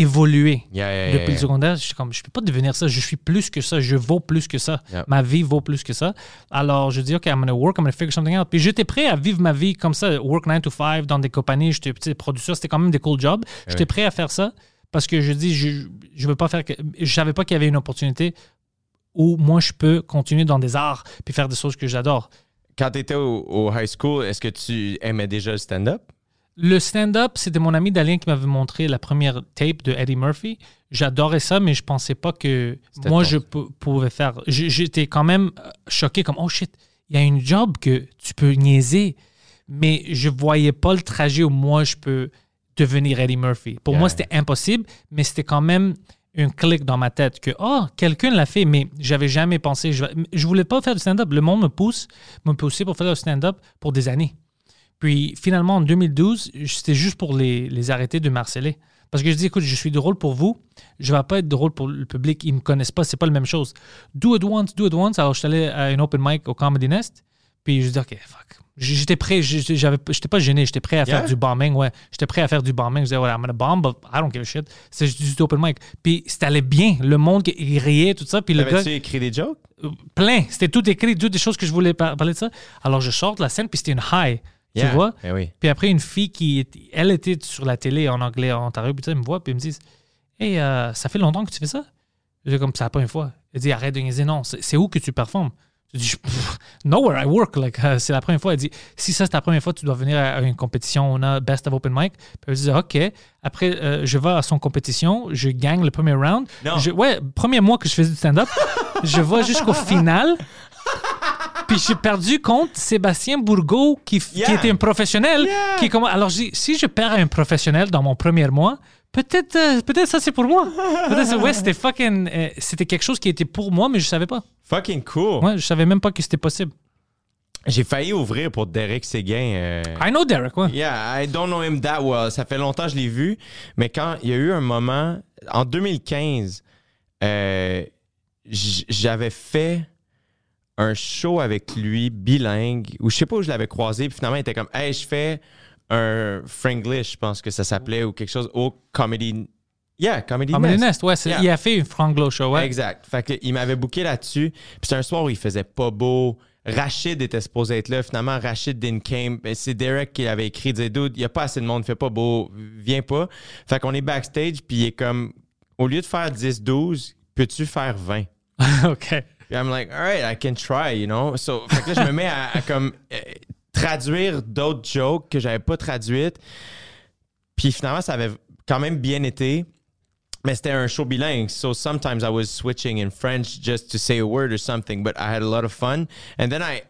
évolué Yeah, yeah, yeah, depuis le secondaire, je suis comme, je peux pas devenir ça. Je suis plus que ça. Je vaux plus que ça. Ma vie vaut plus que ça. Alors, je dis, OK, I'm gonna work, I'm gonna figure something out. Puis j'étais prêt à vivre ma vie comme ça, work 9 to 5 dans des compagnies. J'étais petit producteur, c'était quand même des cool jobs. J'étais prêt à faire ça parce que je dis, je, je veux pas faire. que- Je savais pas qu'il y avait une opportunité où moi, je peux continuer dans des arts puis faire des choses que j'adore. Quand tu étais au, au high school, est-ce que tu aimais déjà le stand-up? Le stand-up, c'était mon ami Dalien qui m'avait montré la première tape de Eddie Murphy. J'adorais ça, mais je pensais pas que moi, je pou- pouvais faire. J'étais quand même euh, choqué, comme, oh shit, il y a une job que tu peux niaiser, mais je voyais pas le trajet où moi, je peux devenir Eddie Murphy. Pour Yeah. moi, c'était impossible, mais c'était quand même un clic dans ma tête que, oh, quelqu'un l'a fait, mais j'avais jamais pensé. Je, je voulais pas faire du stand-up. Le monde me pousse, me poussait pour faire du stand-up pour des années. Puis finalement, en 2012, c'était juste pour les, les arrêter de marceler. Parce que je dis, écoute, je suis drôle pour vous, je vais pas être drôle pour le public, ils me connaissent pas, c'est pas la même chose. Do it once, do it once. Alors, je suis allé à une open mic au Comedy Nest, puis je dis, OK, fuck. J'étais prêt, j'avais- j'étais pas gêné, j'étais prêt à faire du bombing, ouais. J'étais prêt à faire du bombing. Je disais, ouais, I'm gonna bomb, but I don't give a shit. C'est juste open mic. Puis c'était allé bien, le monde, il riait, tout ça. Puis le gars, Avais-tu écrit des jokes? plein, c'était tout écrit, toutes des choses que je voulais par- parler de ça. Alors, je sors de la scène, puis c'était une high. Tu vois? Eh oui. Puis après, une fille qui, était- elle était sur la télé en anglais en Ontario, puis elle me voit, puis elle me dit Hey, euh, ça fait longtemps que tu fais ça? Je dis comme ça, pas une fois. Elle dit Arrête de niaiser, non, c'est où que tu performes? Je dis Nowhere I work, like, c'est la première fois. Elle dit Si ça, c'est ta première fois, tu dois venir à une compétition, on a Best of Open Mic. Puis elle dit Ok. Après, euh, je vais à son compétition, je gagne le premier round. Non. Je- ouais, premier mois que je faisais du stand-up, je vais jusqu'au final. Puis j'ai perdu contre Sébastien Bourgault, qui, était un professionnel. Yeah. Qui alors, j'ai- si je perds un professionnel dans mon premier mois, peut-être euh, peut-être ça c'est pour moi. Peut-être ouais, c'était fucking. euh, c'était quelque chose qui était pour moi, mais je savais pas. Fucking cool. Ouais, je savais même pas que c'était possible. J'ai failli ouvrir pour Derek Séguin. euh, I know Derek, ouais. Yeah, I don't know him that well. Ça fait longtemps que je l'ai vu. Mais quand il y a eu un moment, en 2015, euh, j'avais fait un show avec lui bilingue, ou je sais pas où je l'avais croisé, puis finalement il était comme, hey, je fais un Franglish, je pense que ça s'appelait, ou quelque chose, au Comedy. Yeah, Comedy Comedy Nest. Nest, ouais. Yeah. Il a fait une Franglo Show, ouais. Exact. Fait que, il m'avait booké là-dessus. Puis c'était un soir où il faisait pas beau. Rachid était supposé être là. Finalement, Rachid didn't came. Ben, C'est Derek qui avait écrit, disait, dude, il y a pas assez de monde, fait pas beau, viens pas. Fait qu'on est backstage, puis il est comme, au lieu de faire 10-12, peux-tu faire 20? OK. I'm like, all right, I can try, you know? So, là, je me mets à, euh, traduire d'autres jokes que j'avais pas traduites. Puis finalement, ça avait quand même bien été. Mais c'était un show bilingue. So sometimes I was switching in French just to say a word or something, but I had a lot of fun. And then I,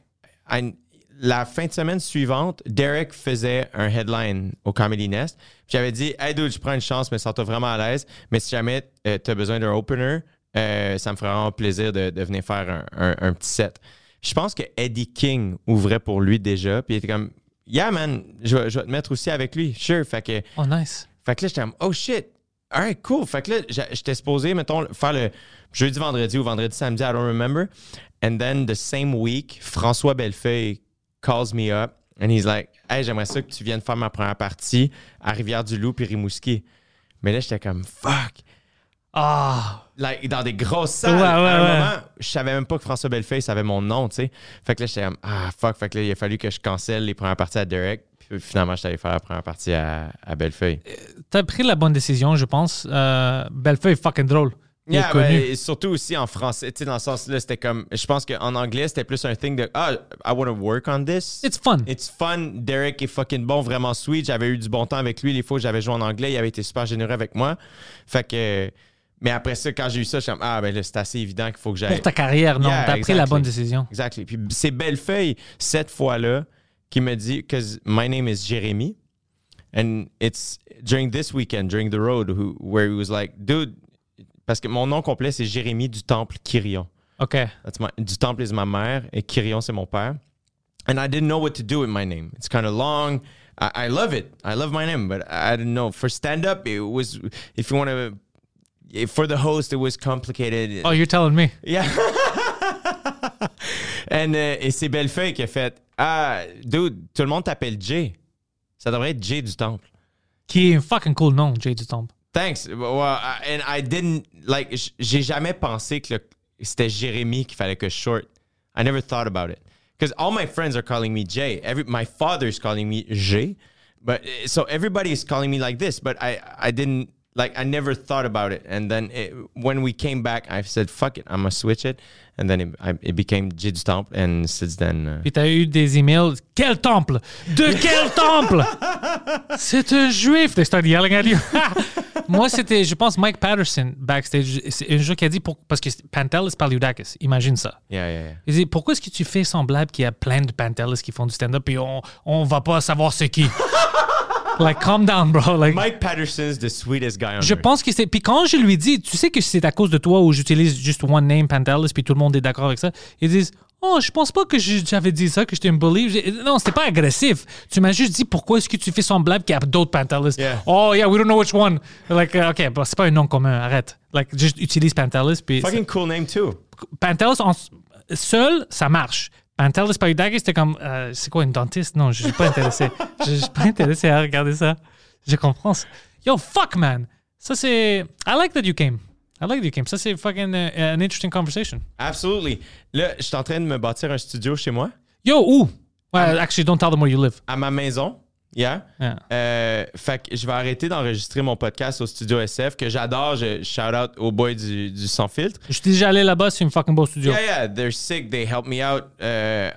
la fin de semaine suivante, Derek faisait un headline au Comedy Nest. J'avais dit, hey dude, je prends une chance, mais sens-toi vraiment à l'aise. Mais si jamais tu as besoin d'un opener, euh, ça me ferait vraiment plaisir de, de venir faire un, un- un petit set. Je pense que Eddie King ouvrait pour lui déjà. Puis il était comme, yeah man, je, vais- je vais te mettre aussi avec lui. Sure. Fait que Oh, nice. fait que là, j'étais comme, oh shit. All right, cool. Fait que là, j'étais supposé, mettons, faire le jeudi, vendredi ou vendredi, samedi, I don't remember. And then the same week, François Bellefeuille calls me up and he's like, hey, j'aimerais ça que tu viennes faire ma première partie à Rivière-du-Loup puis Rimouski. Mais là, j'étais comme, fuck. Ah. Like, dans des grosses salles. Ouais, ouais, à un ouais. moment, je savais même pas que François Bellefeuille savait mon nom, tu sais. Fait que là, j'étais comme, ah, fuck. Fait que là, il a fallu que je cancelle les premières parties à Derek. Puis finalement, je suis allé faire la première partie à, à Bellefeuille. T'as pris la bonne décision, je pense. Euh, Bellefeuille est fucking drôle. Il est Yeah, connu. ben, et surtout aussi en français, tu sais, dans le sens là, c'était comme, je pense qu'en anglais, c'était plus un thing de, ah, I want to work on this. It's fun. It's fun. Derek est fucking bon, vraiment sweet. J'avais eu du bon temps avec lui les fois où j'avais joué en anglais. Il avait été super généreux avec moi. Fait que, mais après ça, quand j'ai eu ça, je suis comme, ah, ben là, c'est assez évident qu'il faut que j'aille. Pour ta carrière, non. Yeah, T'as pris la exactly. bonne décision. Exactly. Puis c'est Bellefeuille, cette fois-là, qui me dit, because my name is Jérémy. And it's during this weekend, during the road, who, where he was like, dude, parce que mon nom complet, c'est Jérémy du Temple Kyrion. OK. That's my, du Temple is ma mère et Kyrion, c'est mon père. And I didn't know what to do with my name. It's kind of long. I, I love it. I love my name, but I didn't know. For stand up, it was, if you want to, for the host, it was complicated. Oh, you're telling me. Yeah. And, euh, et c'est Bellefeuille qui a fait Ah, dude, tout le monde t'appelle Jay. Ça devrait être Jay du Temple. Qui est un fucking cool nom, Jay du Temple. Thanks. Well, I- and I didn't, like, j- j'ai jamais pensé que le- c'était Jérémy qu'il fallait que je short. I never thought about it. Because all my friends are calling me Jay. Every, my father's calling me Jay. But so everybody is calling me like this, but I, I didn't, like, I never thought about it. And then it, when we came back, I said, fuck it, I'm to switch it. And then it, I, it became du Temple. And since then, uh, Puis t'as eu des emails. Quel temple? De quel temple? C'est un juif. They started yelling at you. Moi, c'était, je pense, Mike Patterson backstage. C'est un jour qui a dit, pour, parce que Pantelis par Liudakis. Imagine ça. yeah, yeah, yeah. Il dit, pourquoi est-ce que tu fais semblable qu'il y a plein de Pantelis qui font du stand-up et on, on va pas savoir c'est qui? like, calm down, bro. Like, Mike Patterson's the sweetest guy on je earth. pense que c'est. Puis quand je lui dis, tu sais que c'est à cause de toi où j'utilise juste one name Pantelis, puis tout le monde est d'accord avec ça, ils disent. Oh, je pense pas que j'avais dit ça, que j'étais un bully. Non, c'était pas agressif. Tu m'as juste dit pourquoi est-ce que tu fais semblable qu'il y a d'autres Pantelis? Yeah. Oh, yeah, we don't know which one. Like, uh, OK, bon, c'est pas un nom commun, arrête. Like, juste utilise Pantelis. Puis Fucking cool name too. Pantelis en- seul, ça marche. Pantelis Paridakis, c'était comme, euh, c'est quoi, une dentiste? Non, je suis pas intéressé. je suis pas intéressé à regarder ça. Je comprends. Yo, fuck, man. Ça, c'est. I like that you came. I like that you came. Ça, c'est fucking uh, an interesting conversation. Absolutely. Là, je suis en train de me bâtir un studio chez moi, Yo, où? Well, actually, don't tell them where you live. à ma maison. Yeah. Yeah. Euh, fait que je vais arrêter d'enregistrer mon podcast au studio SF que j'adore. Je shout out aux boys du, du Sans Filtre. Je suis déjà allé là-bas, c'est un fucking beau studio. Yeah, yeah, they're sick. They help me out. Euh,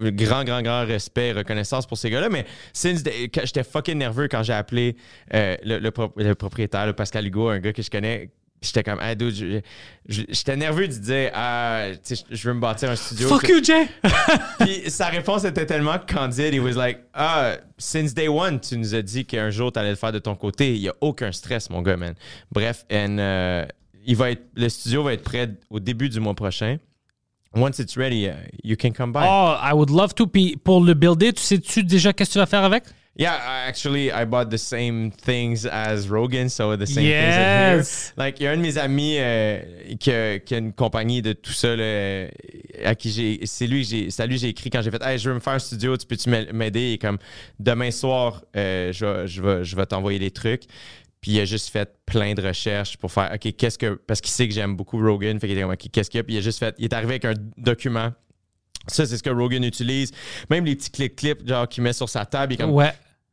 grand, grand, grand respect, reconnaissance pour ces gars-là. Mais j'étais fucking nerveux quand j'ai appelé euh, le, le pro- le propriétaire, le Pascal Hugo, un gars que je connais. J'étais comme, hey, dude, j'étais nerveux de dire, ah, je veux me bâtir un studio. Fuck you, Jay! Puis sa réponse était tellement candide. He was like, ah, since day one, tu nous as dit qu'un jour, tu allais le faire de ton côté. Il n'y a aucun stress, mon gars, man. Bref, and, euh, il va être, le studio va être prêt au début du mois prochain. Once it's ready, uh, you can come by. oh, I would love to. Puis pour le builder, tu sais-tu déjà qu'est-ce que tu vas faire avec? Yeah, I- actually, I bought the same things as Rogan, so the same things in here. Like, il y a un de mes amis euh, qui, a, qui a une compagnie de tout ça, là, à qui j'ai. C'est lui j'ai. C'est à lui j'ai écrit quand j'ai fait Hey, je veux me faire un studio, tu peux-tu m'a- m'aider? Et comme demain soir, euh, je, vais- je vais, je vais t'envoyer les trucs. Puis il a juste fait plein de recherches pour faire OK, qu'est-ce que. Parce qu'il sait que j'aime beaucoup Rogan. Fait qu'il était comme OK, qu'est-ce qu'il y a? Puis il a juste fait. Il est arrivé avec un document. Ça, c'est ce que Rogan utilise. Même les petits clics-clips, genre, qu'il met sur sa table. Il est comme Ouais.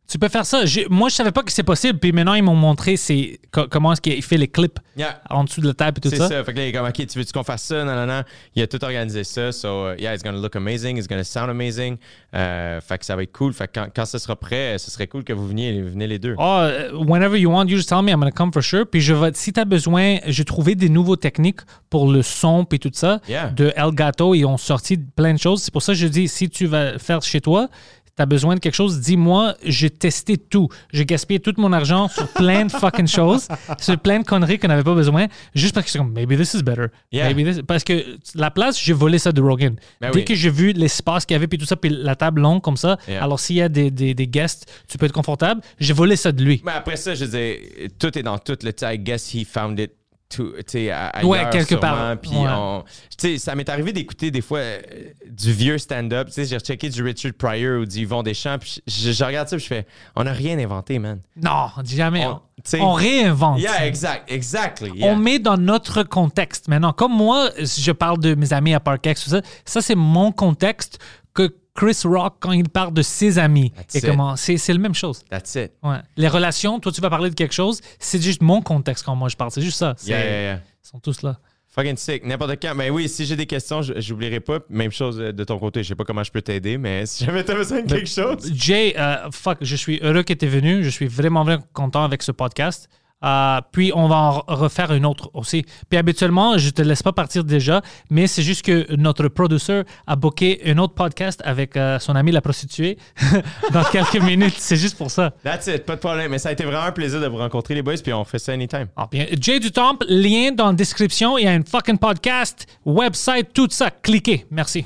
Tu peux faire ça. Moi, je savais pas que c'est possible. Puis maintenant, ils m'ont montré c'est, co- comment est-ce qu'il fait les clips Yeah. en dessous de la table et tout C'est ça. ça. Fait que là, il est comme, OK, tu veux-tu qu'on fasse ça? Non, non, non. Il a tout organisé ça. So, uh, yeah, it's gonna look amazing. It's gonna sound amazing. Euh, fait que ça va être cool. Fait que quand, quand ce sera prêt, ce serait cool que vous veniez, venez les deux. Oh, whenever you want, you just tell me, I'm gonna come for sure. Puis je vais, si tu as besoin, j'ai trouvé des nouveaux techniques pour le son et tout ça Yeah. de Elgato. Ils ont sorti plein de choses. C'est pour ça que je dis, si tu vas faire chez toi, tu as besoin de quelque chose, dis-moi, j'ai testé tout. J'ai gaspillé tout mon argent sur plein de fucking choses, sur plein de conneries qu'on n'avait pas besoin, juste parce que c'est comme, maybe this is better. Yeah. Maybe this- Parce que la place, j'ai volé ça de Rogan. Ben Dès oui. que j'ai vu l'espace qu'il y avait, puis tout ça, puis la table longue comme ça, Yeah. alors s'il y a des, des, des guests, tu peux être confortable, j'ai volé ça de lui. Mais après ça, je dire, tout est dans tout. Le, I guess he found it. To, tu sais, a- Ouais, ailleurs, quelque part. sûrement, Puis Ouais. on- tu sais, ça m'est arrivé d'écouter des fois euh, du vieux stand-up. Tu sais, j'ai rechecké du Richard Pryor ou du Yvon Deschamps. Puis je, je regarde ça, puis je fais, on n'a rien inventé, man. Non, jamais. On- t'sais- on réinvente. Yeah, exact, exactly. yeah. On met dans notre contexte. Maintenant, comme moi, je parle de mes amis à Parkex, tout ça, ça c'est mon contexte que Chris Rock, quand il parle de ses amis, That's et it. comment, c'est, c'est la même chose. That's it. Ouais. Les relations, toi, tu vas parler de quelque chose, c'est juste mon contexte quand moi je parle. C'est juste ça. C'est- Yeah, yeah, yeah. Ils sont tous là. Fucking sick. N'importe quand. Mais oui, si j'ai des questions, je- j'oublierai pas. Même chose euh, de ton côté. Je sais pas comment je peux t'aider, mais si jamais t'as besoin de quelque chose. Jay, euh, fuck, je suis heureux que tu es venu. Je suis vraiment, vraiment content avec ce podcast. Euh, puis on va en re- refaire une autre aussi. Puis habituellement, je te laisse pas partir déjà, mais c'est juste que notre producer a booké un autre podcast avec euh, son ami la prostituée dans quelques minutes. C'est juste pour ça. That's it. Pas de problème. Mais ça a été vraiment un plaisir de vous rencontrer, les boys. Puis on fait ça anytime. Ah, bien, Jay du Temple, lien dans la description. Il y a une fucking podcast, website, tout ça. Cliquez. Merci.